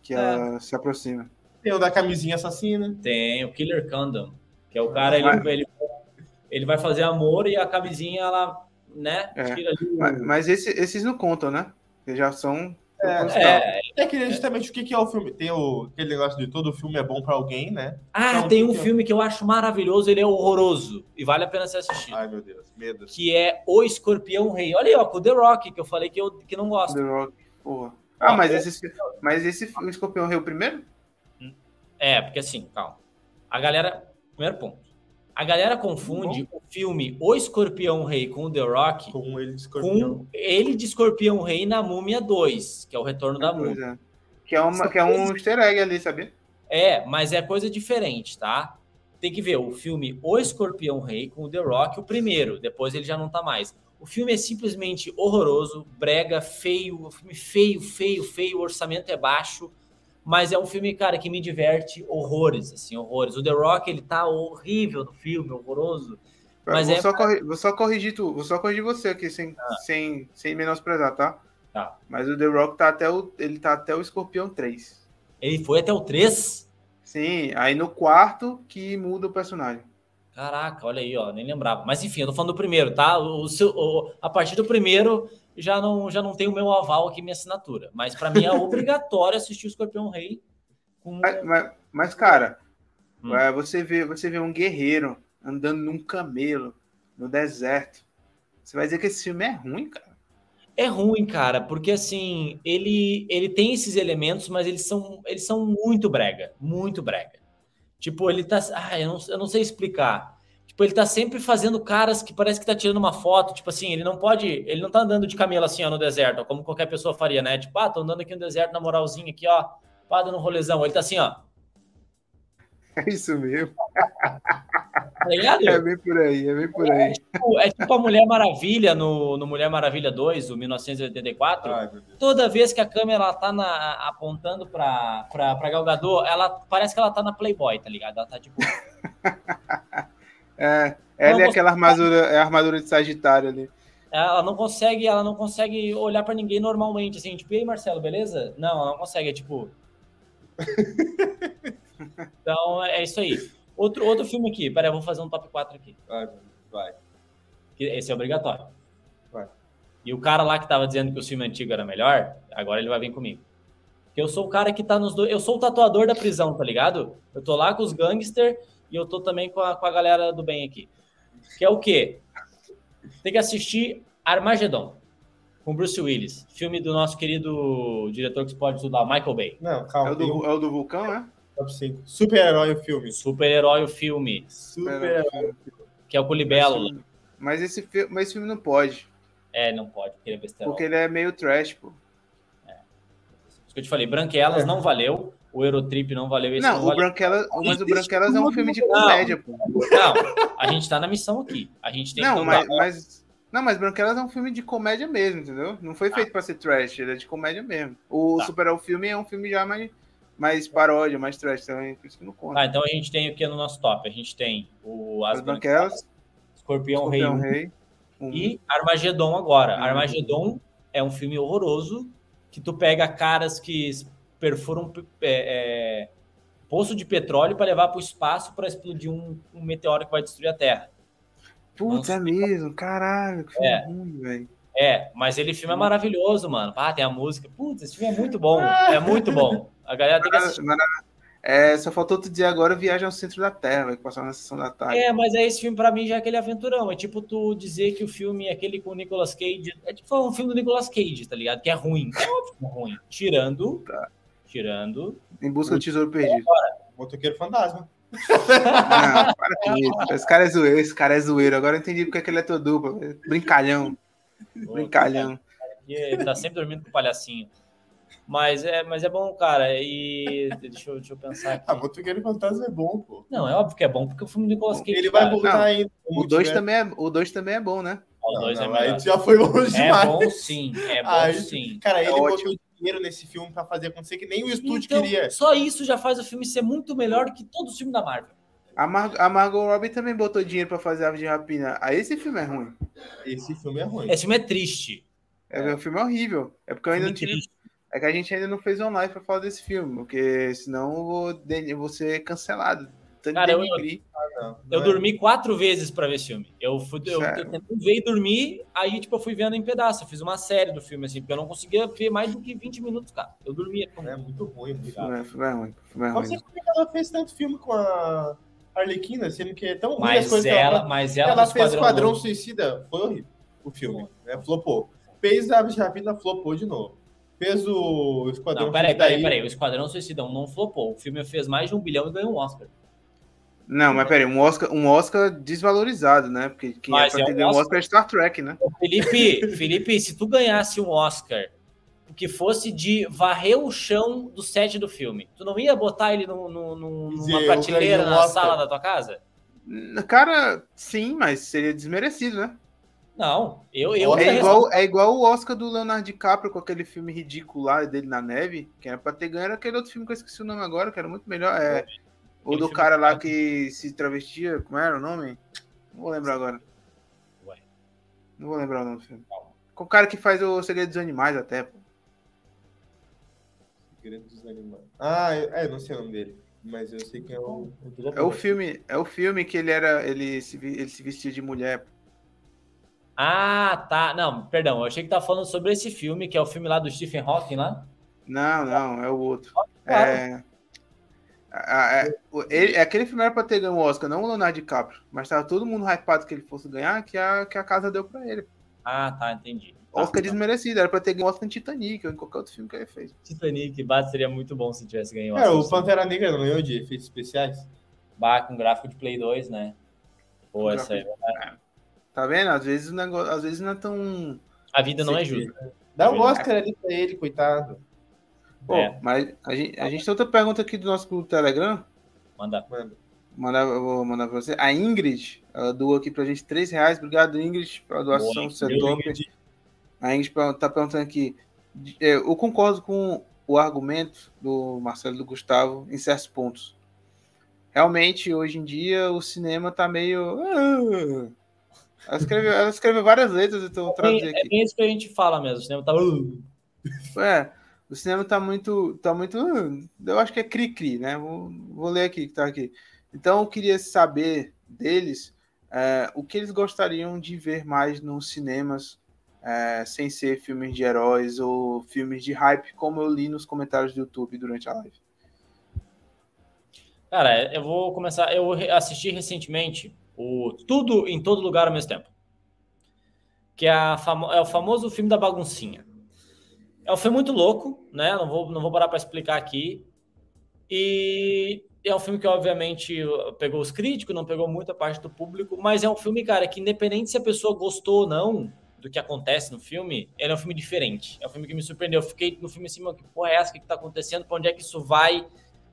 Speaker 1: que é. ela se aproxima.
Speaker 3: Tem o da camisinha assassina.
Speaker 2: Tem o Killer Condom, que é o cara, ele, ele, ele vai fazer amor e a camisinha, ela, né?
Speaker 1: É. Mas, mas esse, esses não contam, né? Eles já são
Speaker 3: é, é, é que justamente o que, que é o filme. Tem o, aquele negócio de todo filme é bom para alguém, né?
Speaker 2: Ah, então, tem um que filme que eu acho maravilhoso, ele é horroroso e vale a pena ser assistido.
Speaker 3: Ai, meu Deus, medo.
Speaker 2: Que é O Escorpião Rei. Olha aí, ó, com o The Rock, que eu falei que eu que não gosto.
Speaker 1: The Rock, porra. Ah, mas esse, mas esse o Escorpião Rei é o primeiro?
Speaker 2: É, porque assim, calma. A galera. Primeiro ponto. A galera confunde o filme O Escorpião Rei com o The Rock
Speaker 3: com ele de Escorpião,
Speaker 2: com ele de Escorpião Rei na Múmia 2, que é o Retorno da Múmia.
Speaker 1: Que é, uma, que é um easter egg ali, sabia?
Speaker 2: É, mas é coisa diferente, tá? Tem que ver o filme O Escorpião Rei com o The Rock, o primeiro, depois ele já não tá mais. O filme é simplesmente horroroso, brega, feio, filme feio, feio, feio, o orçamento é baixo, mas é um filme, cara, que me diverte horrores, assim, horrores. O The Rock, ele tá horrível no filme, horroroso. Mas
Speaker 1: vou,
Speaker 2: é...
Speaker 1: só corrigir, vou só corrigir tu, vou só corrigir você aqui, sem, ah. sem, sem menosprezar, tá?
Speaker 2: Tá.
Speaker 1: Mas o The Rock tá até o, ele tá até o Escorpião 3.
Speaker 2: Ele foi até o 3?
Speaker 1: Sim, aí no quarto que muda o personagem.
Speaker 2: Caraca, olha aí, ó, nem lembrava. Mas enfim, eu tô falando do primeiro, tá? O, seu, o, a partir do primeiro já não, já não tem o meu aval aqui, minha assinatura. Mas para mim é obrigatório assistir o Escorpião Rei.
Speaker 1: Com... Mas, mas, cara, hum. É, você, vê, você vê um guerreiro andando num camelo no deserto. Você vai dizer que esse filme é ruim, cara?
Speaker 2: É ruim, cara, porque assim, ele, ele tem esses elementos, mas eles são, eles são muito brega, muito brega. Tipo, ele tá. Ah, eu não, eu não sei explicar. Tipo, ele tá sempre fazendo caras que parece que tá tirando uma foto. Tipo assim, ele não pode. Ele não tá andando de camelo assim, ó, no deserto, ó, como qualquer pessoa faria, né? Tipo, ah, tô andando aqui no deserto na moralzinha aqui, ó. Pá, dando um rolezão. Ele tá assim, ó.
Speaker 1: É isso mesmo. Tá é bem por aí, é bem por aí. É,
Speaker 2: tipo, é tipo a Mulher Maravilha no, no Mulher Maravilha 2, o 1984. Ai, Toda vez que a câmera tá na, apontando pra, pra, pra Gal Gadot, ela parece que ela tá na Playboy, tá ligado? Ela tá tipo.
Speaker 1: é, ela é aquela armadura, é a armadura de Sagitário ali.
Speaker 2: Ela não consegue, ela não consegue olhar para ninguém normalmente, assim, tipo, e aí, Marcelo, beleza? Não, ela não consegue, é tipo. então é isso aí. Outro, outro filme aqui. Peraí, eu vou fazer um top 4 aqui.
Speaker 3: Vai, vai.
Speaker 2: Esse é obrigatório.
Speaker 3: Vai.
Speaker 2: E o cara lá que tava dizendo que o filme antigo era melhor, agora ele vai vir comigo. Porque eu sou o cara que tá nos dois. Eu sou o tatuador da prisão, tá ligado? Eu tô lá com os gangsters e eu tô também com a, com a galera do bem aqui. Que é o quê? Tem que assistir Armagedon com Bruce Willis, filme do nosso querido diretor que você pode estudar, Michael Bay.
Speaker 3: Não, calma.
Speaker 1: É o do, é o do vulcão, é?
Speaker 3: Top 5. Super-herói o filme.
Speaker 2: Super-herói o filme.
Speaker 3: Super-herói.
Speaker 2: Que é o Colibelo.
Speaker 1: Mas esse, filme, mas esse filme não pode.
Speaker 2: É, não pode, porque ele é besterol.
Speaker 1: Porque ele é meio trash, pô.
Speaker 2: É. Isso que eu te falei, Branquelas é. não valeu, o Eurotrip não valeu. Esse
Speaker 1: não, não o valeu. Branquelas, mas o Branquelas é um filme de comédia, pô.
Speaker 2: Não, a gente tá na missão aqui. A gente tem
Speaker 1: não, que mas, mas Não, mas Branquelas é um filme de comédia mesmo, entendeu? Não foi feito ah. pra ser trash, ele é de comédia mesmo. O tá. Super o filme é um filme já mais mais paródia, mais trash também, por isso que não conta.
Speaker 2: Ah, então a gente tem o que no nosso top? A gente tem o
Speaker 1: As, As Branquelas,
Speaker 2: Escorpião, Escorpião Rei, Rei um. e Armagedon agora. Uhum. Armagedon é um filme horroroso que tu pega caras que perfuram é, é, poço de petróleo para levar para o espaço para explodir um, um, meteoro que vai destruir a Terra.
Speaker 1: Putz, é mesmo, caralho, que filme
Speaker 2: é. ruim, velho. É, mas ele filme é maravilhoso, mano. Ah, tem a música. Putz, esse filme é muito bom. É muito bom. A galera tem que assistir.
Speaker 1: É, só faltou outro dia agora viagem ao centro da Terra, vai passar na sessão da tarde.
Speaker 2: É, mas é esse filme para mim já é aquele aventurão. É tipo tu dizer que o filme é aquele com o Nicolas Cage. É tipo um filme do Nicolas Cage, tá ligado? Que é ruim. É é ruim. Tirando. Tá. Tirando.
Speaker 1: Em busca do tesouro perdido.
Speaker 3: Motoqueiro fantasma.
Speaker 1: Não, para com isso. Esse cara é zoeiro, esse cara é zoeiro. Agora eu entendi porque é que ele é todo duplo. Brincalhão. Brincalhão.
Speaker 2: Ele tá sempre dormindo com o palhacinho. Mas é, mas é bom, cara. E deixa eu, deixa eu pensar aqui.
Speaker 3: Ah, Motoqueiro Fantasma é bom, pô.
Speaker 2: Não, é óbvio que é bom, porque o filme do Nicolas Cage.
Speaker 3: Ele vai voltar ainda.
Speaker 1: O 2 também, é, o dois também é bom, né?
Speaker 2: O 2 é
Speaker 3: melhor. já foi longe
Speaker 2: é demais. É bom sim, é bom Aí, sim.
Speaker 3: Cara, ele é botou dinheiro nesse filme pra fazer acontecer que nem o estúdio então, queria.
Speaker 2: Só isso já faz o filme ser muito melhor do que todo o filme da Marvel.
Speaker 1: A, Mar a Margot Robbie também botou dinheiro pra fazer Ave de Rapina. Aí esse filme é ruim.
Speaker 3: Esse filme é ruim.
Speaker 2: Esse filme é triste.
Speaker 1: É, é. um filme horrível. É porque eu ainda não tive. É que a gente ainda não fez online pra falar desse filme, porque senão eu vou, eu vou ser cancelado.
Speaker 2: Cara, eu, eu, ah, eu dormi quatro vezes para ver esse filme. Eu fui, eu, eu tentei dormir, aí tipo, eu fui vendo em pedaço. Eu fiz uma série do filme, assim, porque eu não conseguia ver mais do que 20 minutos, cara. Eu dormia.
Speaker 3: É muito ruim, obrigado.
Speaker 1: É, foi ruim. Foi ruim.
Speaker 3: Você como ela fez tanto filme com a Arlequina, sendo que é tão ruim
Speaker 2: mas as coisas ela, que ela
Speaker 3: Mas
Speaker 2: ela,
Speaker 3: ela fez Esquadrão Suicida, foi horrível o filme, né? Flopou. Fez a Rapina, flopou de novo. Fez o Esquadrão
Speaker 2: Não, peraí, peraí, peraí. O Esquadrão Suicidão não flopou. O filme fez mais de um bilhão e ganhou um Oscar.
Speaker 1: Não, mas peraí, um Oscar, um Oscar desvalorizado, né? Porque quem é mas é pra é um Oscar, um Oscar é Star Trek, né?
Speaker 2: Felipe, Felipe, se tu ganhasse um Oscar que fosse de varrer o chão do set do filme. Tu não ia botar ele no, no, no, numa prateleira na sala da tua casa?
Speaker 1: Cara, sim, mas seria desmerecido, né?
Speaker 2: Não, eu, eu
Speaker 1: É igual, é igual o Oscar do Leonardo DiCaprio com aquele filme ridículo lá dele na neve, que era pra ter ganho era aquele outro filme que eu esqueci o nome agora, que era muito melhor. É, o
Speaker 2: Aquele
Speaker 1: do cara lá
Speaker 2: que-
Speaker 1: que se travestia, como era o nome? Não vou lembrar agora.
Speaker 2: Ué.
Speaker 1: Não vou lembrar o nome do filme. Com o cara que faz o Segredo dos Animais até, pô.
Speaker 3: Segredo dos Animais. Ah, eu- é, não sei o nome dele. Mas eu sei que é o.
Speaker 1: É o filme, é o filme que ele era, ele se, ele se vestia de mulher.
Speaker 2: Ah, tá. Não, perdão. Eu achei que tava falando sobre esse filme, que é o filme lá do Stephen Hawking lá.
Speaker 1: Não, não, é o outro.
Speaker 2: Claro.
Speaker 1: É, o- ele- aquele filme era pra ter ganho o Oscar, não o Leonardo DiCaprio. Mas tava todo mundo hypado que ele fosse ganhar, que a, que a casa deu pra ele.
Speaker 2: Ah, tá, entendi.
Speaker 1: Oscar
Speaker 2: tá.
Speaker 1: desmerecido, era pra ter ganho o Oscar em Titanic ou em qualquer outro filme que ele fez.
Speaker 2: Titanic, bah, seria muito bom se tivesse ganho
Speaker 3: É, o
Speaker 2: Oscar.
Speaker 3: Pantera Negra não ganhou de efeitos especiais?
Speaker 2: Bah, com gráfico de Play 2, né? Pô, essa aí.
Speaker 1: Tá vendo? Às vezes o negócio, às vezes não é tão.
Speaker 2: A vida não é justa.
Speaker 3: Dá um Oscar ali pra ele, coitado.
Speaker 1: Pô,
Speaker 2: É.
Speaker 1: mas a gente, a gente tem outra pergunta aqui do nosso grupo do Telegram.
Speaker 2: Manda.
Speaker 3: Mano.
Speaker 1: Mandar, eu vou mandar pra você. A Ingrid, ela doou aqui pra gente 3 reais. Obrigado, Ingrid, pela doação.
Speaker 2: Boa,
Speaker 1: Você é top. A Ingrid per- tá perguntando aqui. é, Eu concordo com o argumento do Marcelo e do Gustavo em certos pontos. Realmente, hoje em dia, o cinema tá meio. ah. Ela escreveu, ela escreveu várias letras, então traduzir
Speaker 2: É
Speaker 1: aqui.
Speaker 2: bem isso que a gente fala mesmo. O cinema tá. uh,
Speaker 1: É, o cinema tá muito. Tá muito. ah, Eu acho que é cri-cri, né? Vou, vou ler aqui que tá aqui. Então eu queria saber deles é, o que eles gostariam de ver mais nos cinemas, é, sem ser filmes de heróis ou filmes de hype, como eu li nos comentários do YouTube durante a live.
Speaker 2: Cara, eu vou começar. Eu assisti recentemente o Tudo em Todo Lugar ao mesmo tempo. Que é, famo- é o famoso filme da baguncinha. É um filme muito louco, né? Não vou, não vou parar para explicar aqui. E é um filme que, obviamente, pegou os críticos, não pegou muita parte do público, mas é um filme, cara, que independente se a pessoa gostou ou não do que acontece no filme, ele é um filme diferente. É um filme que me surpreendeu. Eu fiquei no filme assim, mano, que porra é essa? O que, que tá acontecendo? Pra onde é que isso vai?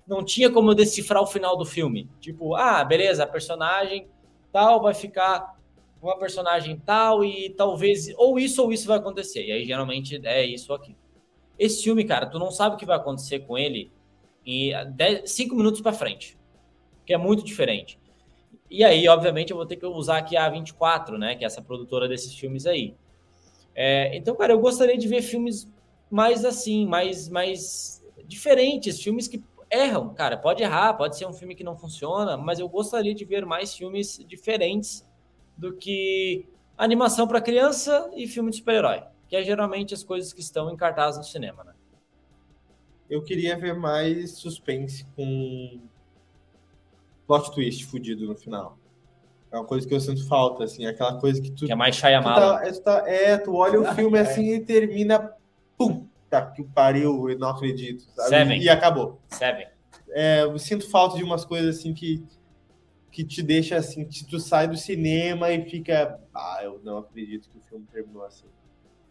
Speaker 2: Não tinha como eu decifrar o final do filme. Tipo, ah, beleza, a personagem tal vai ficar uma personagem tal e talvez ou isso ou isso vai acontecer. E aí geralmente é isso ou aquilo. Esse filme, cara, tu não sabe o que vai acontecer com ele em 5 minutos pra frente. Que é muito diferente. E aí, obviamente, eu vou ter que usar aqui a 24, né? Que é essa produtora desses filmes aí. É, então, cara, eu gostaria de ver filmes mais assim, mais, mais diferentes, filmes que erram, cara, pode errar, pode ser um filme que não funciona, mas eu gostaria de ver mais filmes diferentes do que animação para criança e filme de super-herói, que é geralmente as coisas que estão em cartaz no cinema, né?
Speaker 3: Eu queria ver mais suspense com plot twist fudido no final. É uma coisa que eu sinto falta, assim, aquela coisa que tu.
Speaker 2: Que é mais
Speaker 3: tu
Speaker 2: Shyamalan.
Speaker 3: tá, é, tu tá- é, tu olha o filme assim e termina. Pum! Tá, que pariu, eu não acredito. Sabe?
Speaker 2: Seven.
Speaker 3: E acabou.
Speaker 2: Seven.
Speaker 3: É, eu sinto falta de umas coisas assim que, que te deixa assim, que tu sai do cinema e fica. Ah, eu não acredito que o filme terminou assim.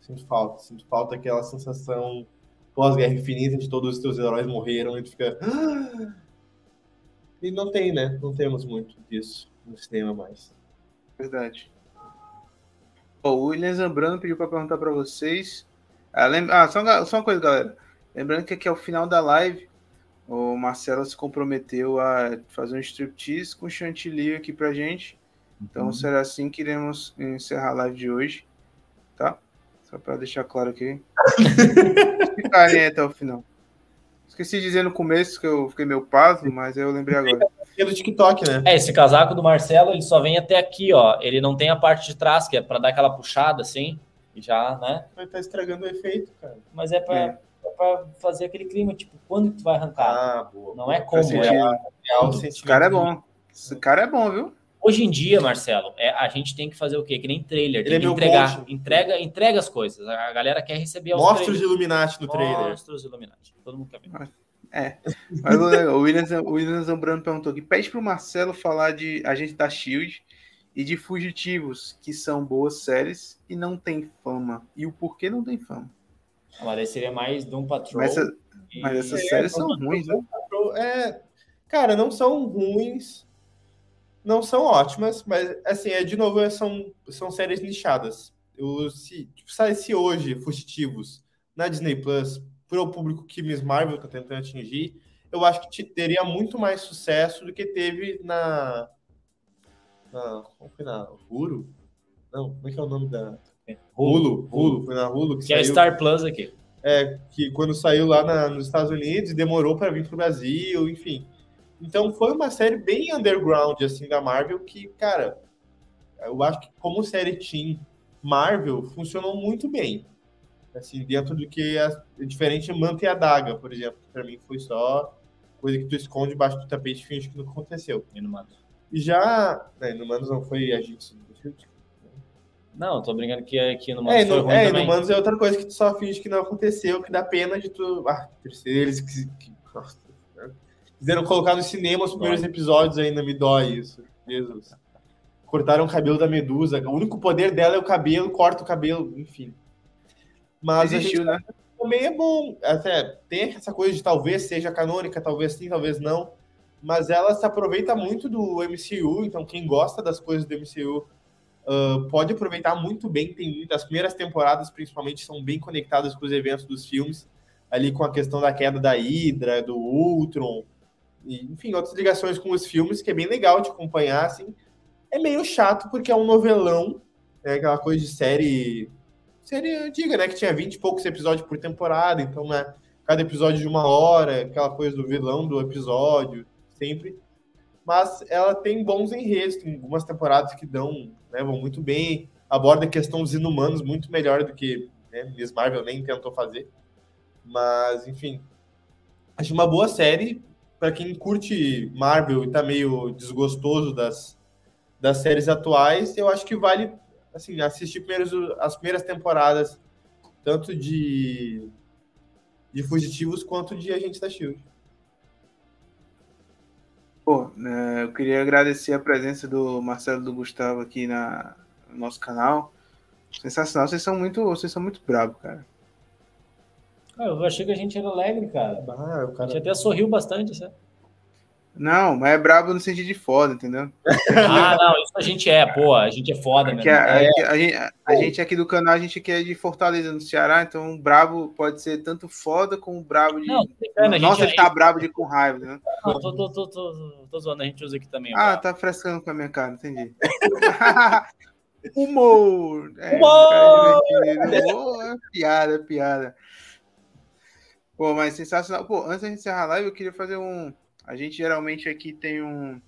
Speaker 3: Sinto falta, sinto falta aquela sensação pós-guerra infinita de todos os teus heróis morreram e tu fica. "Ah!" E não tem, né? Não temos muito disso no cinema mais.
Speaker 1: Verdade. Ó, o William Zambrano pediu para perguntar para vocês. Ah, lembra... ah só, uma- só uma coisa, galera. Lembrando que aqui é o final da live. O Marcelo se comprometeu a fazer um striptease com chantilly aqui pra gente. Então
Speaker 2: Uhum.
Speaker 1: será assim que iremos encerrar a live de hoje. Tá? Só para deixar claro aqui. Ficarem até o final. Esqueci de dizer no começo que eu fiquei meio pasmo, mas eu lembrei agora.
Speaker 3: Pelo TikTok, né?
Speaker 2: É, esse casaco do Marcelo, ele só vem até aqui, ó. Ele não tem a parte de trás, que é para dar aquela puxada assim, e já, né?
Speaker 3: Vai estar estragando o efeito, cara.
Speaker 2: Mas é para
Speaker 1: É.
Speaker 2: para fazer aquele clima, tipo, quando que tu vai arrancar?
Speaker 3: Ah, boa.
Speaker 2: não é como, é
Speaker 3: Real
Speaker 1: Esse
Speaker 3: sentimento.
Speaker 1: cara é bom. Esse cara é bom, viu?
Speaker 2: Hoje em dia, Marcelo, é, a gente tem que fazer o quê? Que nem trailer,
Speaker 3: Ele
Speaker 2: tem
Speaker 3: é
Speaker 2: que entregar,
Speaker 3: coach.
Speaker 2: entrega, entrega as coisas. A galera quer receber os
Speaker 3: Monstros de
Speaker 2: trailers.
Speaker 3: Illuminati no trailer.
Speaker 2: Monstros Illuminati. Todo mundo quer ver.
Speaker 1: Mas o legal, o William, Zam- o William Zambrano perguntou aqui: pede pro Marcelo falar de Agente da Shield e de Fugitivos, que são boas séries e não tem fama. E o porquê não tem fama?
Speaker 2: Mas aí seria mais Doom Patrol.
Speaker 1: Mas, essa,
Speaker 2: e-
Speaker 1: mas essas
Speaker 3: É,
Speaker 1: séries são ruins, né?
Speaker 3: É, cara, não são ruins, não são ótimas, mas assim, é de novo, são, são séries nichadas. Eu, se tipo, saísse hoje Fugitivos na Disney Plus para o público que Miss Marvel tá tentando atingir, eu acho que te- teria muito mais sucesso do que teve na. na como foi na Hulu? Não, como é que é o nome da. Hulu, Hulu, foi na Hulu que,
Speaker 2: Que é a. Star Plus aqui.
Speaker 3: É, que quando saiu lá na- nos Estados Unidos, demorou para vir para o Brasil, enfim. Então foi uma série bem underground assim da Marvel que, cara, eu acho que como série Team Marvel funcionou muito bem. Assim, dentro do que é diferente Manta e a Daga, por exemplo, que para mim foi só coisa que tu esconde debaixo do tapete e finge que não aconteceu.
Speaker 2: E no Mato.
Speaker 3: E já, né, no Manos não foi do Shield.
Speaker 2: Não, tô brincando que aqui no Mato
Speaker 3: É,
Speaker 2: foi
Speaker 3: no,
Speaker 2: ruim
Speaker 3: é,
Speaker 2: também.
Speaker 3: no Manos é outra coisa que tu só finge que não aconteceu, que dá pena de tu. Ah, eles que, que- nossa, né? Quiseram colocar no cinema os primeiros episódios ainda, me dói isso. Jesus. Cortaram o cabelo da Medusa. O único poder dela é o cabelo, corta o cabelo, enfim. Mas a gente
Speaker 1: Existiu, né?
Speaker 3: também é bom. Até tem essa coisa de talvez seja canônica, talvez sim, talvez não. Mas ela se aproveita muito do MCU, então quem gosta das coisas do MCU ah, pode aproveitar muito bem. Tem as primeiras temporadas, principalmente, são bem conectadas com os eventos dos filmes, ali com a questão da queda da Hydra, do Ultron, e, enfim, outras ligações com os filmes, que é bem legal de acompanhar. Assim. É meio chato porque é um novelão, é aquela coisa de série série antiga, né? Que tinha 20 e poucos episódios por temporada, então, né? Cada episódio de uma hora, aquela coisa do vilão do episódio, sempre. Mas ela tem bons enredos, tem algumas temporadas que dão, né, vão muito bem, aborda questão dos inumanos muito melhor do que né, Miss Marvel nem tentou fazer. Mas, enfim, acho uma boa série para quem curte Marvel e tá meio desgostoso das, das séries atuais, eu acho que vale assim, assistir primeiros, as primeiras temporadas, tanto de, de Fugitivos quanto de Agentes da Shield.
Speaker 1: Pô, né, eu queria agradecer a presença do Marcelo do Gustavo aqui na, no nosso canal. Sensacional, vocês são muito, vocês são muito bravos, cara.
Speaker 2: Ah, eu achei que a gente era alegre, cara.
Speaker 3: Ah, o
Speaker 2: A
Speaker 3: cara...
Speaker 2: gente até sorriu bastante, sabe?
Speaker 1: Não, mas é brabo no sentido de foda, entendeu?
Speaker 2: Ah, não, isso a gente é, pô, a gente é foda mesmo.
Speaker 1: Que a, a- a gente, a gente aqui do canal, a gente aqui é de Fortaleza, no Ceará, então brabo pode ser tanto foda como brabo de.
Speaker 2: Não, a gente,
Speaker 1: Nossa,
Speaker 2: a
Speaker 1: ele tá brabo de com raiva, né?
Speaker 2: Não, tô, tô, tô, tô, tô zoando, a gente usa aqui também.
Speaker 1: Ah, tá frescando com a minha cara, entendi. Humor! É,
Speaker 2: Humor!
Speaker 1: cara divertido. Humor, é piada, é piada. Pô, mas sensacional. Pô, antes de encerrar a live, eu queria fazer um. A gente geralmente aqui tem um.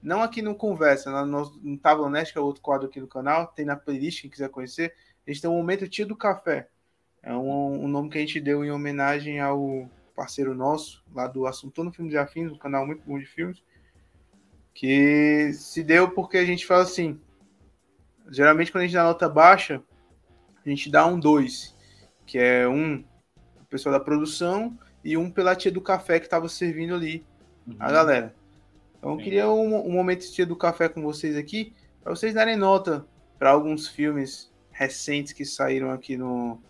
Speaker 1: Não aqui no Conversa, no, nosso- no Tábua Honesta, que é outro quadro aqui do canal, tem na playlist, quem quiser conhecer. A gente tem um momento Tia do Café. É um, um nome que a gente deu em homenagem ao parceiro nosso, lá do Assunto no Filmes e Afins, um canal muito bom de filmes que se deu porque a gente fala assim, geralmente quando a gente dá nota baixa, a gente dá um 2, que é um pessoal da produção e um pela tia do café que estava servindo ali a galera. Então eu queria um, um momento de tia do café com vocês aqui, para vocês darem nota para alguns filmes recentes que saíram aqui no,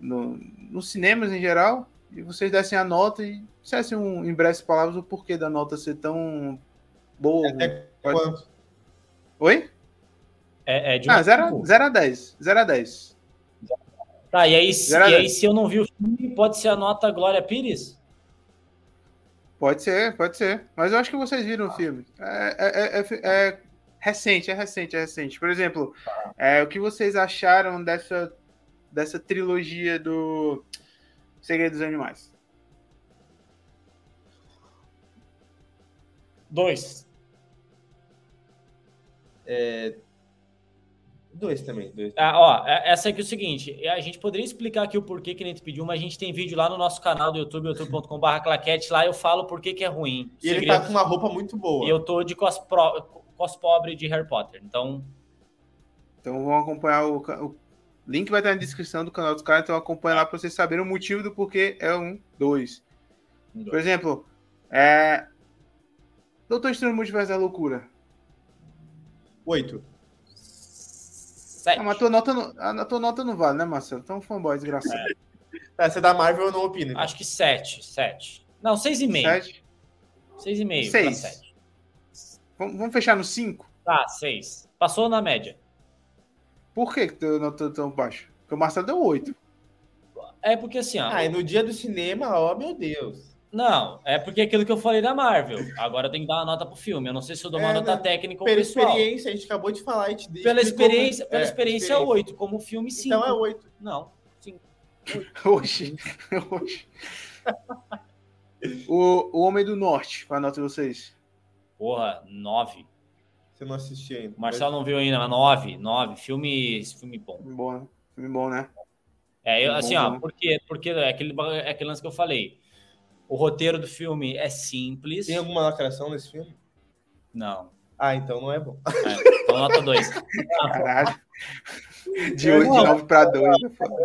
Speaker 1: no, nos cinemas em geral, e vocês dessem a nota e dissessem um, em breves palavras o porquê da nota ser tão boa.
Speaker 3: Até
Speaker 1: Pode-
Speaker 3: quanto?
Speaker 1: Oi?
Speaker 2: É, é de
Speaker 1: Ah, 0
Speaker 2: cinco.
Speaker 1: a 10. 0 a 10.
Speaker 2: Tá, e aí, se,
Speaker 1: Zero
Speaker 2: e aí, se eu não vi o filme, pode ser a nota Glória Pires?
Speaker 1: Pode ser, pode ser. Mas eu acho que vocês viram o filme. É, é- é- é- é recente, é recente, é recente. Por exemplo, é, o que vocês acharam dessa, dessa trilogia do Segredo dos Animais?
Speaker 2: Dois.
Speaker 3: Dois também, dois.
Speaker 2: Ah, ó, é- essa aqui é o seguinte, a gente poderia explicar aqui o porquê que a gente pediu, mas a gente tem vídeo lá no nosso canal do YouTube, youtube.com.br claquete, lá eu falo por que que é ruim.
Speaker 3: E ele tá com uma roupa muito boa.
Speaker 2: E eu tô de cos, pro, cos pobre de Harry Potter, então...
Speaker 1: Então vão acompanhar o, o link vai estar na descrição do canal dos caras, então acompanha lá para vocês saberem o motivo do porquê é um, dois. Por exemplo, é... Doutor Estranho Multiverso da Loucura.
Speaker 3: Oito.
Speaker 2: Sete.
Speaker 1: Ah, mas a tua nota não, a tua nota não vale, né, Marcelo? Então fanboy desgraçado.
Speaker 3: Você é da Marvel eu não opino. então.
Speaker 2: Acho que 7, 7. Não, 6,5.
Speaker 1: Sete?
Speaker 2: 6,5
Speaker 1: Seis.
Speaker 2: para 7.
Speaker 1: Vamos, vamos fechar no 5?
Speaker 2: Tá, 6. Passou na média.
Speaker 1: Por que que tu notou tão baixo? Porque o Marcelo deu 8.
Speaker 2: É porque assim, ó.
Speaker 3: Ah, e no dia do cinema, ó, meu Deus.
Speaker 2: Não, é porque é aquilo que eu falei da Marvel. Agora eu tenho que dar uma nota pro filme. Eu não sei se eu dou uma
Speaker 3: É,
Speaker 2: nota
Speaker 3: né?
Speaker 2: técnica ou
Speaker 3: Pela
Speaker 2: pessoal.
Speaker 3: experiência, a gente acabou de falar. A gente
Speaker 2: Pela experiência, pela
Speaker 3: é,
Speaker 2: experiência, 8. Como filme, 5.
Speaker 3: Então é 8.
Speaker 2: Não, 5.
Speaker 1: Oxi. Oxi. O, o Homem do Norte, qual a nota de vocês?
Speaker 2: Porra, 9.
Speaker 3: Você não assistiu ainda.
Speaker 2: O Marcelo não viu ainda, mas 9. 9. Filme, filme bom.
Speaker 1: Filme bom, né? Filme bom, né?
Speaker 2: É, eu,
Speaker 1: Bom,
Speaker 2: assim, ó,
Speaker 1: bom.
Speaker 2: porque, porque é aquele, é aquele lance que eu falei. O roteiro do filme é simples.
Speaker 3: Tem alguma lacração nesse filme?
Speaker 2: Não.
Speaker 3: Ah, então não é bom.
Speaker 2: É, então nota 2.
Speaker 1: Caralho. De 8 de 9 pra 2.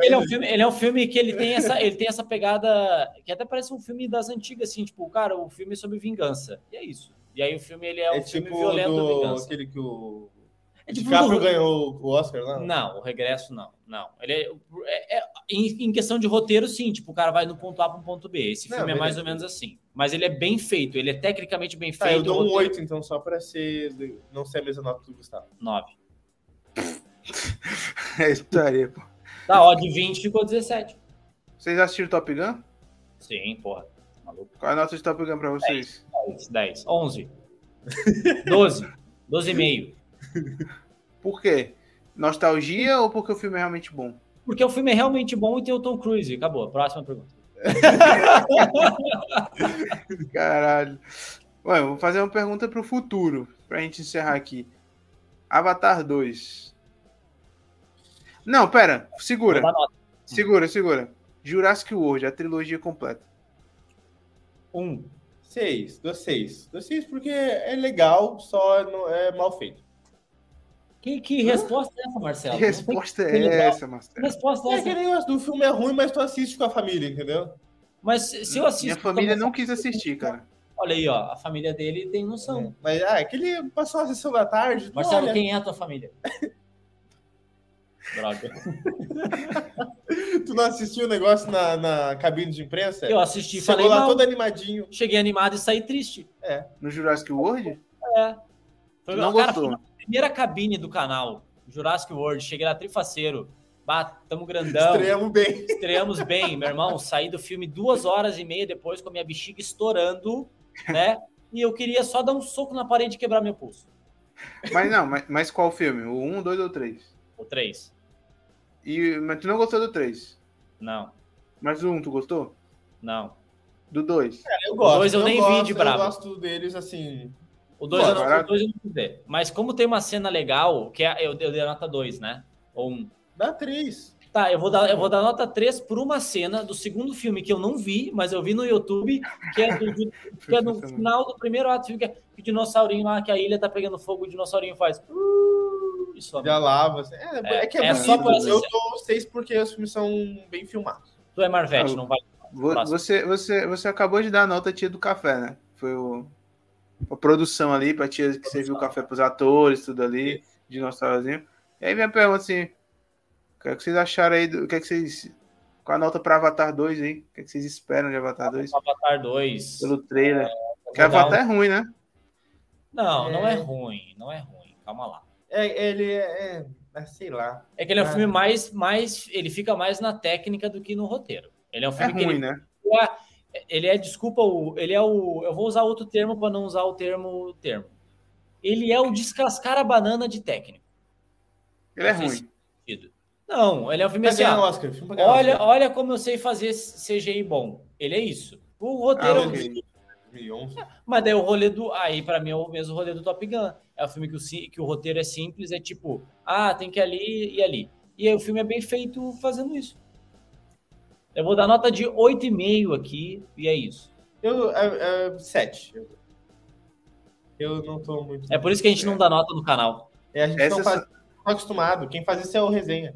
Speaker 2: Ele é um filme, ele é um filme que ele tem essa, ele tem essa pegada que até parece um filme das antigas, assim, tipo, cara, o filme é sobre vingança. E é isso. E aí o filme ele é um
Speaker 3: É,
Speaker 2: filme
Speaker 3: tipo
Speaker 2: violento de
Speaker 3: do,
Speaker 2: vingança.
Speaker 3: aquele que o
Speaker 2: É tipo
Speaker 3: DiCaprio
Speaker 2: do-
Speaker 3: ganhou o Oscar lá?
Speaker 2: Não, o regresso não, não. Ele é, é- é- em, em questão de roteiro, sim, tipo, o cara vai do ponto A para o ponto B. Esse
Speaker 3: Não,
Speaker 2: filme é mais ou menos assim. Mas ele é bem feito, ele é tecnicamente bem
Speaker 3: Tá,
Speaker 2: feito.
Speaker 3: eu dou
Speaker 2: o
Speaker 3: um
Speaker 2: roteiro-
Speaker 3: 8, então, só pra ser, não ser a mesma nota do Gustavo.
Speaker 2: 9.
Speaker 1: É história, pô.
Speaker 2: Tá, ó, de 20 ficou 17.
Speaker 1: Vocês assistiram Top Gun?
Speaker 2: Sim, porra. Maluco.
Speaker 1: Qual é a nota de Top Gun pra vocês?
Speaker 2: 10, 10, 11, 12, 12,5.
Speaker 1: Por quê? Nostalgia ou porque o filme é realmente bom?
Speaker 2: Porque o filme é realmente bom e tem o Tom Cruise. Acabou. Próxima pergunta.
Speaker 1: Caralho. Ué, eu vou fazer uma pergunta pro futuro, pra gente encerrar aqui. Avatar 2. Não, pera, segura. Segura, segura. Jurassic World, a trilogia completa.
Speaker 2: Um.
Speaker 3: 6, dou 6. Dou 6 porque é legal, só não é mal feito.
Speaker 2: Que, que resposta é essa, Marcelo?
Speaker 1: Que resposta
Speaker 2: tem-
Speaker 1: é essa,
Speaker 2: Que
Speaker 1: Marcelo?
Speaker 2: resposta é
Speaker 3: É
Speaker 2: essa?
Speaker 3: que nem o filme é ruim, mas tu assiste com a família, entendeu?
Speaker 2: Mas se eu assisto.
Speaker 1: Minha família
Speaker 2: com a-
Speaker 1: não quis assistir, cara.
Speaker 2: Olha aí, ó. A família dele tem noção.
Speaker 3: Mas ah, é que ele passou a sessão da tarde.
Speaker 2: Marcelo,
Speaker 3: olha.
Speaker 2: quem é a tua família? Droga.
Speaker 3: Tu não assistiu o negócio na, na cabine de imprensa?
Speaker 2: Eu assisti
Speaker 3: Chegou
Speaker 2: falei,
Speaker 3: lá
Speaker 2: não.
Speaker 3: todo animadinho.
Speaker 2: Cheguei animado e saí triste.
Speaker 1: No Jurassic World?
Speaker 2: Foi,
Speaker 1: Não
Speaker 2: cara,
Speaker 1: gostou.
Speaker 2: Primeira cabine do canal, Jurassic World. Cheguei lá trifaceiro. Bah, tamo grandão.
Speaker 3: Estreamos bem.
Speaker 2: Estreamos bem, meu irmão. Saí do filme duas horas e meia depois com a minha bexiga estourando, né? E eu queria só dar um soco na parede e quebrar meu pulso.
Speaker 1: Mas não, mas, mas qual filme? O 1, 2 ou 3?
Speaker 2: O 3.
Speaker 1: E, mas tu não gostou do 3?
Speaker 2: Não,
Speaker 1: Mas o 1, tu gostou?
Speaker 2: não.
Speaker 1: Do 2?
Speaker 3: Eu gosto.
Speaker 2: dois eu nem vi
Speaker 3: gosto,
Speaker 2: de brabo.
Speaker 3: Eu gosto deles assim.
Speaker 2: O 2
Speaker 1: Pô,
Speaker 2: eu, não-
Speaker 1: agora-
Speaker 2: o dois eu não quis ver. Mas como tem uma cena legal, que é, eu, eu dei a nota 2, né? Ou 1. Um.
Speaker 3: Dá três.
Speaker 2: Tá, eu vou, dar, eu vou dar nota 3 por uma cena do segundo filme que eu não vi, mas eu vi no YouTube, que é, do, do- que é no final do primeiro ato, que é que o dinossaurinho lá, que a ilha tá pegando fogo, o dinossaurinho faz. "Uh", e some.
Speaker 3: Já lava. É, é,
Speaker 2: É,
Speaker 3: que é,
Speaker 2: é
Speaker 3: bonito.
Speaker 2: só por essa
Speaker 3: Eu dou seis porque os filmes são bem filmados.
Speaker 2: Tu é Marvete,
Speaker 1: Ah,
Speaker 2: não vai.
Speaker 1: Você, você, você acabou de dar a nota tia do café, né? Foi o, a produção ali pra tia que serviu o café pros atores, tudo ali, dinossaurozinho. E aí minha pergunta assim: o que, é que vocês acharam aí? Do, o que, é que vocês. Qual a nota pra Avatar 2 aí? O que, é que vocês esperam de Avatar 2?
Speaker 2: Avatar 2.
Speaker 1: Pelo trailer. Porque
Speaker 2: dar
Speaker 1: Avatar é ruim, né?
Speaker 2: Não, não é
Speaker 3: É.
Speaker 2: ruim, não é ruim. Calma lá.
Speaker 3: É, ele é, é, sei lá.
Speaker 2: É que ele é um
Speaker 3: Ah.
Speaker 2: filme mais, mais. Ele fica mais na técnica do que no roteiro. Ele é um
Speaker 1: É
Speaker 2: filme que
Speaker 1: ruim,
Speaker 2: ele,
Speaker 1: né?
Speaker 2: Ele é, desculpa, o, ele é o. Eu vou usar outro termo para não usar o termo termo. Ele é o descascar a banana de técnico.
Speaker 1: Ele é ruim.
Speaker 2: sentido. Não, ele é um filme assim. ah,
Speaker 3: Oscar.
Speaker 2: Olha,
Speaker 3: Oscar.
Speaker 2: olha como eu sei fazer CGI bom. Ele é isso. O roteiro.
Speaker 1: Ah, ok.
Speaker 3: 2011.
Speaker 2: Mas daí o rolê do. Aí, pra mim, é o mesmo rolê do Top Gun. É um filme que o, que o roteiro é simples, é tipo, ah, tem que ir ali e ali. E aí o filme é bem feito fazendo isso. Eu vou dar nota de 8,5 aqui, e é isso.
Speaker 3: Eu, é, é, sete. Eu, eu não tô muito.
Speaker 2: É por isso que a gente não dá nota no canal.
Speaker 3: É, a gente
Speaker 1: Essa
Speaker 3: não faz. Não tá acostumado. Quem faz isso é o resenha.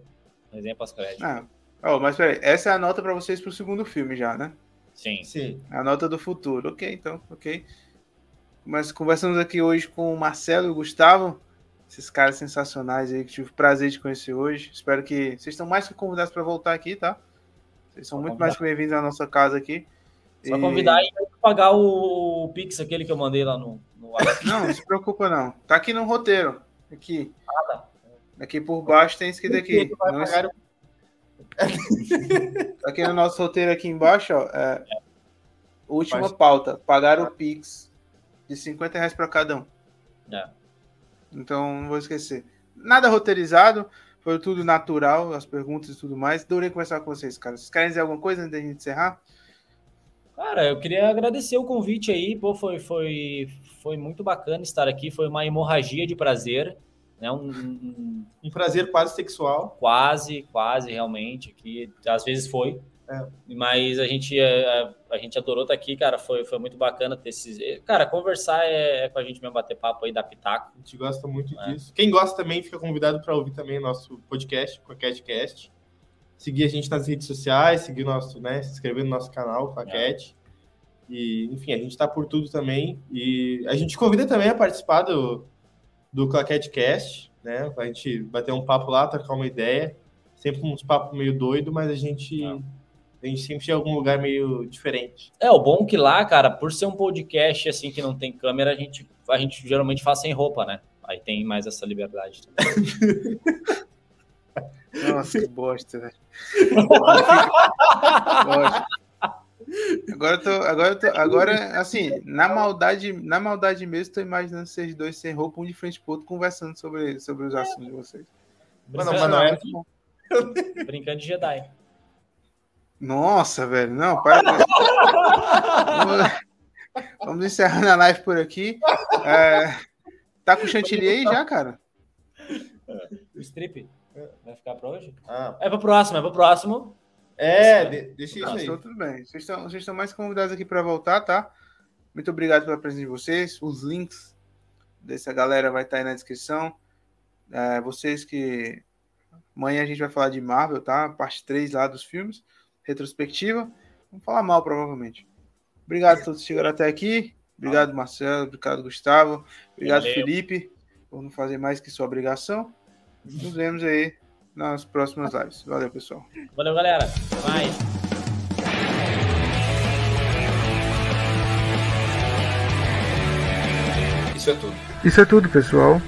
Speaker 2: Resenha pós-crédito.
Speaker 1: Ah, ó, mas peraí, essa é a nota pra vocês pro segundo filme já, né?
Speaker 2: Sim.
Speaker 3: Sim.
Speaker 1: A nota do futuro. Ok, então, ok. Mas conversamos aqui hoje com o Marcelo e o Gustavo, esses caras sensacionais aí que tive o prazer de conhecer hoje. Espero que vocês estão mais que convidados para voltar aqui, tá? Vocês são Só muito convidar. mais que bem-vindos à nossa casa aqui.
Speaker 2: Só e... convidar e pagar o Pix, aquele que eu mandei lá no, no
Speaker 1: Não, não se preocupa não. Tá aqui no roteiro. Aqui. Ah, tá. Aqui por baixo tem escrito aqui. Não, aqui no nosso roteiro aqui embaixo, ó. É, última pauta. Pagar o Pix de 50 reais para cada um. É. Então, não vou esquecer. Nada roteirizado. Foi tudo natural, as perguntas e tudo mais. Adorei conversar com vocês, cara. Vocês querem dizer alguma coisa antes da gente encerrar?
Speaker 2: Cara, eu queria agradecer o convite aí. Pô, foi, foi, foi muito bacana estar aqui. Foi uma hemorragia de prazer. Né? Um,
Speaker 3: um, um prazer quase sexual.
Speaker 2: Quase, quase, realmente. Que às vezes foi. É. Mas a gente, a, é, é, a, gente adorou estar aqui, cara. Foi, foi muito bacana ter esses. Cara, conversar é, é com a gente mesmo, bater papo aí, da pitaco.
Speaker 3: A gente gosta muito é. disso. Quem gosta também fica convidado para ouvir também o nosso podcast, com a CatCast. Seguir a gente nas redes sociais, seguir nosso, né? Se inscrever no nosso canal, com a é. Cat. E, enfim, a gente está por tudo também. E a gente convida também a participar do, do ClaqueteCast, né? A gente bater um papo lá, trocar uma ideia. Sempre uns papos meio doido, mas a gente. Não a gente sempre tinha algum lugar meio diferente.
Speaker 2: É, o bom que lá, cara, por ser um podcast assim que não tem câmera, a gente, a gente geralmente faz sem roupa, né? Aí tem mais essa liberdade.
Speaker 1: Nossa, que bosta, velho. Agora eu tô, agora eu tô, agora assim, na maldade, na maldade mesmo, tô imaginando vocês dois sem roupa, um de frente pro outro, conversando sobre, sobre os assuntos de vocês.
Speaker 2: Brincando, Mano, não, é Brincando de Jedi.
Speaker 1: Nossa, velho, não, para. vamos, vamos encerrando a live por aqui. É, tá com chantilly aí já, cara?
Speaker 2: O strip vai ficar para hoje? Ah. É para o próximo, é para o próximo.
Speaker 3: É, deixa isso aí.
Speaker 1: Então, tudo bem. Vocês estão, vocês estão mais convidados aqui para voltar, tá? Muito obrigado pela presença de vocês. Os links dessa galera vai estar aí na descrição. É, vocês que. Amanhã a gente vai falar de Marvel, tá? Parte 3 lá dos filmes retrospectiva. Vamos falar mal, provavelmente. Obrigado a todos que chegaram até aqui. Obrigado, Marcelo. Obrigado, Gustavo. Obrigado, Valeu. Felipe, por não fazer mais que sua obrigação. Nos vemos aí nas próximas lives. Valeu, pessoal.
Speaker 2: Valeu, galera. Vai.
Speaker 3: Isso é tudo.
Speaker 1: Isso é tudo, pessoal.